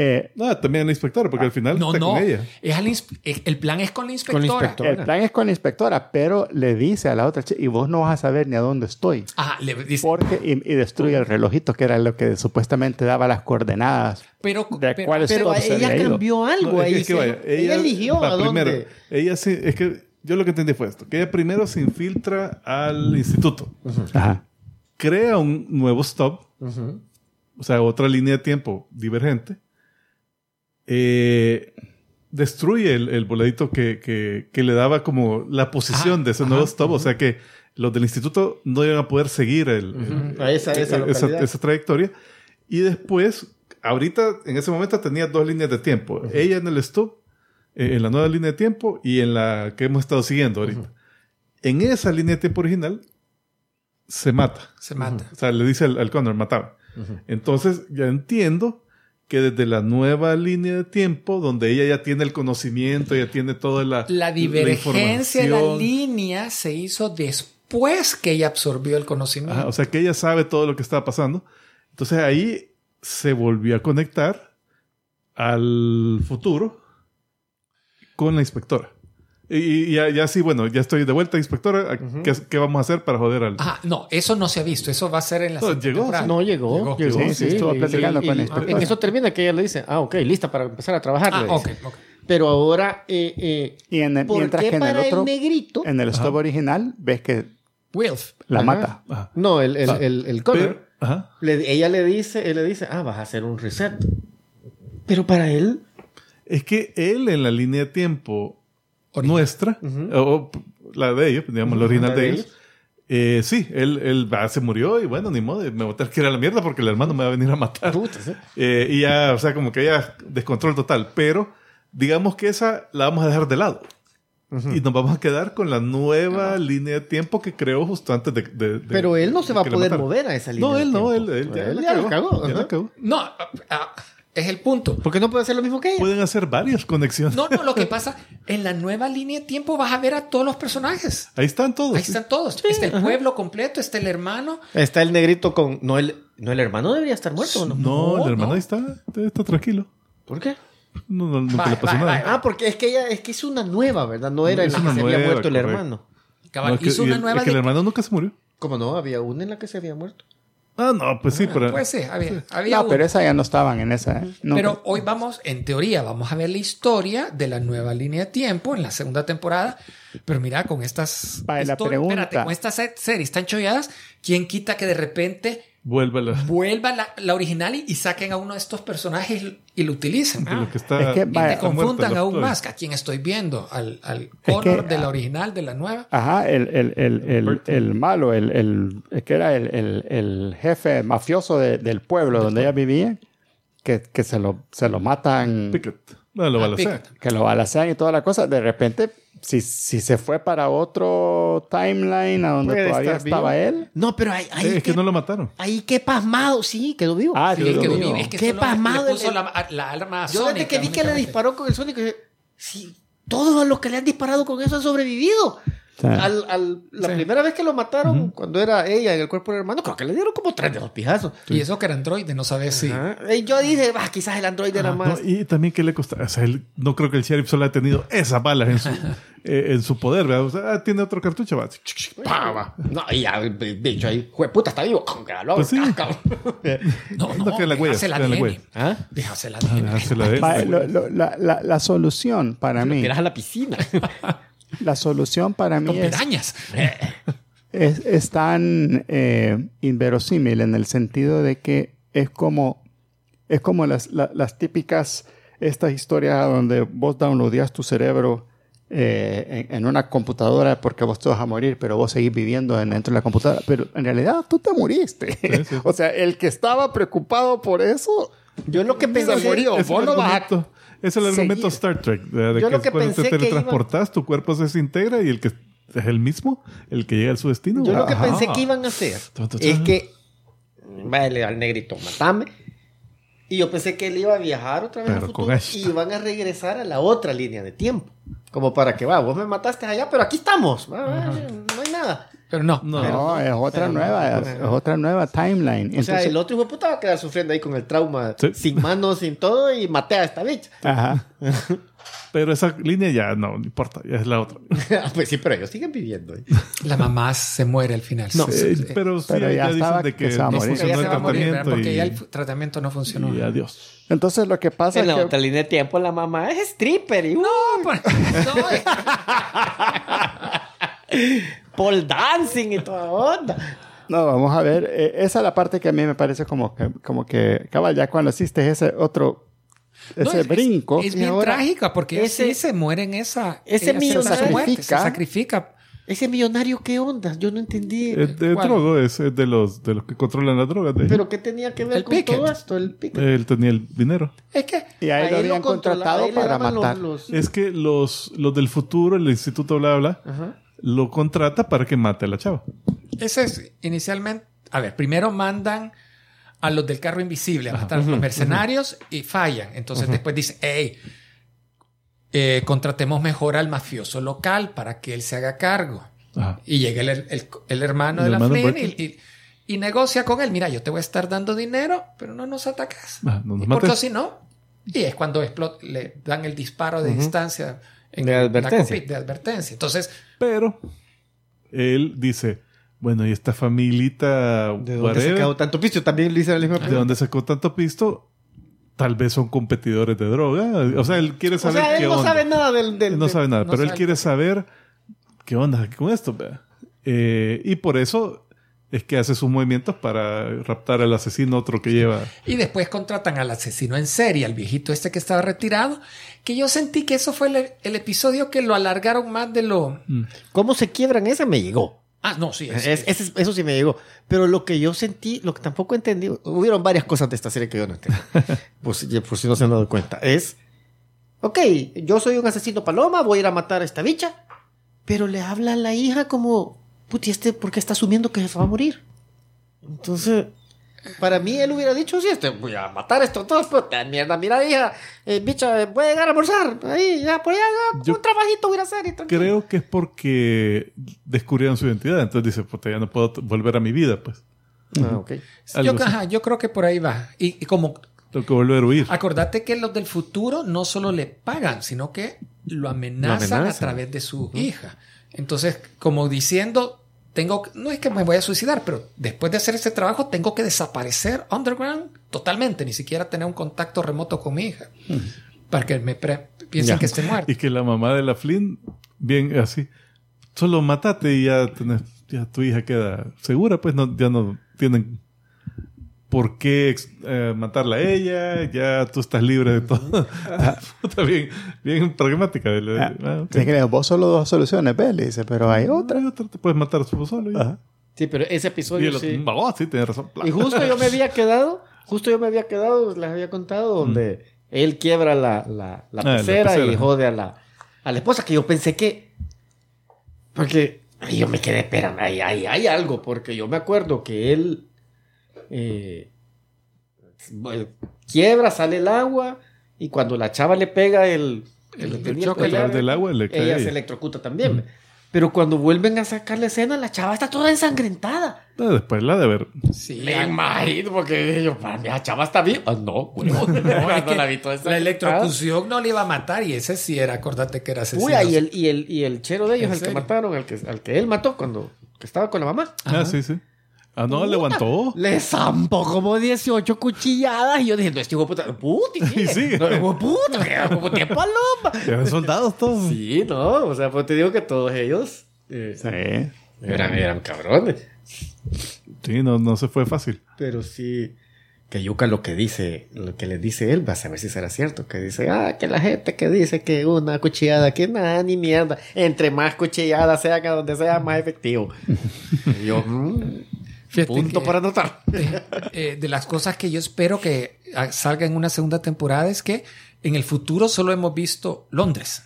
eh, No, también la inspectora, porque al final No, está no. con ella. Es es- el plan es con la inspectora. inspectora. el plan es con la inspectora, pero le dice a la otra chica, y vos no vas a saber ni a dónde estoy. Ajá, le dice, Porque, y, y destruye el relojito, que era lo que supuestamente daba las coordenadas. pero, de pero- cuáles Pero ella cambió algo No, ahí. es que se- vaya, ella, eligió va, a dónde. primero, ella sí, es que yo lo que entendí fue esto, que ella primero se infiltra al instituto, Ajá. crea un nuevo stop, o sea, otra línea de tiempo divergente, eh, destruye el, el que, que- que le daba como la posición Ajá, de ese ajá, nuevo stop, o sea que los del instituto no iban a poder seguir el, el- A esa, esa, esa, localidad. esa trayectoria. Y después, ahorita, en ese momento tenía dos líneas de tiempo. Ella en el stop, eh, en la nueva línea de tiempo y en la que hemos estado siguiendo ahorita. En esa línea de tiempo original, se mata. se mata. O sea, le dice al, al Connor, mataba. Entonces, ya entiendo que desde la nueva línea de tiempo, donde ella ya tiene el conocimiento, ya tiene toda la La divergencia de la información. línea se hizo después que ella absorbió el conocimiento. Ajá, o sea que ella sabe todo lo que estaba pasando. Entonces ahí se volvió a conectar al futuro con la inspectora. Y, y ya, ya sí, bueno, ya estoy de vuelta, inspectora. ¿Qué, qué vamos a hacer para joder al.? Ajá, no, eso no se ha visto. Eso va a ser en la No, llegó, temporada. No, llegó. Llegó. Llegó, Sí, sí, estuvo y- platicando y- con inspectora. En eso termina que ella le dice, ah, ok, lista para empezar a trabajar. Ah, ok, ok. Pero ahora, eh, eh, Y en el- ¿por mientras qué que en el otro, el negrito? en el stop original, ves que Wilf. la Ajá. mata. Ajá. No, el, el, Ah, el, el Connor, Pero- ajá. le- ella le dice, él le dice, ah, vas a hacer un reset. Pero para él, Es que él en la línea de tiempo nuestra, o la de ellos, digamos, la original la de de ellos, eh, sí, él, él va, se murió y bueno, ni modo, me voy a tener que ir a la mierda porque el hermano me va a venir a matar. puta, ¿sí? Eh, y ya, o sea, como que ya descontrol total. Pero digamos que esa la vamos a dejar de lado. Y nos vamos a quedar con la nueva línea de tiempo que creó justo antes de. de- de- Pero él no se va a la poder mover a esa línea. No, de él no, él, él ya, la ya cagó, la cagó. ya la cagó. No, ah, ah, es el punto. Porque no puede hacer lo mismo que ella. Pueden hacer varias conexiones. No, no, lo que pasa, en la nueva línea de tiempo vas a ver a todos los personajes. Ahí están todos. Ahí están todos. está el pueblo completo, está el hermano. Está el negrito con. No, el, no, el hermano debería estar muerto, ¿o ¿no? No, No, el hermano no. ahí está, está tranquilo. ¿Por qué? No, no, nunca le pasó nada. Ah, porque es que ella es que hizo una nueva, ¿verdad? No era en la que se había muerto el correcto. hermano. Cabal, No, es que- hizo una el- nueva es que el hermano nunca se murió. ¿Cómo no? Había una en la que se había muerto. Ah, no, pues sí, pero. Pues sí, había, había No, uno. pero esa ya no estaban en esa. ¿eh? No, Pero hoy vamos, en teoría, vamos a ver la historia de la nueva línea de tiempo en la segunda temporada. Pero mira, con estas. Vale, la pregunta. Espérate, con estas se- series tan cholladas, ¿quién quita que de repente Vuelve a la- vuelva la, la original y, y saquen a uno de estos personajes y, y lo utilicen? Ah, lo que está. Es que, y te confundan aún más a quien estoy viendo, al, al Es Connor que, de la ah, original, de la nueva. Ajá, el, el, el, el, malo, el, el, el que era el, el, el jefe mafioso de- del pueblo donde ella vivía, que, que se, lo, se lo matan, Pickett. No, lo Ah, balacean. Que lo balacean y toda la cosa. De repente, si, si se fue para otro timeline a donde todavía estaba vivo. él, No, pero ahí, ahí Sí, es que no lo mataron. ahí qué pasmado. Sí, quedó vivo. Ah, Sí, sí, es que lo viví, digo. es que Qué le- pasmado le el- puso la, la arma Yo desde sónica, que vi que le disparó con el Sonic, dije, sí, todos los que le han disparado con eso han sobrevivido. Sí. Al, al- la Sí. primera vez que lo mataron, cuando era ella en el cuerpo del hermano, creo que le dieron como tres de los pijazos. Y eso que era androide, no sabes si. Ajá. Y yo dije, "Ah, quizás el androide era Ah, más. no, y también que le costaba. O sea, él- no creo que el sheriff solo haya tenido esas balas en su, eh, en su poder. ¿verdad? O sea, ah, tiene otro cartucho. Va. Va. No, y ya, el bicho ahí, jueputa, está vivo. Pues sí. No, No no, queda la huella, déjase la la. ¿Ah? Déjase la Ah, lo- la, la- la solución para mí, Tiras a la piscina. la solución para Con mí es, pirañas. es, es tan eh, inverosímil en el sentido de que es como, es como las, la- las típicas, estas historias donde vos downloadeas tu cerebro eh, en, en una computadora porque vos te vas a morir, pero vos seguís viviendo en- dentro de la computadora. Pero en realidad tú te moriste. sí. o sea, el que estaba preocupado por eso, Yo lo que se pensé. murió. Es el Vos no vas a- es el argumento seguir. Star Trek. De, de Yo que lo que cuando pensé te que teletransportas, tu cuerpo se desintegra y el que es el mismo, el que llega a su destino. Yo lo que pensé que iban a hacer es que. Vale, al negrito, matame. Y yo pensé que él iba a viajar otra vez al Pero con futuro y iban a regresar a la otra línea de tiempo. Como para que, va, vos me mataste allá, pero aquí estamos. Va, va, no hay nada. Pero no. No. No, es otra pero nueva, no, es, otra nueva timeline. O sea, el otro hijo de puta va a quedar sufriendo ahí con el trauma, Sí. sin manos, sin todo, y maté a esta bicha. Ajá. Pero esa línea ya no, no importa, ya es la otra. pues sí, pero ellos siguen viviendo. ¿eh? La mamá se muere al final. No, se- pero sí, Pero ya ya, estaba dicen de que que, se va a no morir. funcionó ya el se va a morir, ¿verdad? tratamiento porque y, ya el tratamiento no funcionó. y adiós. Entonces lo que pasa En la es que otra línea de tiempo, la mamá es stripper y No, pues, no, eh, pole dancing y toda onda. No, vamos a ver. eh, esa es la parte que a mí me parece como que, como que cabal, ya cuando hiciste ese otro, no, ese es- brinco. Es, Y bien ahora, trágica porque ese- ese se muere en esa. ese se millonario- se sacrifica. sacrifica. Ese millonario, ¿qué onda? Yo no entendí. Es de ¿Cuál? drogo, es, es de los de los que controlan las drogas. de- ¿Pero qué tenía que ver El con picket. todo esto? El picket. Él tenía el dinero. Es que y ahí A lo habían contratado para daban los- matar. los- Es que los, los del futuro, el instituto bla bla, bla, Ajá. Lo contrata para que mate a la chava. ese es inicialmente. A ver, primero mandan a los del carro invisible a matar a los mercenarios y fallan. Entonces después dicen, hey, eh, contratemos mejor al mafioso local para que él se haga cargo. Ajá. Y llega el, el- el hermano El de la Flynn y, y- y negocia con él. Mira, yo te voy a estar dando dinero, pero no nos atacas. Ah, no nos porque si no, y es cuando explot- le dan el disparo de distancia en De advertencia. de advertencia. Entonces, Pero él dice, bueno, y esta familita, ¿De dónde sacado tanto pisto? También le hice la misma ¿de dónde sacó tanto pisto? Tal vez son competidores de droga. O sea, él quiere O saber sea, qué él no onda. sabe nada del... del Él no del- sabe nada, no pero él sabe. quiere saber qué onda con esto. Eh, y por eso es que hace sus movimientos para raptar al asesino otro que lleva. y después contratan al asesino en serie, al viejito este que estaba retirado, que yo sentí que eso fue el, el episodio que lo alargaron más de lo... ¿Cómo se quiebran esa? Me llegó. Ah, no, sí. es- Es- ese- eso sí me llegó. Pero lo que yo sentí, lo que tampoco entendí, hubieron varias cosas de esta serie que yo no entendí. por, si, por si no se han dado cuenta. Es, ok, yo soy un asesino paloma, voy a ir a matar a esta bicha. Pero le habla a la hija como, puti, este, ¿por qué está asumiendo que se va a morir? Entonces, para mí él hubiera dicho, sí, este, voy a matar a estos dos, puta mierda, mira, hija, eh, bicha, voy a llegar a almorzar. Ahí, ya, pues ya, Yo un trabajito voy a hacer. Y tranquilo. Creo que es porque descubrieron su identidad. Entonces dice, puta, ya no puedo volver a mi vida, pues. Ah, ok. yo, ajá, creo que por ahí va. Y, y como Tengo que volver a huir. Acordate que los del futuro no solo le pagan, sino que lo amenazan, Lo amenazan. a través de su hija. Entonces, como diciendo, tengo, que- no es que me voy a suicidar, pero después de hacer ese trabajo tengo que desaparecer underground totalmente, ni siquiera tener un contacto remoto con mi hija, para que me pre- piensen Ya. que esté muerto. Y que la mamá de la Flynn, bien así, solo matate y ya, tenés, ya tu hija queda segura, pues no, ya no tienen por qué eh, matarla a ella, ya tú estás libre de todo. Puta, bien, bien pragmática. Ah, Ah, sí, vos solo dos soluciones, ves, le dice, pero hay otra. Hay otra, te puedes matar solo. y- Ajá. Sí, pero ese Y episodio el otro, sí. "Oh, sí, tienes razón. Y justo yo me había quedado, justo yo me había quedado, les había contado, donde él quiebra la, la, la. Ah, la pecera y jode a la, a la esposa, que yo pensé que. Porque yo me quedé, espérame, hay, hay, hay algo, porque yo me acuerdo que él eh, quiebra, sale el agua, y cuando la chava le pega el, el, El tenía choque que A través pelear, del agua le cae ella se ella. electrocuta también. Pero cuando vuelven a sacar la escena, la chava está toda ensangrentada. No, después la de ver. Sí, Me imagino, porque yo, para mí, la chava está bien. Ah, no, huevo. No, la vi toda la electrocución no le iba a matar y ese sí era, acordate que era asesino. Uy, y el, y, el, y el chero de ellos, ¿En el que mataron, al que, al que él mató cuando que estaba con la mamá. Ah, sí, sí. Ah, no, levantó. Le zampó como 18 cuchilladas. Y yo dije, no, este hijo de puta. Puti, Y sigue. No, hijo puta, que como tiempo paloma. Eran soldados todos. Sí, no, o sea, pues te digo que todos ellos eh, Sí. eran, eran cabrones. Sí, no, no se fue fácil. Pero sí, que Yuka lo que dice, lo que le dice él, vas a ver si será cierto. Que dice, ah, que la gente que dice que una cuchillada, que nada, ni mierda. Entre más cuchilladas se haga donde sea, más efectivo. Y yo, mm, punto que- para anotar. eh, eh, de las cosas que yo espero que ah, salga en una segunda temporada es que en el futuro solo hemos visto Londres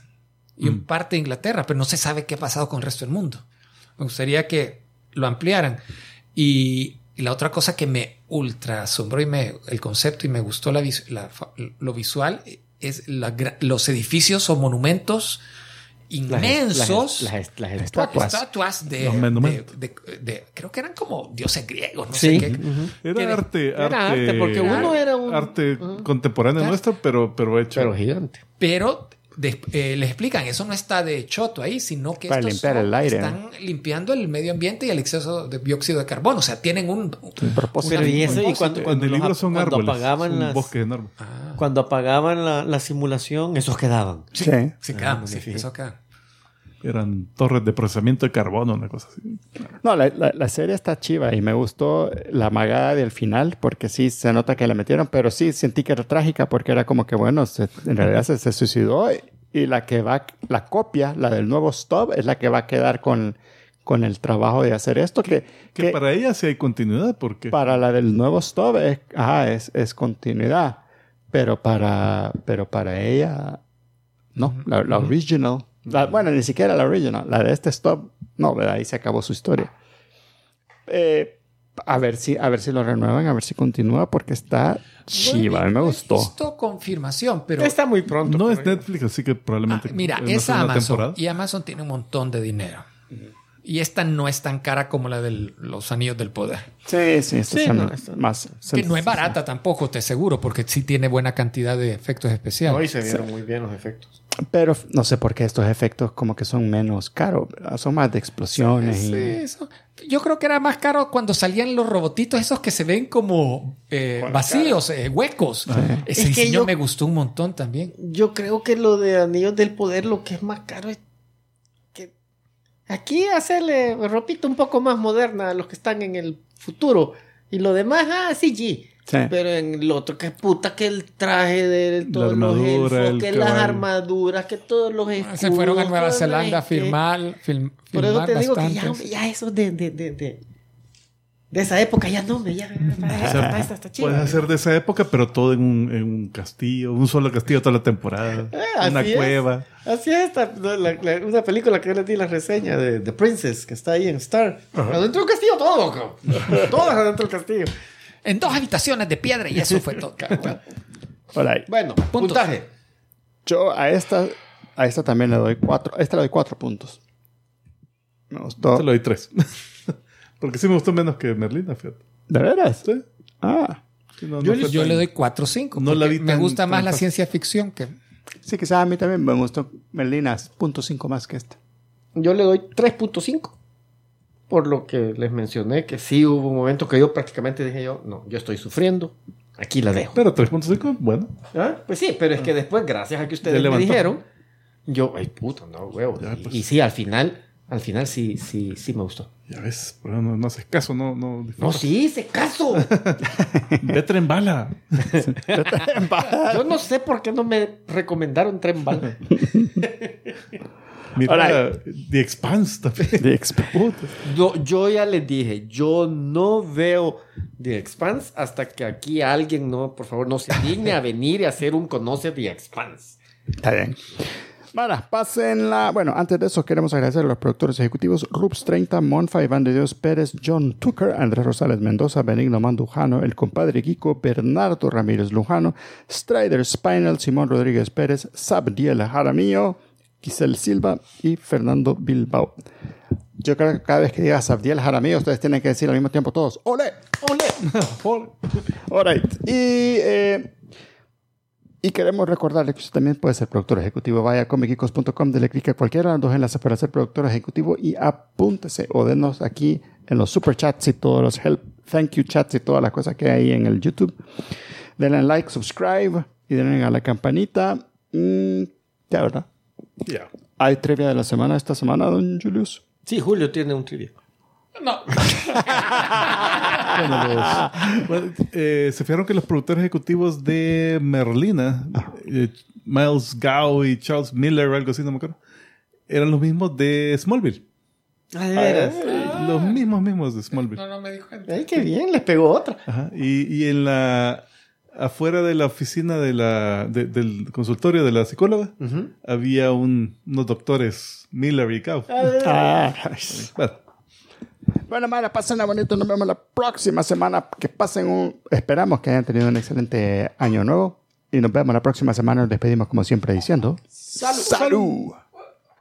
y un parte de Inglaterra, pero no se sabe qué ha pasado con el resto del mundo. Me gustaría que lo ampliaran. Y, y la otra cosa que me ultra asombró y me, el concepto y me gustó la, la lo visual es la los edificios o monumentos inmensos. Las, las, las Estatuas. estatuas de, de, de- de- creo que eran como dioses griegos, no Sí. sé qué. Era arte, era arte, arte, porque uno era un- arte contemporáneo nuestro, pero, pero hecho. Pero gigante. Pero des- eh, les explican, eso no está de choto ahí, sino que Para estos limpiar son- el aire. están limpiando el medio ambiente y el exceso de dióxido de carbono. O sea, tienen un, propósito. Pero y un eso, y cuando, en cuando, el los libro son cuando árboles, apagaban son las, bosques enormes. cuando apagaban la, la simulación, esos quedaban. Sí, Sí. sí, Ah, quedan, me sí, fijé. eso queda. Eran torres de procesamiento de carbono, una cosa así. No, la, la- la serie está chiva y me gustó la magada del final porque sí se nota que la metieron, pero sí sentí que era trágica porque era como que, bueno, se- en realidad se, se suicidó y la que va, la copia, la del nuevo stop, es la que va a quedar con, con el trabajo de hacer esto. Que, Que, que para ella sí hay continuidad, porque para la del nuevo stop es, ajá, es, es continuidad, pero para, pero para ella, no, la, la original. La- bueno, ni siquiera la original, la de este stop, no, ¿verdad? ahí se acabó su historia. Eh, a ver si, a ver si lo renuevan, a ver si continúa, porque está chiva, a mí me No gustó. visto confirmación, pero Está muy pronto. no es Netflix, así que probablemente. Ah, mira, es Amazon temporada. y Amazon tiene un montón de dinero. Y esta no es tan cara como la de los anillos del poder. Sí, sí, esta Sí, se- no, esta- más. Que no es barata tampoco, te aseguro, porque sí tiene buena cantidad de efectos especiales. Hoy se vieron muy bien los efectos. Pero no sé por qué estos efectos como que son menos caros, son más de explosiones. Sí, y... Yo creo que era más caro cuando salían los robotitos esos que se ven como eh, vacíos, eh, huecos. Ese Es que diseño yo- me gustó un montón también. Yo creo que lo de Anillos del Poder, lo que es más caro es que aquí hacerle ropita un poco más moderna a los que están en el futuro. Y lo demás, ah, CG. Sí. Pero en lo otro, que puta, que el traje de todos los armadura, elfos, el que las armaduras, que todos los escudos. Se fueron a Nueva Zelanda a filmar, film- Por eso te digo que ya, ya eso de, de, de, de, de esa época ya no, me ya, está, está, está chido. Puedes hacer de esa época, pero todo en un, en un castillo, un solo castillo toda la temporada, Eh, una así es. cueva. Así es, esta, la- la- una película que yo les di la reseña de The Princess, que está ahí en Star. Adentro del castillo todo. Todas adentro del castillo. En dos habitaciones de piedra y eso fue todo. Bueno, Puntos. puntaje. Yo a esta, a esta también le doy cuatro. A esta le doy cuatro puntos. Me gustó. Te lo doy tres. Porque sí me gustó menos que Merlina, fíjate. ¿De veras? Sí. Ah. Sí, no- Yo no le- fue Yo tan- le doy 4 o 5. No la vi me tan- gusta más la fácil. ciencia ficción que. Sí, quizás a mí también me gustó Merlina. Punto cinco más que esta. Yo le doy 3.5. Por lo que les mencioné, que sí hubo un momento que yo prácticamente dije yo, no, yo estoy sufriendo. Aquí la dejo. Pero 3.5, bueno. ¿Ah? Pues sí, pero es que después, gracias a que ustedes me dijeron, yo, ay puta, no, huevo. Ya, pues. y sí, al final, al final sí, sí, sí me gustó. Ya ves, pero no, no haces caso, no, no No, sí, se caso. Vete en bala. Yo no sé por qué no me recomendaron Tren Bala. Mira, Ahora- The Expanse también. The Exp- Puta. Yo, yo ya les dije, yo no veo The Expanse hasta que aquí alguien, no, por favor, no se digne a venir y hacer un conoce The Expanse. Está bien. Bueno, pásenla. Bueno, antes de eso queremos agradecer a los productores ejecutivos Rups 30, Monfa, Iván de Dios Pérez, John Tucker, Andrés Rosales Mendoza, Benigno Mandujano, el compadre Kiko, Bernardo Ramírez Lujano, Strider Spinal, Simón Rodríguez Pérez, Sabdiel Jaramillo, Giselle Silva y Fernando Bilbao. Yo creo que cada vez que digas Abdiel Jaramillo, ustedes tienen que decir al mismo tiempo todos, ¡Ole! ¡Ole! Alright. Y, eh, y queremos recordarle que usted también puede ser productor ejecutivo. Vaya a comicicos.com, dele clic a cualquiera de los dos enlaces para ser productor ejecutivo y apúntese o denos aquí en los super chats y todos los help, thank you chats y todas las cosas que hay en el YouTube. Denle like, subscribe y denle a la campanita. Mm, ya, ¿verdad? Ya. ¿Hay trivia de la semana esta semana, don Julius? Sí, Julio tiene un trivia. No. Bueno, los- bueno, eh, se fijaron que los productores ejecutivos de Merlina, eh, Miles Gow y Charles Miller, o algo así, no me acuerdo, eran los mismos de Smallville. Ah, de veras. Eh, los mismos mismos de Smallville. No, no me dijo gente. Ay, qué bien, les pegó otra. Ajá. Y, y en la afuera de la oficina de la de- del consultorio de la psicóloga había un- unos doctores Miller y Gow. Ah, Bueno, Bueno, Mara, pasen bonito. Nos vemos la próxima semana. Que pasen un. Esperamos que hayan tenido un excelente año nuevo. Y nos vemos la próxima semana. Nos despedimos, como siempre, diciendo: ¡Salud! ¡Salud!